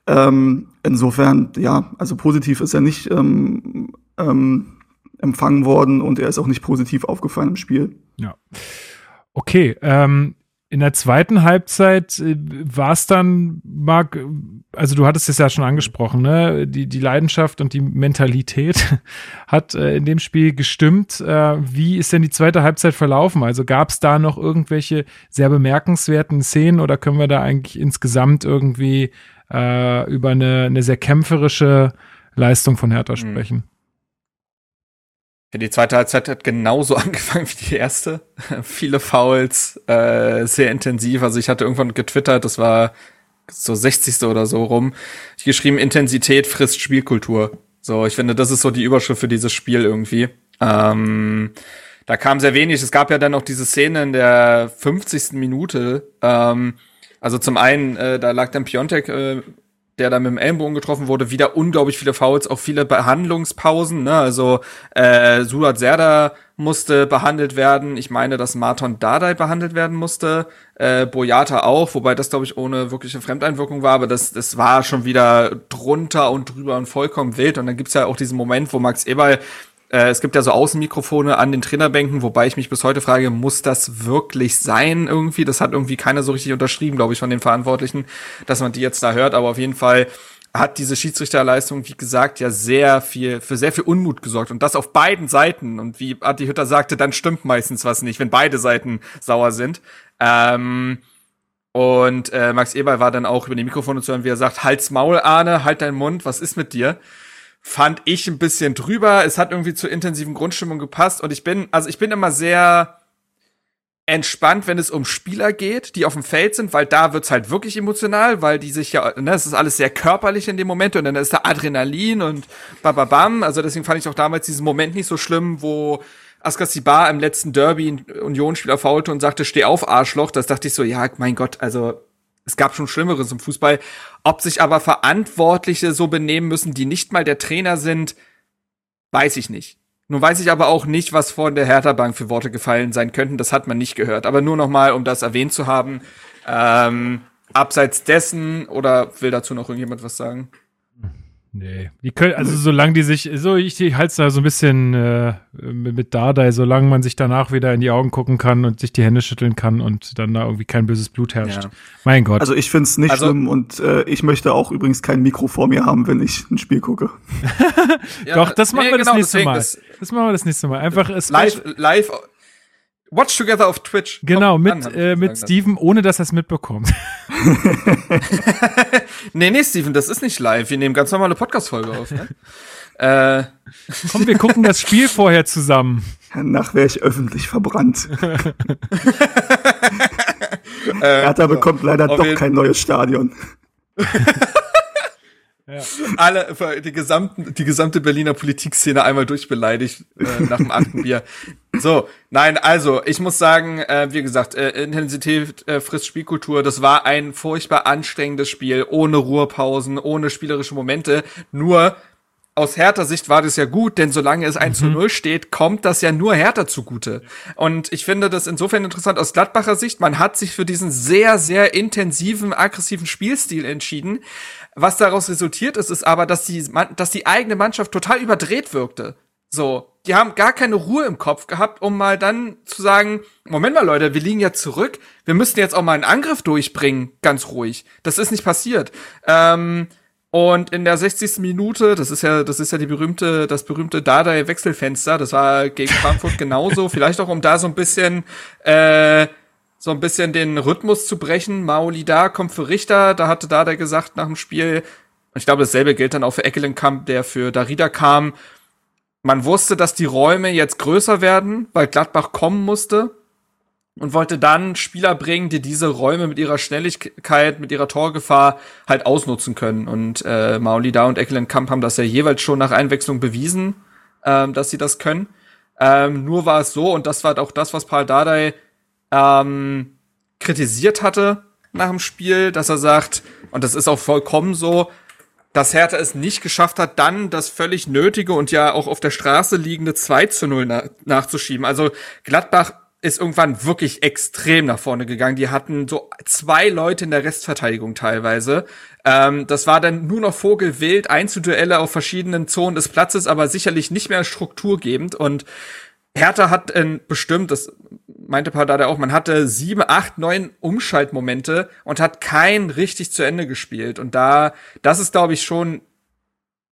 Ähm, insofern, ja, also positiv ist er nicht ähm, ähm, empfangen worden und er ist auch nicht positiv aufgefallen im Spiel. Ja. Okay, ähm, in der zweiten Halbzeit äh, war es dann, Marc, also du hattest es ja schon angesprochen, ne? Die, die Leidenschaft und die Mentalität hat äh, in dem Spiel gestimmt. Äh, wie ist denn die zweite Halbzeit verlaufen? Also gab es da noch irgendwelche sehr bemerkenswerten Szenen oder können wir da eigentlich insgesamt irgendwie äh, über eine, eine sehr kämpferische Leistung von Hertha mhm. sprechen? Mhm. Die zweite Halbzeit hat genauso angefangen wie die erste. Viele Fouls, äh, sehr intensiv. Also ich hatte irgendwann getwittert, das war so 60. oder so rum. Ich geschrieben, Intensität frisst Spielkultur. So, ich finde, das ist so die Überschrift für dieses Spiel irgendwie. Ähm, da kam sehr wenig. Es gab ja dann auch diese Szene in der 50. Minute. Ähm, also zum einen, äh, da lag dann Piontek äh, der da mit dem Ellenbogen getroffen wurde, wieder unglaublich viele Fouls, auch viele Behandlungspausen. Ne? Also äh, Suat Serda musste behandelt werden. Ich meine, dass Marton Dardai behandelt werden musste. Äh, Boyata auch, wobei das, glaube ich, ohne wirkliche Fremdeinwirkung war, aber das, das war schon wieder drunter und drüber und vollkommen wild. Und dann gibt's ja auch diesen Moment, wo Max Eberl äh, es gibt ja so Außenmikrofone an den Trainerbänken, wobei ich mich bis heute frage, muss das wirklich sein irgendwie? Das hat irgendwie keiner so richtig unterschrieben, glaube ich, von den Verantwortlichen, dass man die jetzt da hört. Aber auf jeden Fall hat diese Schiedsrichterleistung, wie gesagt, ja sehr viel, für sehr viel Unmut gesorgt. Und das auf beiden Seiten. Und wie Adi Hütter sagte, dann stimmt meistens was nicht, wenn beide Seiten sauer sind. Ähm, und äh, Max Eberl war dann auch über die Mikrofone zu hören, wie er sagt, halt's Maul, Arne, halt deinen Mund, was ist mit dir? Fand ich ein bisschen drüber. Es hat irgendwie zur intensiven Grundstimmung gepasst und ich bin, also ich bin immer sehr, entspannt, wenn es um Spieler geht, die auf dem Feld sind, weil da wird's halt wirklich emotional, weil die sich ja, ne, es ist alles sehr körperlich in dem Moment und dann ist da Adrenalin und bababam. Also deswegen fand ich auch damals diesen Moment nicht so schlimm, wo Askasibar im letzten Derby einen Unionsspieler faulte und sagte, steh auf, Arschloch. Das dachte ich so, ja, mein Gott, also es gab schon Schlimmeres im Fußball. Ob sich aber Verantwortliche so benehmen müssen, die nicht mal der Trainer sind, weiß ich nicht. Nun weiß ich aber auch nicht, was von der Hertha-Bank für Worte gefallen sein könnten. Das hat man nicht gehört. Aber nur noch mal, um das erwähnt zu haben. Ähm, abseits dessen, oder will dazu noch irgendjemand was sagen? Nee, die können, also solange die sich, so ich halte es da so ein bisschen äh, mit, mit Dardai, solange man sich danach wieder in die Augen gucken kann und sich die Hände schütteln kann und dann da irgendwie kein böses Blut herrscht. Ja. Mein Gott. Also ich finde es nicht also, schlimm und äh, ich möchte auch übrigens kein Mikro vor mir haben, wenn ich ein Spiel gucke. ja, Doch, das machen nee, wir das genau, nächste Mal. Das, das, machen wir das nächste Mal. Einfach live, live Watch Together auf Twitch. Genau, mit, äh, mit Steven, ohne dass er es mitbekommt. nee, nee, Steven, das ist nicht live. Wir nehmen ganz normale Podcast-Folge auf. Ne? äh. Komm, wir gucken das Spiel vorher zusammen. Danach wäre ich öffentlich verbrannt. Hertha bekommt leider doch kein neues Stadion. Alle, die, gesamten, die gesamte Berliner Politikszene einmal durchbeleidigt äh, nach dem achten Bier. So, nein, also ich muss sagen, äh, wie gesagt, äh, Intensität äh, frisst Spielkultur. Das war ein furchtbar anstrengendes Spiel, ohne Ruhepausen, ohne spielerische Momente. Nur aus härter Sicht war das ja gut, denn solange es 1 mhm. zu 0 steht, kommt das ja nur härter zugute. Und ich finde das insofern interessant aus Gladbacher Sicht. Man hat sich für diesen sehr, sehr intensiven, aggressiven Spielstil entschieden. Was daraus resultiert ist, ist aber, dass die, dass die eigene Mannschaft total überdreht wirkte. So, die haben gar keine Ruhe im Kopf gehabt, um mal dann zu sagen, Moment mal Leute, wir liegen ja zurück, wir müssten jetzt auch mal einen Angriff durchbringen, ganz ruhig. Das ist nicht passiert. Ähm, und in der 60. Minute, das ist ja, das ist ja die berühmte, das berühmte Dardai-Wechselfenster, das war gegen Frankfurt genauso, vielleicht auch um da so ein bisschen äh, so ein bisschen den Rhythmus zu brechen. Maoli da kommt für Richter, da hatte Dada gesagt nach dem Spiel, ich glaube, dasselbe gilt dann auch für Eckelenkamp, der für Darida kam. Man wusste, dass die Räume jetzt größer werden, weil Gladbach kommen musste und wollte dann Spieler bringen, die diese Räume mit ihrer Schnelligkeit, mit ihrer Torgefahr halt ausnutzen können. Und äh, Maoli da und Eckelenkamp haben das ja jeweils schon nach Einwechslung bewiesen, ähm, dass sie das können. Ähm, nur war es so, und das war auch das, was Paul Dardai ähm, kritisiert hatte nach dem Spiel, dass er sagt, und das ist auch vollkommen so, dass Hertha es nicht geschafft hat, dann das völlig nötige und ja auch auf der Straße liegende 2 zu 0 na nachzuschieben. Also Gladbach ist irgendwann wirklich extrem nach vorne gegangen. Die hatten so zwei Leute in der Restverteidigung teilweise. Ähm, das war dann nur noch Vogelwild, Einzelduelle auf verschiedenen Zonen des Platzes, aber sicherlich nicht mehr strukturgebend. Und Hertha hat äh, bestimmt, das meinte Pardade auch, man hatte sieben, acht, neun Umschaltmomente und hat kein richtig zu Ende gespielt. Und da, das ist, glaube ich, schon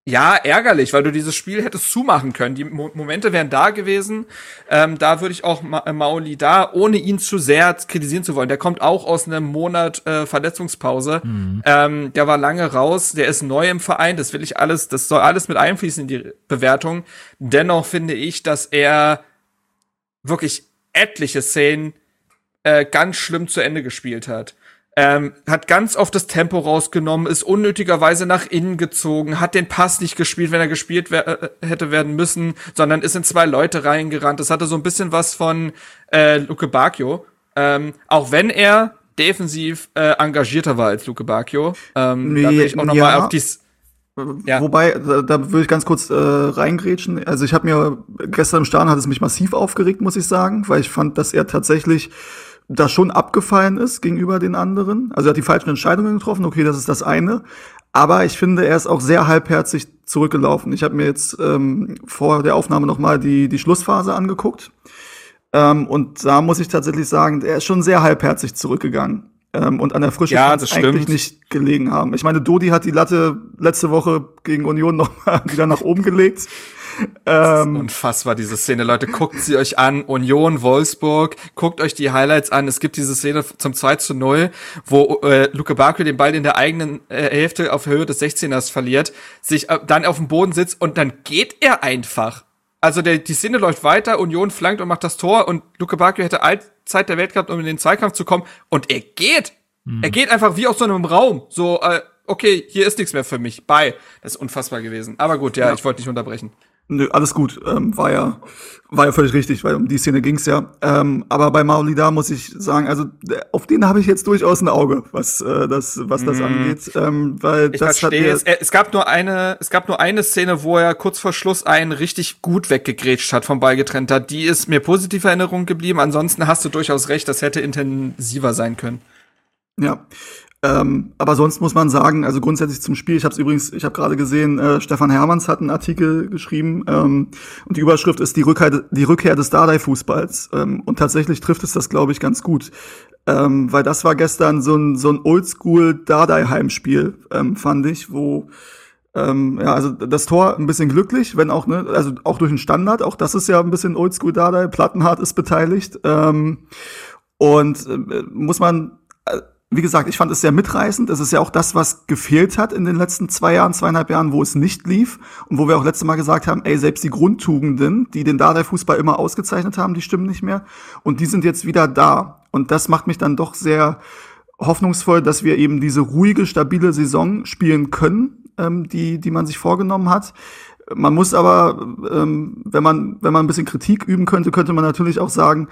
ja, ärgerlich, weil du dieses Spiel hättest zumachen können. Die Mo Momente wären da gewesen. Ähm, da würde ich auch Ma äh, Mauli da, ohne ihn zu sehr kritisieren zu wollen. Der kommt auch aus einem Monat äh, Verletzungspause. Mhm. Ähm, der war lange raus. Der ist neu im Verein. Das will ich alles, das soll alles mit einfließen in die Bewertung. Dennoch finde ich, dass er wirklich etliche Szenen äh, ganz schlimm zu Ende gespielt hat. Ähm, hat ganz oft das Tempo rausgenommen, ist unnötigerweise nach innen gezogen, hat den Pass nicht gespielt, wenn er gespielt wer äh, hätte werden müssen, sondern ist in zwei Leute reingerannt. Das hatte so ein bisschen was von äh, Luke Bacchio. Ähm, auch wenn er defensiv äh, engagierter war als Luke Bacchio. Ähm, nee, da will ich auch noch ja. auf dies ja. Wobei, da, da würde ich ganz kurz äh, reingrätschen. Also ich habe mir gestern im Stadion hat es mich massiv aufgeregt, muss ich sagen, weil ich fand, dass er tatsächlich da schon abgefallen ist gegenüber den anderen. Also er hat die falschen Entscheidungen getroffen, okay, das ist das eine. Aber ich finde, er ist auch sehr halbherzig zurückgelaufen. Ich habe mir jetzt ähm, vor der Aufnahme noch mal die, die Schlussphase angeguckt. Ähm, und da muss ich tatsächlich sagen, er ist schon sehr halbherzig zurückgegangen. Ähm, und an der Frische ja, das eigentlich nicht gelegen haben. Ich meine, Dodi hat die Latte letzte Woche gegen Union noch mal wieder nach oben gelegt. Ähm, unfassbar, diese Szene. Leute, guckt sie euch an. Union, Wolfsburg. Guckt euch die Highlights an. Es gibt diese Szene zum 2 zu 0, wo äh, Luke Barkley den Ball in der eigenen äh, Hälfte auf Höhe des 16ers verliert, sich äh, dann auf dem Boden sitzt und dann geht er einfach Also der, die Szene läuft weiter, Union flankt und macht das Tor und Luke Bakio hätte all Zeit der Welt gehabt, um in den Zweikampf zu kommen. Und er geht. Mhm. Er geht einfach wie aus so einem Raum. So, äh, okay, hier ist nichts mehr für mich. Bye. Das ist unfassbar gewesen. Aber gut, ja, ja. ich wollte nicht unterbrechen. Nö, alles gut. Ähm, war ja war ja völlig richtig, weil um die Szene ging's ja. Ähm, aber bei Maolida muss ich sagen, also auf den habe ich jetzt durchaus ein Auge, was äh, das was das mm. angeht, ähm, weil ich das verstehe es. Es gab nur eine, es gab nur eine Szene, wo er kurz vor Schluss einen richtig gut weggegrätscht hat, vom Ball getrennt hat. Die ist mir positiv Erinnerung geblieben. Ansonsten hast du durchaus recht, das hätte intensiver sein können. Ja, ähm, aber sonst muss man sagen, also grundsätzlich zum Spiel, ich habe es übrigens, ich habe gerade gesehen, äh, Stefan Hermanns hat einen Artikel geschrieben ähm, und die Überschrift ist die Rückkehr, die Rückkehr des Dardai-Fußballs. Ähm, und tatsächlich trifft es das, glaube ich, ganz gut. Ähm, weil das war gestern so ein, so ein Oldschool-Dardai-Heimspiel, ähm, fand ich, wo ähm, ja, also das Tor ein bisschen glücklich, wenn auch, ne, also auch durch den Standard, auch das ist ja ein bisschen Oldschool Dardai, Plattenhardt ist beteiligt. Ähm, und äh, muss man, wie gesagt, ich fand es sehr mitreißend. Das ist ja auch das, was gefehlt hat in den letzten zwei Jahren, zweieinhalb Jahren, wo es nicht lief und wo wir auch letztes Mal gesagt haben, ey, selbst die Grundtugenden, die den Dardai-Fußball immer ausgezeichnet haben, die stimmen nicht mehr und die sind jetzt wieder da. Und das macht mich dann doch sehr hoffnungsvoll, dass wir eben diese ruhige, stabile Saison spielen können, ähm, die, die man sich vorgenommen hat. Man muss aber, ähm, wenn man, wenn man ein bisschen Kritik üben könnte, könnte man natürlich auch sagen,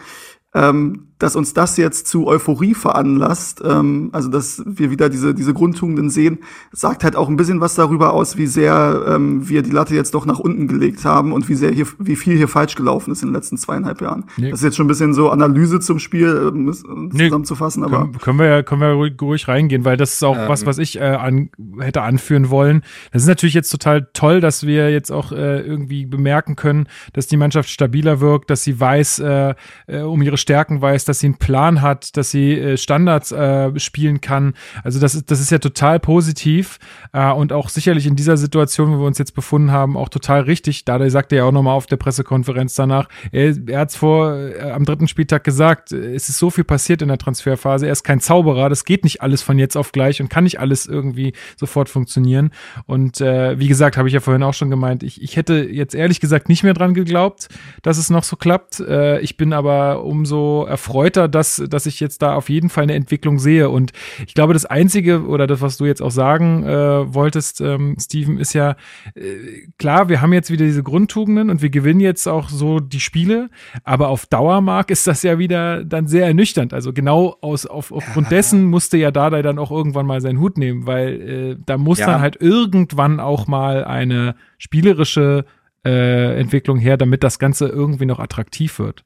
ähm, dass uns das jetzt zu Euphorie veranlasst, ähm, also dass wir wieder diese, diese Grundtugenden sehen, sagt halt auch ein bisschen was darüber aus, wie sehr ähm, wir die Latte jetzt doch nach unten gelegt haben und wie sehr hier, wie viel hier falsch gelaufen ist in den letzten zweieinhalb Jahren. Nee. Das ist jetzt schon ein bisschen so Analyse zum Spiel äh, zusammenzufassen, nee, aber. Können, können, wir ja, können wir ruhig, ruhig reingehen, weil das ist auch ähm. was, was ich äh, an, hätte anführen wollen. Das ist natürlich jetzt total toll, dass wir jetzt auch äh, irgendwie bemerken können, dass die Mannschaft stabiler wirkt, dass sie weiß, äh, äh um ihre Stärken weiß, dass sie einen Plan hat, dass sie äh, Standards äh, spielen kann. Also das, das ist ja total positiv äh, und auch sicherlich in dieser Situation, wo wir uns jetzt befunden haben, auch total richtig. Dadurch sagte er auch nochmal auf der Pressekonferenz danach, er, er hat es vor äh, am dritten Spieltag gesagt, es ist so viel passiert in der Transferphase, er ist kein Zauberer, das geht nicht alles von jetzt auf gleich und kann nicht alles irgendwie sofort funktionieren. Und äh, wie gesagt, habe ich ja vorhin auch schon gemeint, ich, ich hätte jetzt ehrlich gesagt nicht mehr dran geglaubt, dass es noch so klappt. Äh, ich bin aber umso erfreuter, dass, dass ich jetzt da auf jeden Fall eine Entwicklung sehe. Und ich glaube, das Einzige oder das, was du jetzt auch sagen äh, wolltest, ähm, Steven, ist ja äh, klar, wir haben jetzt wieder diese Grundtugenden und wir gewinnen jetzt auch so die Spiele, aber auf Dauermark ist das ja wieder dann sehr ernüchternd. Also genau aus, auf, aufgrund ja. dessen musste ja Dardai dann auch irgendwann mal seinen Hut nehmen, weil äh, da muss ja. dann halt irgendwann auch mal eine spielerische äh, Entwicklung her, damit das Ganze irgendwie noch attraktiv wird.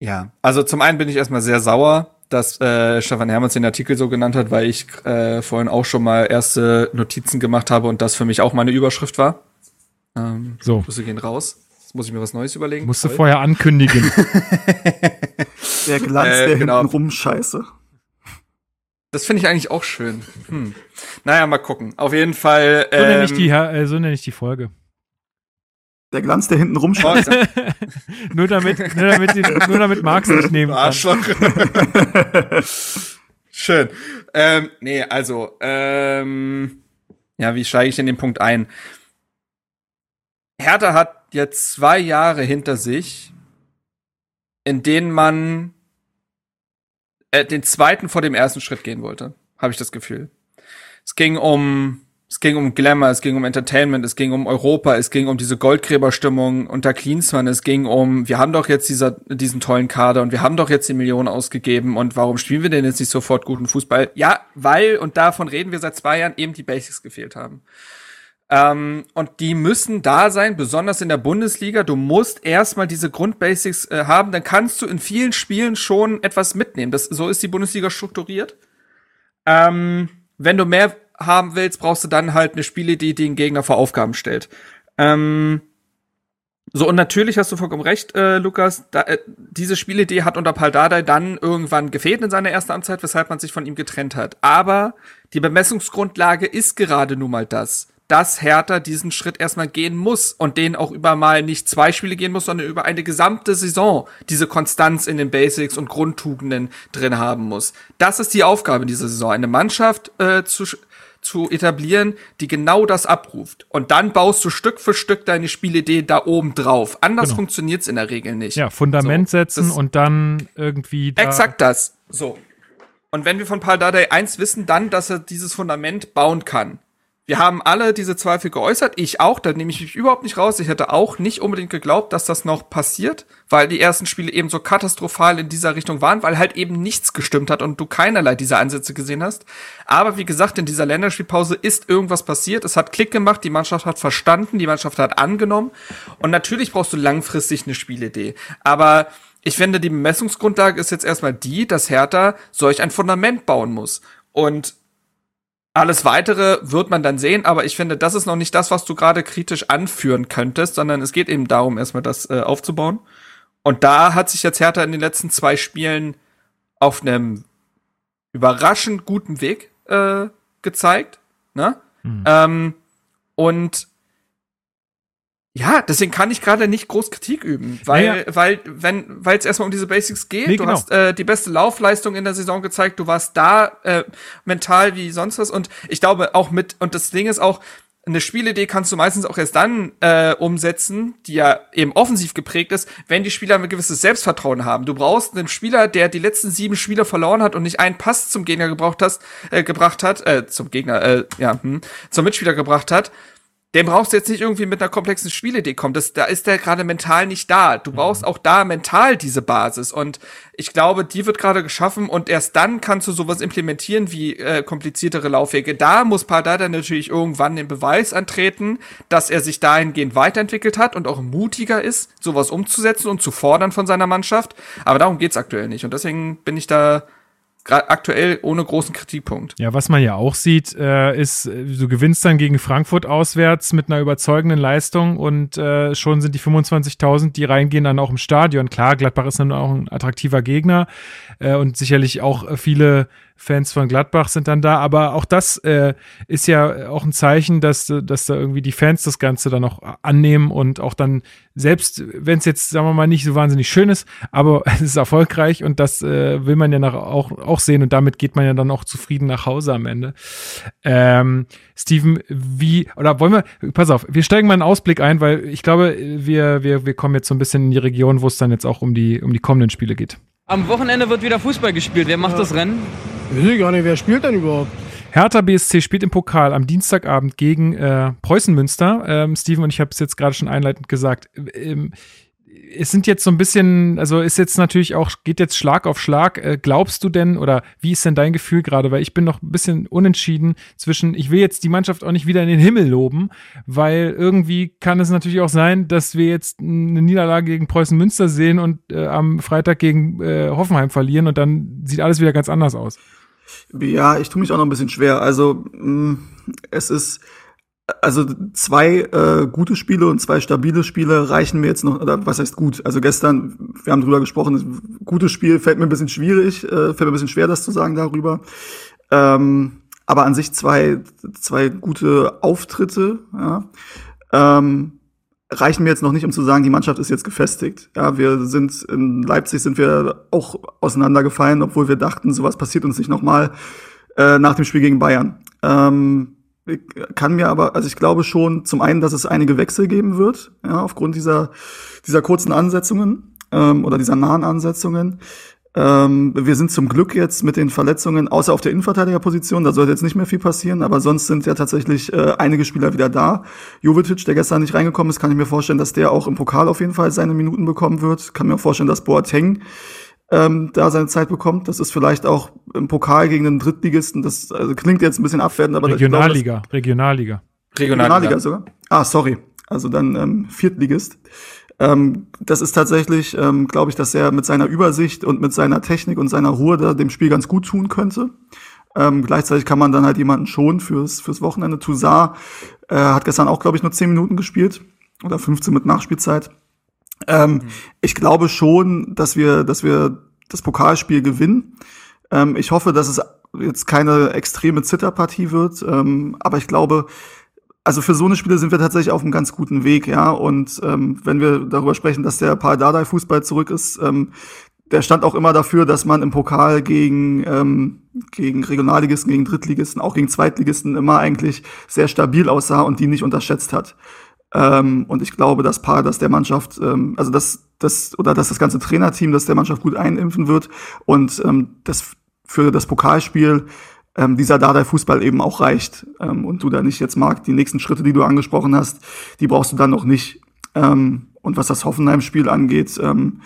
Ja, also zum einen bin ich erstmal sehr sauer, dass äh, Stefan Hermanns den Artikel so genannt hat, weil ich äh, vorhin auch schon mal erste Notizen gemacht habe und das für mich auch meine Überschrift war. Ähm, so. Grüße gehen raus. Jetzt muss ich mir was Neues überlegen. Musste vorher ankündigen. der Glanz äh, der genau. hinten rum Scheiße. Das finde ich eigentlich auch schön. Hm. Naja, mal gucken. Auf jeden Fall. Ähm, so nenne ich die, äh, so nenne ich die Folge. Der Glanz, der hinten rumschaut. nur damit, nur damit, nur damit Marx nicht nehmen kann. Arschloch. Schön. Ähm, nee, also, ähm, ja, wie steige ich in den Punkt ein? Hertha hat jetzt zwei Jahre hinter sich, in denen man äh, den zweiten vor dem ersten Schritt gehen wollte, habe ich das Gefühl. Es ging um es ging um Glamour, es ging um Entertainment, es ging um Europa, es ging um diese Goldgräberstimmung unter Klinsmann, es ging um, wir haben doch jetzt dieser, diesen tollen Kader und wir haben doch jetzt die Millionen ausgegeben und warum spielen wir denn jetzt nicht sofort guten Fußball? Ja, weil, und davon reden wir seit zwei Jahren, eben die Basics gefehlt haben. Ähm, und die müssen da sein, besonders in der Bundesliga. Du musst erstmal diese Grundbasics äh, haben, dann kannst du in vielen Spielen schon etwas mitnehmen. Das, so ist die Bundesliga strukturiert. Ähm, wenn du mehr haben willst, brauchst du dann halt eine Spielidee, die den Gegner vor Aufgaben stellt. Ähm, so, und natürlich hast du vollkommen recht, äh, Lukas, da, äh, diese Spielidee hat unter Paldadei dann irgendwann gefehlt in seiner ersten Amtszeit, weshalb man sich von ihm getrennt hat. Aber die Bemessungsgrundlage ist gerade nun mal das, dass Hertha diesen Schritt erstmal gehen muss und den auch über mal nicht zwei Spiele gehen muss, sondern über eine gesamte Saison diese Konstanz in den Basics und Grundtugenden drin haben muss. Das ist die Aufgabe dieser Saison, eine Mannschaft äh, zu zu etablieren, die genau das abruft. Und dann baust du Stück für Stück deine Spielidee da oben drauf. Anders genau. funktioniert's in der Regel nicht. Ja, Fundament so, setzen und dann irgendwie. Da exakt das. So. Und wenn wir von Paul Dardai eins wissen, dann, dass er dieses Fundament bauen kann. Wir haben alle diese Zweifel geäußert, ich auch, da nehme ich mich überhaupt nicht raus. Ich hätte auch nicht unbedingt geglaubt, dass das noch passiert, weil die ersten Spiele eben so katastrophal in dieser Richtung waren, weil halt eben nichts gestimmt hat und du keinerlei dieser Ansätze gesehen hast. Aber wie gesagt, in dieser Länderspielpause ist irgendwas passiert. Es hat Klick gemacht, die Mannschaft hat verstanden, die Mannschaft hat angenommen. Und natürlich brauchst du langfristig eine Spielidee. Aber ich finde, die Messungsgrundlage ist jetzt erstmal die, dass Hertha solch ein Fundament bauen muss. Und alles weitere wird man dann sehen, aber ich finde, das ist noch nicht das, was du gerade kritisch anführen könntest, sondern es geht eben darum, erstmal das äh, aufzubauen. Und da hat sich jetzt Hertha in den letzten zwei Spielen auf einem überraschend guten Weg äh, gezeigt. Ne? Mhm. Ähm, und ja, deswegen kann ich gerade nicht groß Kritik üben, weil, naja. weil, wenn, weil es erstmal um diese Basics geht, nee, du genau. hast äh, die beste Laufleistung in der Saison gezeigt, du warst da äh, mental wie sonst was und ich glaube auch mit, und das Ding ist auch, eine Spielidee kannst du meistens auch erst dann äh, umsetzen, die ja eben offensiv geprägt ist, wenn die Spieler ein gewisses Selbstvertrauen haben. Du brauchst einen Spieler, der die letzten sieben Spiele verloren hat und nicht einen Pass zum Gegner gebraucht hast, äh, gebracht hat, äh, zum Gegner, äh, ja, hm, zum Mitspieler gebracht hat, den brauchst du jetzt nicht irgendwie mit einer komplexen Spielidee kommen. Das, da ist der gerade mental nicht da. Du brauchst mhm. auch da mental diese Basis. Und ich glaube, die wird gerade geschaffen und erst dann kannst du sowas implementieren wie äh, kompliziertere Laufwege. Da muss Pardada natürlich irgendwann den Beweis antreten, dass er sich dahingehend weiterentwickelt hat und auch mutiger ist, sowas umzusetzen und zu fordern von seiner Mannschaft. Aber darum geht's aktuell nicht. Und deswegen bin ich da aktuell ohne großen Kritikpunkt. Ja, was man ja auch sieht, äh, ist, du gewinnst dann gegen Frankfurt auswärts mit einer überzeugenden Leistung und äh, schon sind die 25.000, die reingehen, dann auch im Stadion. Klar, Gladbach ist dann auch ein attraktiver Gegner äh, und sicherlich auch viele Fans von Gladbach sind dann da, aber auch das äh, ist ja auch ein Zeichen, dass, dass da irgendwie die Fans das Ganze dann auch annehmen und auch dann, selbst wenn es jetzt, sagen wir mal, nicht so wahnsinnig schön ist, aber es ist erfolgreich und das äh, will man ja nach, auch, auch sehen und damit geht man ja dann auch zufrieden nach Hause am Ende. Ähm, Steven, wie, oder wollen wir, pass auf, wir steigen mal einen Ausblick ein, weil ich glaube, wir, wir, wir kommen jetzt so ein bisschen in die Region, wo es dann jetzt auch um die, um die kommenden Spiele geht. Am Wochenende wird wieder Fußball gespielt. Wer macht ja. das Rennen? Ich weiß gar nicht, wer spielt denn überhaupt? Hertha BSC spielt im Pokal am Dienstagabend gegen äh, Preußen Münster. Ähm, Steven und ich habe es jetzt gerade schon einleitend gesagt. Ähm, es sind jetzt so ein bisschen, also ist jetzt natürlich auch, geht jetzt Schlag auf Schlag. Äh, glaubst du denn oder wie ist denn dein Gefühl gerade? Weil ich bin noch ein bisschen unentschieden zwischen, ich will jetzt die Mannschaft auch nicht wieder in den Himmel loben, weil irgendwie kann es natürlich auch sein, dass wir jetzt eine Niederlage gegen Preußen Münster sehen und äh, am Freitag gegen äh, Hoffenheim verlieren und dann sieht alles wieder ganz anders aus. Ja, ich tue mich auch noch ein bisschen schwer. Also mh, mm, es ist also zwei äh, gute Spiele und zwei stabile Spiele reichen mir jetzt noch, oder was heißt gut? Also gestern, wir haben drüber gesprochen, gutes Spiel fällt mir ein bisschen schwierig, äh, fällt mir ein bisschen schwer, das zu sagen darüber. Ähm, aber an sich zwei, zwei gute Auftritte, ja, ähm, reichen mir jetzt noch nicht, um zu sagen, die Mannschaft ist jetzt gefestigt. Ja, wir sind in Leipzig sind wir auch auseinandergefallen, obwohl wir dachten, sowas passiert uns nicht nochmal äh, nach dem Spiel gegen Bayern. Ähm, kann mir aber, also ich glaube schon zum einen, dass es einige Wechsel geben wird, ja, aufgrund dieser, dieser kurzen Ansetzungen ähm, oder dieser nahen Ansetzungen. Ähm, wir sind zum Glück jetzt mit den Verletzungen, außer auf der Innenverteidigerposition, da sollte jetzt nicht mehr viel passieren, aber sonst sind ja tatsächlich äh, einige Spieler wieder da. Jovetic, der gestern nicht reingekommen ist, kann ich mir vorstellen, dass der auch im Pokal auf jeden Fall seine Minuten bekommen wird. Kann mir auch vorstellen, dass Boateng ähm, da seine Zeit bekommt. Das ist vielleicht auch im Pokal gegen den Drittligisten. Das also klingt jetzt ein bisschen abwertend, aber Regionalliga, glaube, Regionalliga. Regionalliga. Regionalliga sogar. Ah, sorry. Also dann ähm, Viertligist. Ähm, das ist tatsächlich, ähm, glaube ich, dass er mit seiner Übersicht und mit seiner Technik und seiner Ruhe da dem Spiel ganz gut tun könnte. Ähm, gleichzeitig kann man dann halt jemanden schonen fürs, fürs Wochenende. Toussaint äh, hat gestern auch, glaube ich, nur 10 Minuten gespielt. Oder 15 mit Nachspielzeit. Ähm, mhm. Ich glaube schon, dass wir, dass wir das Pokalspiel gewinnen. Ähm, ich hoffe, dass es jetzt keine extreme Zitterpartie wird, ähm, aber ich glaube, also für so eine Spiele sind wir tatsächlich auf einem ganz guten Weg, ja. Und ähm, wenn wir darüber sprechen, dass der Paul Dardai Fußball zurück ist, ähm, der stand auch immer dafür, dass man im Pokal gegen, ähm, gegen Regionalligisten, gegen Drittligisten, auch gegen Zweitligisten immer eigentlich sehr stabil aussah und die nicht unterschätzt hat. Ähm, und ich glaube, dass Paar das der Mannschaft, ähm, also dass das oder dass das ganze Trainerteam das der Mannschaft gut einimpfen wird und ähm, das für das Pokalspiel ähm, dieser Dardai-Fußball eben auch reicht ähm, und du da nicht jetzt mag, die nächsten Schritte, die du angesprochen hast, die brauchst du dann noch nicht. Ähm, und was das Hoffenheim-Spiel angeht, ähm,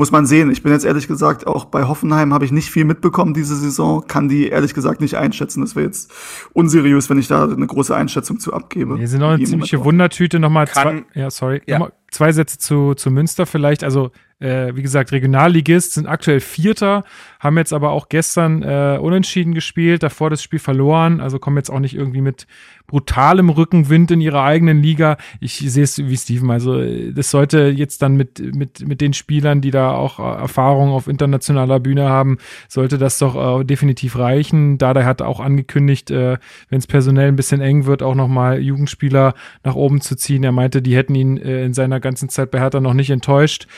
muss man sehen. Ich bin jetzt ehrlich gesagt, auch bei Hoffenheim habe ich nicht viel mitbekommen diese Saison, kann die ehrlich gesagt nicht einschätzen. Das wäre jetzt unseriös, wenn ich da eine große Einschätzung zu abgebe. Wir sind noch eine ziemliche Wundertüte. Nochmal zwei, ja, sorry. Ja. Nochmal zwei Sätze zu, zu Münster vielleicht. Also äh, wie gesagt, Regionalligist, sind aktuell Vierter, haben jetzt aber auch gestern äh, unentschieden gespielt, davor das Spiel verloren, also kommen jetzt auch nicht irgendwie mit brutalem Rückenwind in ihrer eigenen Liga. Ich sehe es wie Steven, also das sollte jetzt dann mit, mit, mit den Spielern, die da auch äh, Erfahrung auf internationaler Bühne haben, sollte das doch äh, definitiv reichen. Dada hat auch angekündigt, äh, wenn es personell ein bisschen eng wird, auch nochmal Jugendspieler nach oben zu ziehen. Er meinte, die hätten ihn äh, in seiner ganzen Zeit bei Hertha noch nicht enttäuscht.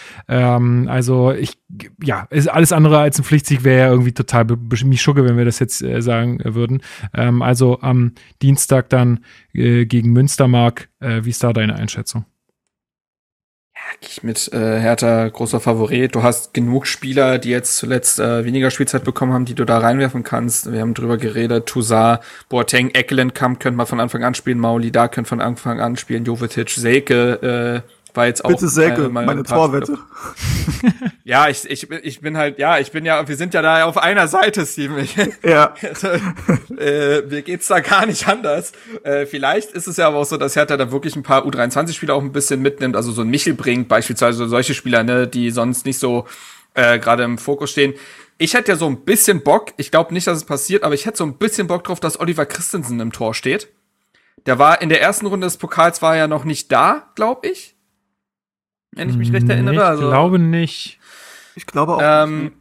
Ähm, also ich, ja, ist alles andere als ein Pflichtsieg wäre ja irgendwie total mich wenn wir das jetzt äh, sagen äh, würden. Ähm, also am Dienstag dann äh, gegen Münstermark. Äh, wie ist da deine Einschätzung? ich mit äh, Hertha großer Favorit. Du hast genug Spieler, die jetzt zuletzt äh, weniger Spielzeit bekommen haben, die du da reinwerfen kannst. Wir haben drüber geredet. Toussaint, Boateng, Eckelenkamp können mal von Anfang an spielen. Mauli da können von Anfang an spielen. Jovetic, Selke, äh, war jetzt auch Bitte Selke, äh, meine Torwette. ja, ich, ich, ich bin halt, ja, ich bin ja, wir sind ja da auf einer Seite, Steven. Ja. äh, mir geht's da gar nicht anders. Äh, vielleicht ist es ja aber auch so, dass Hertha da wirklich ein paar U23-Spieler auch ein bisschen mitnimmt, also so ein Michel bringt, beispielsweise solche Spieler, ne, die sonst nicht so äh, gerade im Fokus stehen. Ich hätte ja so ein bisschen Bock, ich glaube nicht, dass es passiert, aber ich hätte so ein bisschen Bock drauf, dass Oliver Christensen im Tor steht. Der war in der ersten Runde des Pokals war er ja noch nicht da, glaube ich wenn ich mich recht erinnere. Ich also, glaube nicht. Ich glaube auch ähm, nicht.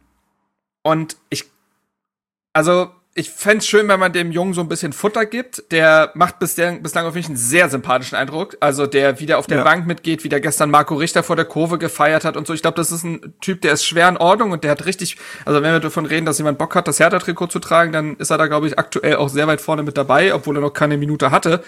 Und ich, also ich fände schön, wenn man dem Jungen so ein bisschen Futter gibt. Der macht bislang, bislang auf mich einen sehr sympathischen Eindruck. Also der wieder auf der ja. Bank mitgeht, wie der gestern Marco Richter vor der Kurve gefeiert hat und so. Ich glaube, das ist ein Typ, der ist schwer in Ordnung und der hat richtig, also wenn wir davon reden, dass jemand Bock hat, das Hertha-Trikot zu tragen, dann ist er da, glaube ich, aktuell auch sehr weit vorne mit dabei, obwohl er noch keine Minute hatte.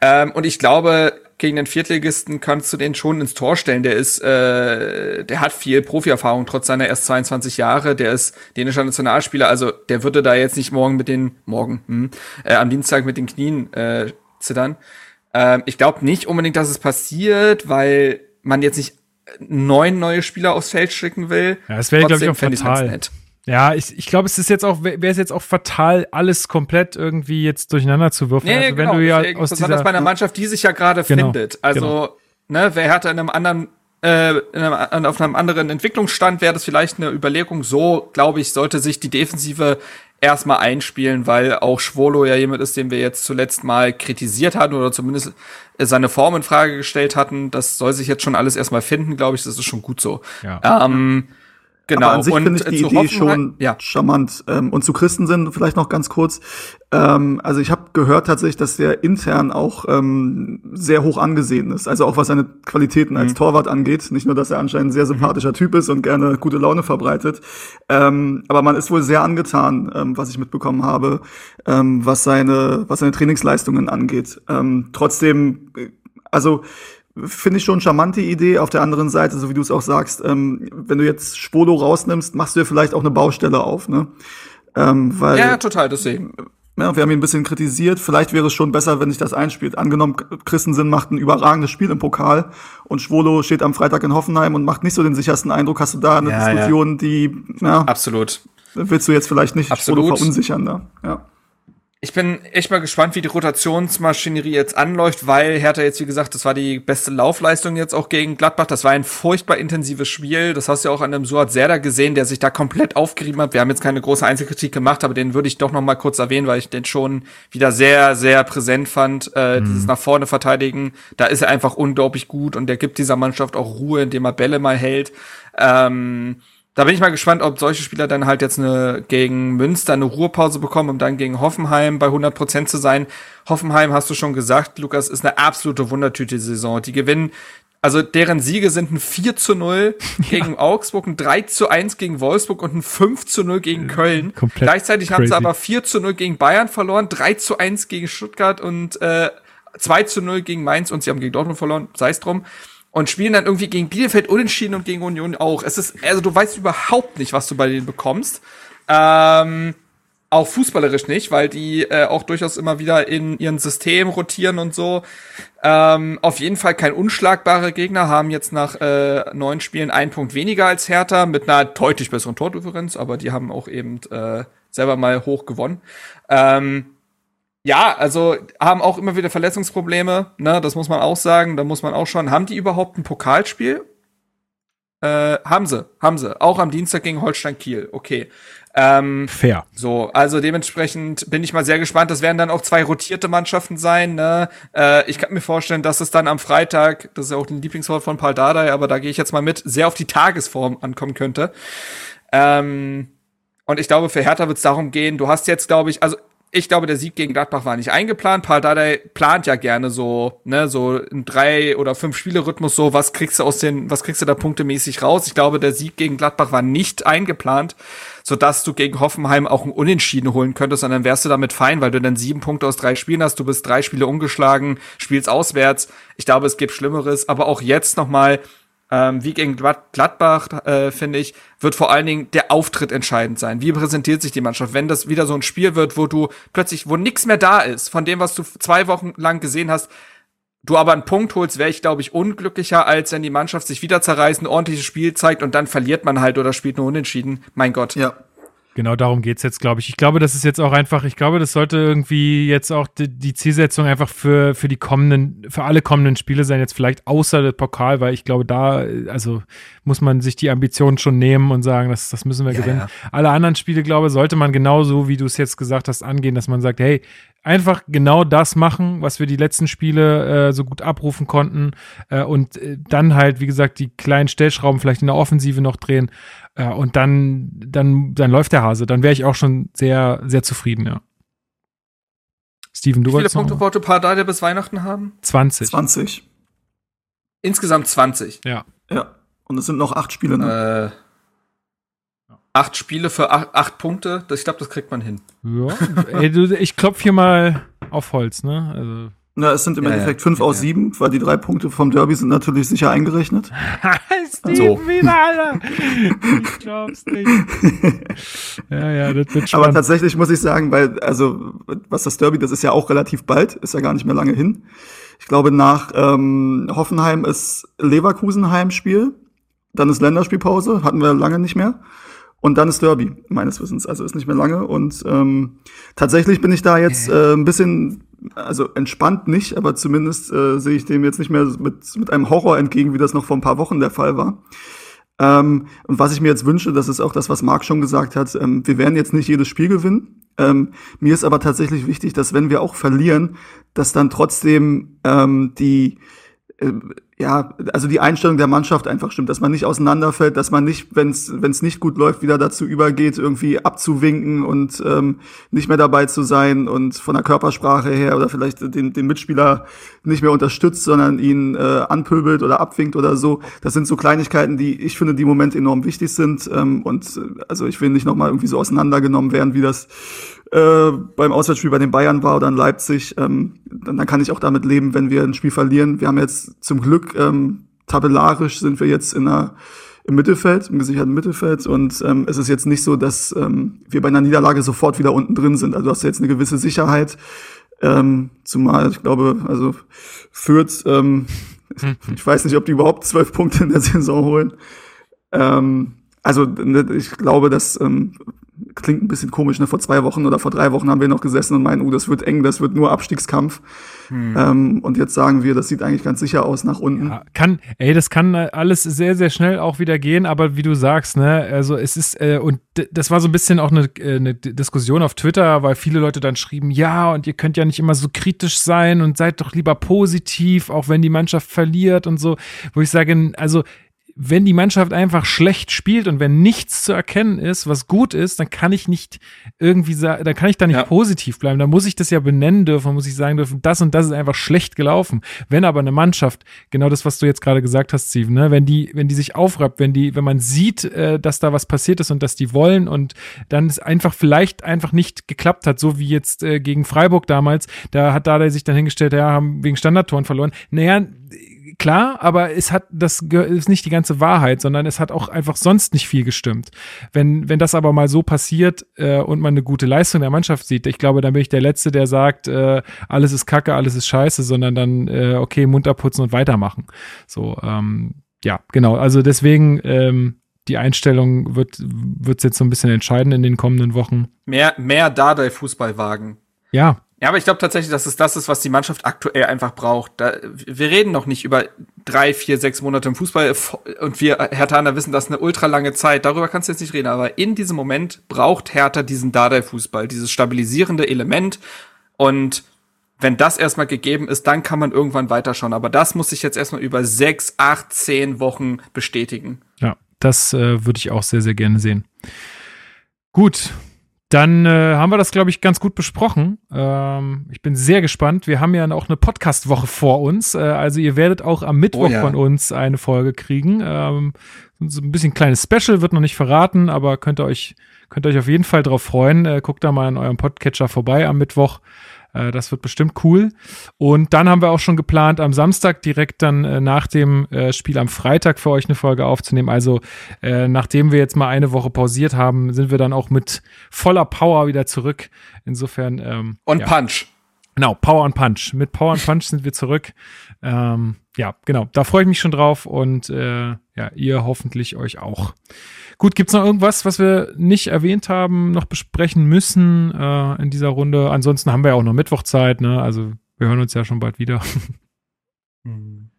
Ähm, und ich glaube, gegen den Viertligisten kannst du den schon ins Tor stellen. Der ist, äh, der hat viel Profierfahrung trotz seiner erst 22 Jahre. Der ist dänischer Nationalspieler. Also der würde da jetzt nicht morgen mit den morgen hm, äh, am Dienstag mit den Knien äh, zittern. Ähm, ich glaube nicht unbedingt, dass es passiert, weil man jetzt nicht neun neue Spieler aufs Feld schicken will. Ja, das wäre glaube ich auch fatal. Ja, ich, ich glaube, es ist jetzt auch, wäre es jetzt auch fatal, alles komplett irgendwie jetzt durcheinander zu würfeln. Nee, also, wenn genau, du ja aus besonders bei einer Mannschaft, die sich ja gerade genau, findet. Also, genau. ne, wer hat in einem anderen, äh, in einem, auf einem anderen Entwicklungsstand, wäre das vielleicht eine Überlegung. So, glaube ich, sollte sich die Defensive erstmal einspielen, weil auch Schwolo ja jemand ist, den wir jetzt zuletzt mal kritisiert hatten oder zumindest seine Form in Frage gestellt hatten. Das soll sich jetzt schon alles erstmal finden, glaube ich. Das ist schon gut so. Ja. Ähm, Genau. Aber an sich finde ich die Idee schon ja. charmant. Ähm, und zu Christensen vielleicht noch ganz kurz. Ähm, also ich habe gehört tatsächlich, dass der intern auch ähm, sehr hoch angesehen ist. Also auch was seine Qualitäten mhm. als Torwart angeht. Nicht nur, dass er anscheinend ein sehr sympathischer mhm. Typ ist und gerne gute Laune verbreitet. Ähm, aber man ist wohl sehr angetan, ähm, was ich mitbekommen habe, ähm, was seine, was seine Trainingsleistungen angeht. Trotzdem, äh, also Finde ich schon charmante Idee. Auf der anderen Seite, so wie du es auch sagst, ähm, wenn du jetzt Spolo rausnimmst, machst du ja vielleicht auch eine Baustelle auf, ne? Ähm, weil, ja, total, deswegen. Ja, wir haben ihn ein bisschen kritisiert. Vielleicht wäre es schon besser, wenn sich das einspielt. Angenommen, Christensen macht ein überragendes Spiel im Pokal und Schwolo steht am Freitag in Hoffenheim und macht nicht so den sichersten Eindruck. Hast du da eine ja, Diskussion, ja. die, ja. Absolut. Willst du jetzt vielleicht nicht Absolut. Schwolo verunsichern da? Ja. Ich bin echt mal gespannt, wie die Rotationsmaschinerie jetzt anläuft, weil Hertha jetzt, wie gesagt, das war die beste Laufleistung jetzt auch gegen Gladbach. Das war ein furchtbar intensives Spiel. Das hast du ja auch an dem Suat Serda gesehen, der sich da komplett aufgerieben hat. Wir haben jetzt keine große Einzelkritik gemacht, aber den würde ich doch noch mal kurz erwähnen, weil ich den schon wieder sehr, sehr präsent fand. Äh, mhm. Dieses nach vorne verteidigen, da ist er einfach unglaublich gut und der gibt dieser Mannschaft auch Ruhe, indem er Bälle mal hält. Ähm, da bin ich mal gespannt, ob solche Spieler dann halt jetzt eine, gegen Münster eine Ruhepause bekommen, um dann gegen Hoffenheim bei 100 Prozent zu sein. Hoffenheim, hast du schon gesagt, Lukas, ist eine absolute Wundertüte Saison. Die gewinnen Also deren Siege sind ein 4 zu 0 gegen ja. Augsburg, ein 3 zu 1 gegen Wolfsburg und ein 5 zu 0 gegen Köln. Komplett Gleichzeitig crazy. haben sie aber 4 zu 0 gegen Bayern verloren, 3 zu 1 gegen Stuttgart und äh, 2 zu 0 gegen Mainz und sie haben gegen Dortmund verloren, sei es drum. Und spielen dann irgendwie gegen Bielefeld unentschieden und gegen Union auch. Es ist, also du weißt überhaupt nicht, was du bei denen bekommst. Ähm, auch fußballerisch nicht, weil die äh, auch durchaus immer wieder in ihren System rotieren und so. Ähm, auf jeden Fall kein unschlagbare Gegner, haben jetzt nach äh, neun Spielen einen Punkt weniger als Hertha mit einer deutlich besseren Tordifferenz, aber die haben auch eben äh, selber mal hoch gewonnen. Ähm, ja, also haben auch immer wieder Verletzungsprobleme, ne, das muss man auch sagen, da muss man auch schon, haben die überhaupt ein Pokalspiel? Äh, haben sie, haben sie. Auch am Dienstag gegen Holstein Kiel, okay. Ähm, Fair. So, also dementsprechend bin ich mal sehr gespannt. Das werden dann auch zwei rotierte Mannschaften sein. Ne? Äh, ich kann mir vorstellen, dass es dann am Freitag, das ist ja auch ein Lieblingswort von Paul Dardai, aber da gehe ich jetzt mal mit, sehr auf die Tagesform ankommen könnte. Ähm, und ich glaube, für Hertha wird es darum gehen, du hast jetzt, glaube ich, also ich glaube, der Sieg gegen Gladbach war nicht eingeplant. Paul Dardai plant ja gerne so, ne, so ein drei oder fünf Spiele Rhythmus so, was kriegst du aus den, was kriegst du da punktemäßig raus? Ich glaube, der Sieg gegen Gladbach war nicht eingeplant sodass du gegen Hoffenheim auch ein Unentschieden holen könntest und dann wärst du damit fein, weil du dann sieben Punkte aus drei Spielen hast, du bist drei Spiele ungeschlagen, spielst auswärts. Ich glaube, es gibt Schlimmeres, aber auch jetzt nochmal, ähm, wie gegen Gladbach, äh, finde ich, wird vor allen Dingen der Auftritt entscheidend sein. Wie präsentiert sich die Mannschaft? Wenn das wieder so ein Spiel wird, wo du plötzlich, wo nichts mehr da ist, von dem, was du zwei Wochen lang gesehen hast, du aber einen Punkt holst, wäre ich, glaube ich, unglücklicher, als wenn die Mannschaft sich wieder zerreißt, ein ordentliches Spiel zeigt und dann verliert man halt oder spielt nur unentschieden. Mein Gott. Ja. Genau darum geht's jetzt, glaube ich. Ich glaube, das ist jetzt auch einfach, ich glaube, das sollte irgendwie jetzt auch die, die, Zielsetzung einfach für, für die kommenden, für alle kommenden Spiele sein, jetzt vielleicht außer der Pokal, weil ich glaube, da, also muss man sich die Ambitionen schon nehmen und sagen, das, das müssen wir ja, gewinnen. Ja. Alle anderen Spiele, glaube ich, sollte man genauso, wie du es jetzt gesagt hast, angehen, dass man sagt, hey, einfach genau das machen, was wir die letzten Spiele äh, so gut abrufen konnten äh, und äh, dann halt, wie gesagt, die kleinen Stellschrauben vielleicht in der Offensive noch drehen äh, und dann, dann, dann läuft der Hase. Dann wäre ich auch schon sehr, sehr zufrieden, ja. Steven, du Wie viele Punkte wollte Pardade bis Weihnachten haben? 20. 20. Insgesamt 20. Ja. Ja. Und es sind noch acht Spiele, ne? Äh, acht Spiele für acht, acht Punkte, das, ich glaube, das kriegt man hin. Ja, ey, du, ich klopf hier mal auf Holz, ne? Also. Na, es sind im ja, Endeffekt fünf ja. aus sieben, weil die drei Punkte vom Derby sind natürlich sicher eingerechnet. Steve so. wieder, Alter. Ich glaub's nicht. ja, ja, das wird spannend. Aber tatsächlich muss ich sagen, weil, also, was das Derby, das ist ja auch relativ bald, ist ja gar nicht mehr lange hin. Ich glaube, nach ähm, Hoffenheim ist Leverkusen Heimspiel, dann ist Länderspielpause, hatten wir lange nicht mehr. Und dann ist Derby, meines Wissens. Also ist nicht mehr lange. Und ähm, tatsächlich bin ich da jetzt äh, ein bisschen, also entspannt nicht, aber zumindest äh, sehe ich dem jetzt nicht mehr mit, mit einem Horror entgegen, wie das noch vor ein paar Wochen der Fall war. Ähm, und was ich mir jetzt wünsche, das ist auch das, was Marc schon gesagt hat, ähm, wir werden jetzt nicht jedes Spiel gewinnen. Ähm, mir ist aber tatsächlich wichtig, dass wenn wir auch verlieren, dass dann trotzdem ähm, die ja, also die Einstellung der Mannschaft einfach stimmt, dass man nicht auseinanderfällt, dass man nicht, wenn es nicht gut läuft, wieder dazu übergeht, irgendwie abzuwinken und ähm, nicht mehr dabei zu sein und von der Körpersprache her oder vielleicht den, den Mitspieler nicht mehr unterstützt, sondern ihn äh, anpöbelt oder abwinkt oder so. Das sind so Kleinigkeiten, die ich finde, die im Moment enorm wichtig sind. Ähm, und äh, also ich will nicht nochmal irgendwie so auseinandergenommen werden, wie das äh, beim Auswärtsspiel bei den Bayern war oder in Leipzig, ähm, dann, dann kann ich auch damit leben, wenn wir ein Spiel verlieren. Wir haben jetzt zum Glück ähm, tabellarisch sind wir jetzt in einer im Mittelfeld, im gesicherten Mittelfeld. Und ähm, es ist jetzt nicht so, dass ähm, wir bei einer Niederlage sofort wieder unten drin sind. Also du hast jetzt eine gewisse Sicherheit. Ähm, zumal, ich glaube, also Fürth, ähm, ich weiß nicht, ob die überhaupt zwölf Punkte in der Saison holen. Ähm, also ne, ich glaube, dass ähm, klingt ein bisschen komisch, ne? Vor zwei Wochen oder vor drei Wochen haben wir noch gesessen und meinen, uh, das wird eng, das wird nur Abstiegskampf. Hm. Ähm, und jetzt sagen wir, das sieht eigentlich ganz sicher aus nach unten. Ja, kann, ey, das kann alles sehr, sehr schnell auch wieder gehen, aber wie du sagst, ne, also es ist, äh, und das war so ein bisschen auch eine, äh, eine Diskussion auf Twitter, weil viele Leute dann schrieben, ja, und ihr könnt ja nicht immer so kritisch sein und seid doch lieber positiv, auch wenn die Mannschaft verliert und so, wo ich sage, also wenn die Mannschaft einfach schlecht spielt und wenn nichts zu erkennen ist, was gut ist, dann kann ich nicht irgendwie sagen, dann kann ich da nicht ja. positiv bleiben. Dann muss ich das ja benennen dürfen, muss ich sagen dürfen, das und das ist einfach schlecht gelaufen. Wenn aber eine Mannschaft, genau das, was du jetzt gerade gesagt hast, Steven, ne, wenn die, wenn die sich aufrappt, wenn die, wenn man sieht, äh, dass da was passiert ist und dass die wollen und dann es einfach vielleicht einfach nicht geklappt hat, so wie jetzt äh, gegen Freiburg damals, da hat Dada sich dann hingestellt, ja, haben wegen Standardtoren verloren. Naja, klar, aber es hat, das ist nicht die ganze Wahrheit, sondern es hat auch einfach sonst nicht viel gestimmt. Wenn, wenn das aber mal so passiert äh, und man eine gute Leistung der Mannschaft sieht, ich glaube, dann bin ich der Letzte, der sagt, äh, alles ist Kacke, alles ist Scheiße, sondern dann, äh, okay, Mund abputzen und weitermachen. So, ähm, ja, genau. Also deswegen, ähm, die Einstellung wird wird's jetzt so ein bisschen entscheiden in den kommenden Wochen. Mehr, mehr Dardai-Fußball wagen. Ja, ja, aber ich glaube tatsächlich, dass es das ist, was die Mannschaft aktuell einfach braucht. Da, wir reden noch nicht über drei, vier, sechs Monate im Fußball und wir Herthaner wissen, das ist eine ultra lange Zeit. Darüber kannst du jetzt nicht reden, aber in diesem Moment braucht Hertha diesen Dardai-Fußball, dieses stabilisierende Element und wenn das erstmal gegeben ist, dann kann man irgendwann weiterschauen. Aber das muss sich jetzt erstmal über sechs, acht, zehn Wochen bestätigen. Ja, das äh, würde ich auch sehr, sehr gerne sehen. Gut, dann äh, haben wir das, glaube ich, ganz gut besprochen. Ähm, ich bin sehr gespannt. Wir haben ja auch eine Podcast-Woche vor uns. Äh, also ihr werdet auch am Mittwoch oh, ja. von uns eine Folge kriegen. Ähm, so ein bisschen kleines Special, wird noch nicht verraten, aber könnt ihr euch, könnt ihr euch auf jeden Fall drauf freuen. Äh, guckt da mal in eurem Podcatcher vorbei am Mittwoch. Äh, das wird bestimmt cool. Und dann haben wir auch schon geplant, am Samstag direkt dann äh, nach dem äh, Spiel am Freitag für euch eine Folge aufzunehmen. Also äh, nachdem wir jetzt mal eine Woche pausiert haben, sind wir dann auch mit voller Power wieder zurück. Insofern. Ähm, und ja. Punch. Genau, Power und Punch. Mit Power und Punch sind wir zurück. Ähm, ja, genau. Da freue ich mich schon drauf und äh, ja, ihr hoffentlich euch auch. Gut, gibt's noch irgendwas, was wir nicht erwähnt haben, noch besprechen müssen äh, in dieser Runde? Ansonsten haben wir ja auch noch Mittwochzeit, ne? Also wir hören uns ja schon bald wieder. Hm.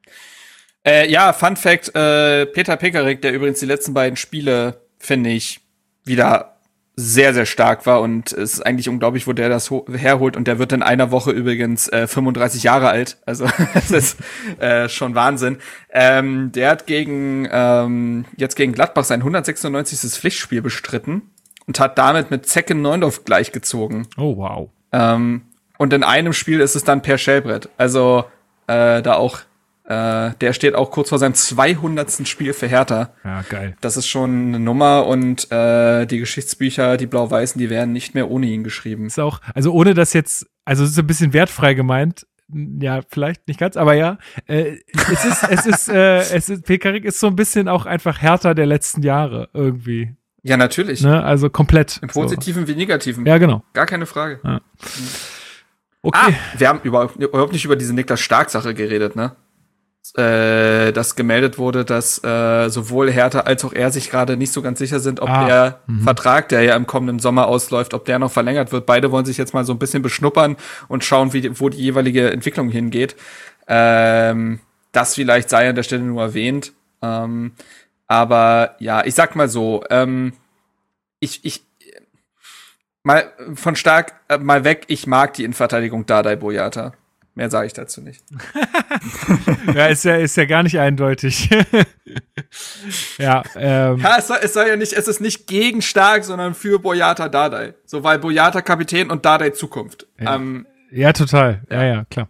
Äh, ja, Fun Fact: äh, Peter Pekarik, der übrigens die letzten beiden Spiele, finde ich, wieder sehr, sehr stark war und es ist eigentlich unglaublich, wo der das herholt und der wird in einer Woche übrigens äh, 35 Jahre alt. Also das ist äh, schon Wahnsinn. Ähm, der hat gegen ähm, jetzt gegen Gladbach sein 196. Pflichtspiel bestritten und hat damit mit Zecken Neundorf gleichgezogen. Oh wow. Ähm, und in einem Spiel ist es dann per Schellbrett. Also äh, da auch äh, der steht auch kurz vor seinem 200. Spiel für Hertha. Ja, geil. Das ist schon eine Nummer und äh, die Geschichtsbücher, die blau-weißen, die werden nicht mehr ohne ihn geschrieben. Ist auch, also ohne das jetzt, also es ist ein bisschen wertfrei gemeint, ja, vielleicht nicht ganz, aber ja, äh, es ist, es ist, äh, es ist, Pekarik ist so ein bisschen auch einfach härter der letzten Jahre irgendwie. Ja, natürlich. Ne? Also komplett. Im Positiven so. wie Negativen. Ja, genau. Gar keine Frage. Ja. Okay. Ah, wir haben überhaupt, überhaupt nicht über diese Niklas Stark-Sache geredet, ne? Äh, dass gemeldet wurde, dass äh, sowohl Hertha als auch er sich gerade nicht so ganz sicher sind, ob ah, der -hmm. Vertrag, der ja im kommenden Sommer ausläuft, ob der noch verlängert wird. Beide wollen sich jetzt mal so ein bisschen beschnuppern und schauen, wie, wo die jeweilige Entwicklung hingeht. Ähm, das vielleicht sei an der Stelle nur erwähnt. Ähm, aber ja, ich sag mal so, ähm, ich, ich, mal von stark, äh, mal weg, ich mag die Innenverteidigung Dadai Boyata. Mehr sage ich dazu nicht. ja, ist ja, ist ja gar nicht eindeutig. ja, ähm. ja es, soll, es soll ja nicht, es ist nicht gegen Stark, sondern für Boyata Dardai. So, weil Boyata Kapitän und Dardai Zukunft. Ja, ähm, ja total. Ja, ja, ja klar.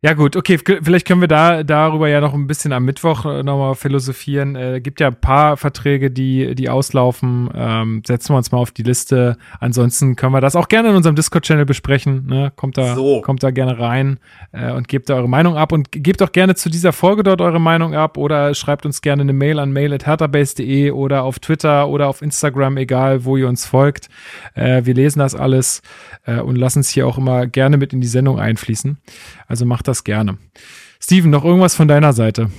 Ja gut, okay, vielleicht können wir da darüber ja noch ein bisschen am Mittwoch äh, nochmal philosophieren. Äh, gibt ja ein paar Verträge, die die auslaufen. Ähm, setzen wir uns mal auf die Liste. Ansonsten können wir das auch gerne in unserem Discord-Channel besprechen. Ne? Kommt da, so. kommt da gerne rein äh, und gebt da eure Meinung ab und gebt auch gerne zu dieser Folge dort eure Meinung ab oder schreibt uns gerne eine Mail an mail@herterbase.de oder auf Twitter oder auf Instagram, egal wo ihr uns folgt. Äh, wir lesen das alles äh, und lassen es hier auch immer gerne mit in die Sendung einfließen. Also macht das gerne. Steven, noch irgendwas von deiner Seite?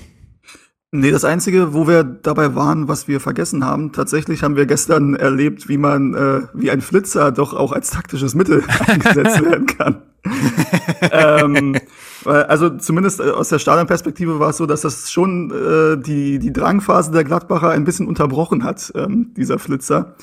Nee, das Einzige, wo wir dabei waren, was wir vergessen haben, tatsächlich haben wir gestern erlebt, wie man, äh, wie ein Flitzer doch auch als taktisches Mittel eingesetzt werden kann. ähm, also zumindest äh, aus der Stadionperspektive war es so, dass das schon äh, die, die Drangphase der Gladbacher ein bisschen unterbrochen hat, ähm, dieser Flitzer.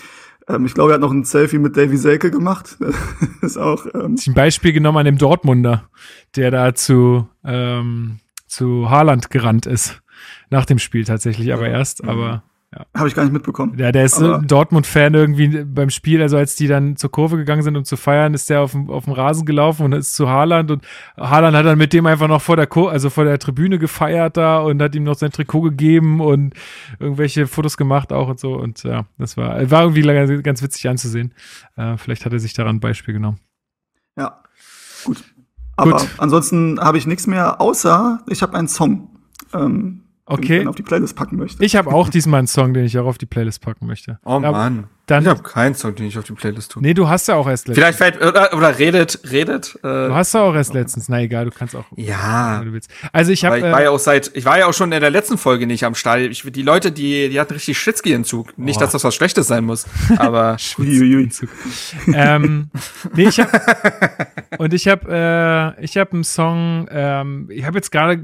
Ähm, ich glaube, er hat noch ein Selfie mit Davy Selke gemacht. ist auch. Ähm ein Beispiel genommen an dem Dortmunder, der da zu, ähm, zu Haaland gerannt ist. nach dem Spiel tatsächlich, aber erst, Mhm. aber ja. Habe ich gar nicht mitbekommen. Ja, der ist so Aber- ein Dortmund-Fan irgendwie beim Spiel, also als die dann zur Kurve gegangen sind, um zu feiern, ist der auf dem, auf dem Rasen gelaufen und ist zu Haaland und Haaland hat dann mit dem einfach noch vor der Kur also vor der Tribüne gefeiert da und hat ihm noch sein Trikot gegeben und irgendwelche Fotos gemacht auch und so und ja, das war, war irgendwie ganz, ganz witzig anzusehen. Äh, vielleicht hat er sich daran ein Beispiel genommen. Ja, gut. Aber Gut. ansonsten habe ich nichts mehr, außer ich habe einen Song, ähm, Okay. dann auf die Playlist packen möchte. Ich habe auch diesmal einen Song, den ich auch auf die Playlist packen möchte. Oh Ja, Mann. Dann, Ich habe keinen Song, den ich auf die Playlist tue. nee, du hast ja auch erst letztens. Vielleicht oder, oder redet, redet. Äh, Du hast ja auch erst letztens. Na egal, du kannst auch, ja. wenn du willst. Also ich habe ich war ja auch seit, ich war ja auch schon in der letzten Folge nicht am Stall. Ich, die Leute, die, die hatten richtig Schwitzki-Entzug. Nicht, Oh. dass das was Schlechtes sein muss, aber Uiuiui. ähm, nee, ich hab, und ich habe äh, ich habe einen Song, ähm, ich habe jetzt gerade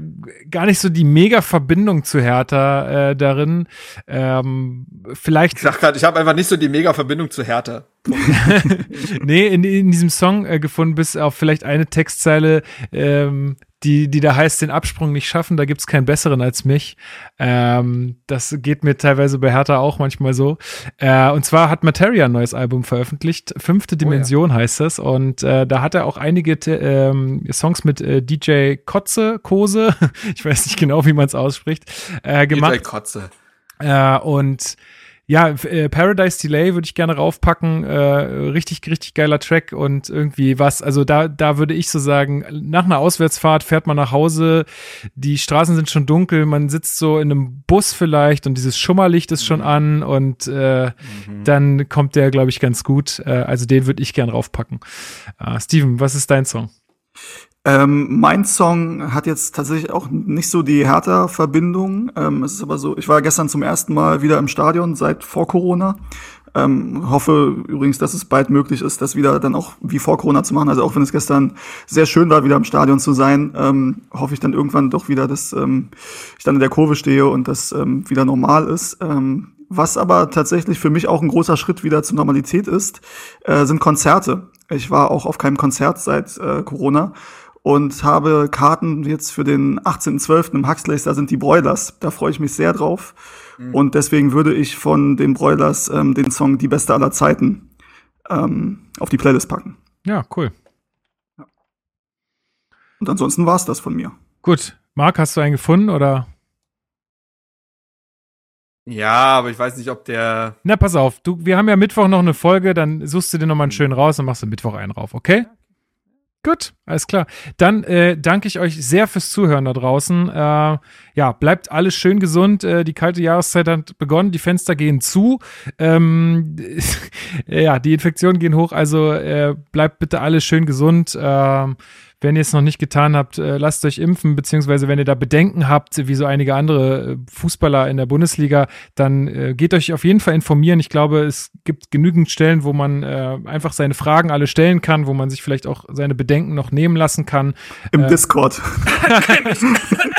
gar nicht so die mega Verbindung zu Hertha äh, darin. Ähm, vielleicht ich sag grad, ich habe einfach nicht so die mega Verbindung zu Hertha. nee, in, in diesem Song äh, gefunden, bis auf vielleicht eine Textzeile, ähm, die, die da heißt, den Absprung nicht schaffen, da gibt's keinen besseren als mich. Ähm, das geht mir teilweise bei Hertha auch manchmal so. Äh, und zwar hat Materia ein neues Album veröffentlicht, Fünfte Dimension heißt das. Und äh, da hat er auch einige ähm, Songs mit äh, DJ Kotze, Kose, ich weiß nicht genau, wie man es ausspricht, äh, gemacht. DJ Kotze. Äh, und ja, äh, Paradise Delay würde ich gerne raufpacken. Äh, richtig, richtig geiler Track und irgendwie was. Also da, da würde ich so sagen, nach einer Auswärtsfahrt fährt man nach Hause, die Straßen sind schon dunkel, man sitzt so in einem Bus vielleicht und dieses Schummerlicht ist schon an und äh, dann kommt der, glaube ich, ganz gut. Äh, also den würde ich gern raufpacken. Äh, Steven, was ist dein Song? Ähm, mein Song hat jetzt tatsächlich auch nicht so die Hertha-Verbindung. Ähm, es ist aber so, ich war gestern zum ersten Mal wieder im Stadion seit vor Corona. Ähm, hoffe übrigens, dass es bald möglich ist, das wieder dann auch wie vor Corona zu machen. Also auch wenn es gestern sehr schön war, wieder im Stadion zu sein, ähm, hoffe ich dann irgendwann doch wieder, dass ähm, ich dann in der Kurve stehe und das ähm, wieder normal ist. Ähm, was aber tatsächlich für mich auch ein großer Schritt wieder zur Normalität ist, äh, sind Konzerte. Ich war auch auf keinem Konzert seit äh, Corona und habe Karten jetzt für den 18.12. im Huxleys, da sind die Broilers. Da freue ich mich sehr drauf. Und deswegen würde ich von den Broilers ähm, den Song Die Beste aller Zeiten ähm, auf die Playlist packen. Ja, cool. Und ansonsten war's das von mir. Gut. Marc, hast du einen gefunden oder? Ja, aber ich weiß nicht, ob der. Na, pass auf, du, wir haben ja Mittwoch noch eine Folge, dann suchst du dir nochmal einen schönen raus und machst du Mittwoch einen rauf, okay? Gut, alles klar. Dann äh, danke ich euch sehr fürs Zuhören da draußen. Äh, ja, bleibt alles schön gesund. Äh, die kalte Jahreszeit hat begonnen, die Fenster gehen zu. Ähm, ja, die Infektionen gehen hoch, also äh, bleibt bitte alles schön gesund. Ähm, wenn ihr es noch nicht getan habt, äh, lasst euch impfen, beziehungsweise wenn ihr da Bedenken habt, wie so einige andere äh, Fußballer in der Bundesliga, dann äh, geht euch auf jeden Fall informieren. Ich glaube, es gibt genügend Stellen, wo man äh, einfach seine Fragen alle stellen kann, wo man sich vielleicht auch seine Bedenken noch nehmen lassen kann. Im Äh, Discord.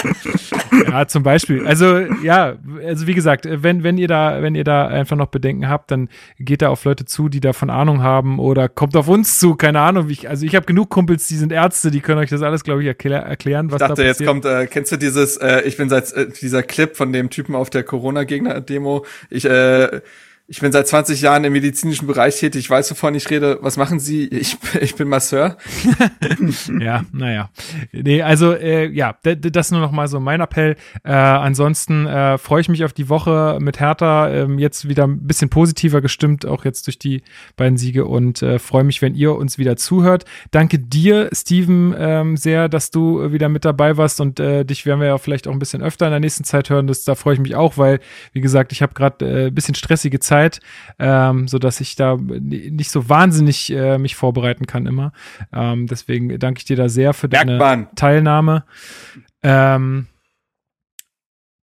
Ja, zum Beispiel. Also, ja, also wie gesagt, wenn, wenn ihr da, wenn ihr da einfach noch Bedenken habt, dann geht da auf Leute zu, die davon Ahnung haben oder kommt auf uns zu, keine Ahnung. Ich, also ich habe genug Kumpels, die sind Ärzte, die können euch das alles, glaube ich, erklär, erklären, was Ich dachte, da jetzt passiert. kommt, äh, kennst du dieses, äh, ich bin seit, äh, dieser Clip von dem Typen auf der Corona-Gegner-Demo, ich, äh, ich bin seit 20 Jahren im medizinischen Bereich tätig, ich weiß, wovon ich rede. Was machen Sie? Ich, ich bin Masseur. Ja, naja. Nee, also äh, ja, das nur noch mal so mein Appell. Äh, ansonsten äh, freue ich mich auf die Woche mit Hertha. Ähm, jetzt wieder ein bisschen positiver gestimmt, auch jetzt durch die beiden Siege und äh, freue mich, wenn ihr uns wieder zuhört. Danke dir, Steven, ähm, sehr, dass du wieder mit dabei warst und äh, dich werden wir ja vielleicht auch ein bisschen öfter in der nächsten Zeit hören. Das, da freue ich mich auch, weil, wie gesagt, ich habe gerade äh, ein bisschen stressige Zeit, ähm, so dass ich da ni- nicht so wahnsinnig äh, mich vorbereiten kann immer. Ähm, deswegen danke ich dir da sehr für deine Bergbahn. Teilnahme. Ähm,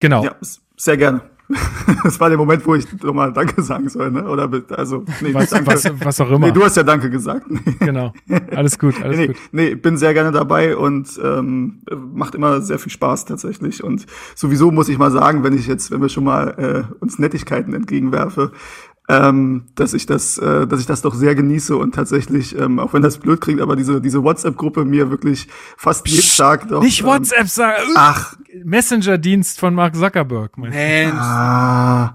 genau. Ja, sehr gerne. Das war der Moment, wo ich nochmal Danke sagen soll, ne? Oder also, nee, Was, danke. was, was auch immer. Nee, du hast ja Danke gesagt. genau. Alles gut, alles nee, gut. nee, bin sehr gerne dabei und ähm, macht immer sehr viel Spaß tatsächlich. Und sowieso muss ich mal sagen, wenn ich jetzt, wenn wir schon mal äh, uns Nettigkeiten entgegenwerfe, ähm, dass ich das, äh, dass ich das doch sehr genieße und tatsächlich, ähm, auch wenn das blöd klingt, aber diese diese WhatsApp-Gruppe mir wirklich fast jeden Tag doch. Nicht ähm, WhatsApp sagen. Ach, Messenger-Dienst von Mark Zuckerberg. Mensch. Ah,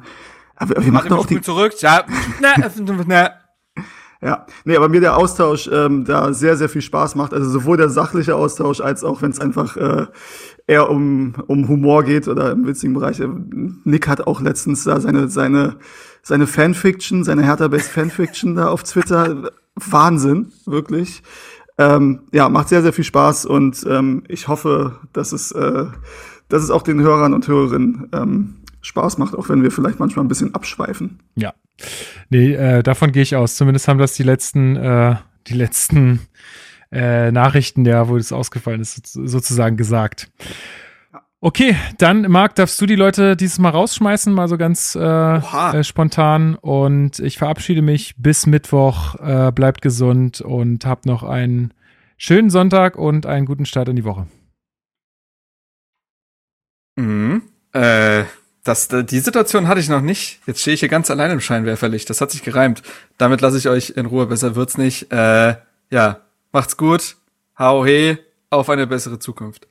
aber wir machen doch auch die zurück. Ja, na, na. Ja, nee, aber mir der Austausch ähm, da sehr, sehr viel Spaß macht. Also sowohl der sachliche Austausch als auch wenn es einfach äh, eher um, um Humor geht oder im witzigen Bereich. Nick hat auch letztens da seine, seine, seine Fanfiction, seine Hertha-Base Fanfiction da auf Twitter. Wahnsinn, wirklich. Ähm, ja, macht sehr, sehr viel Spaß und ähm, ich hoffe, dass es, äh, dass es auch den Hörern und Hörerinnen ähm, Spaß macht, auch wenn wir vielleicht manchmal ein bisschen abschweifen. Ja. Nee, äh, davon gehe ich aus. Zumindest haben das die letzten, äh, die letzten äh, Nachrichten, ja, wo das ausgefallen ist, sozusagen gesagt. Okay, dann, Marc, darfst du die Leute dieses Mal rausschmeißen, mal so ganz äh, äh, spontan. Und ich verabschiede mich bis Mittwoch. Äh, bleibt gesund und habt noch einen schönen Sonntag und einen guten Start in die Woche. Mhm. Äh, das, die Situation hatte ich noch nicht. Jetzt stehe ich hier ganz allein im Scheinwerferlicht. Das hat sich gereimt. Damit lasse ich euch in Ruhe. Besser wird's nicht. Äh, ja, macht's gut. Hau he. Auf eine bessere Zukunft.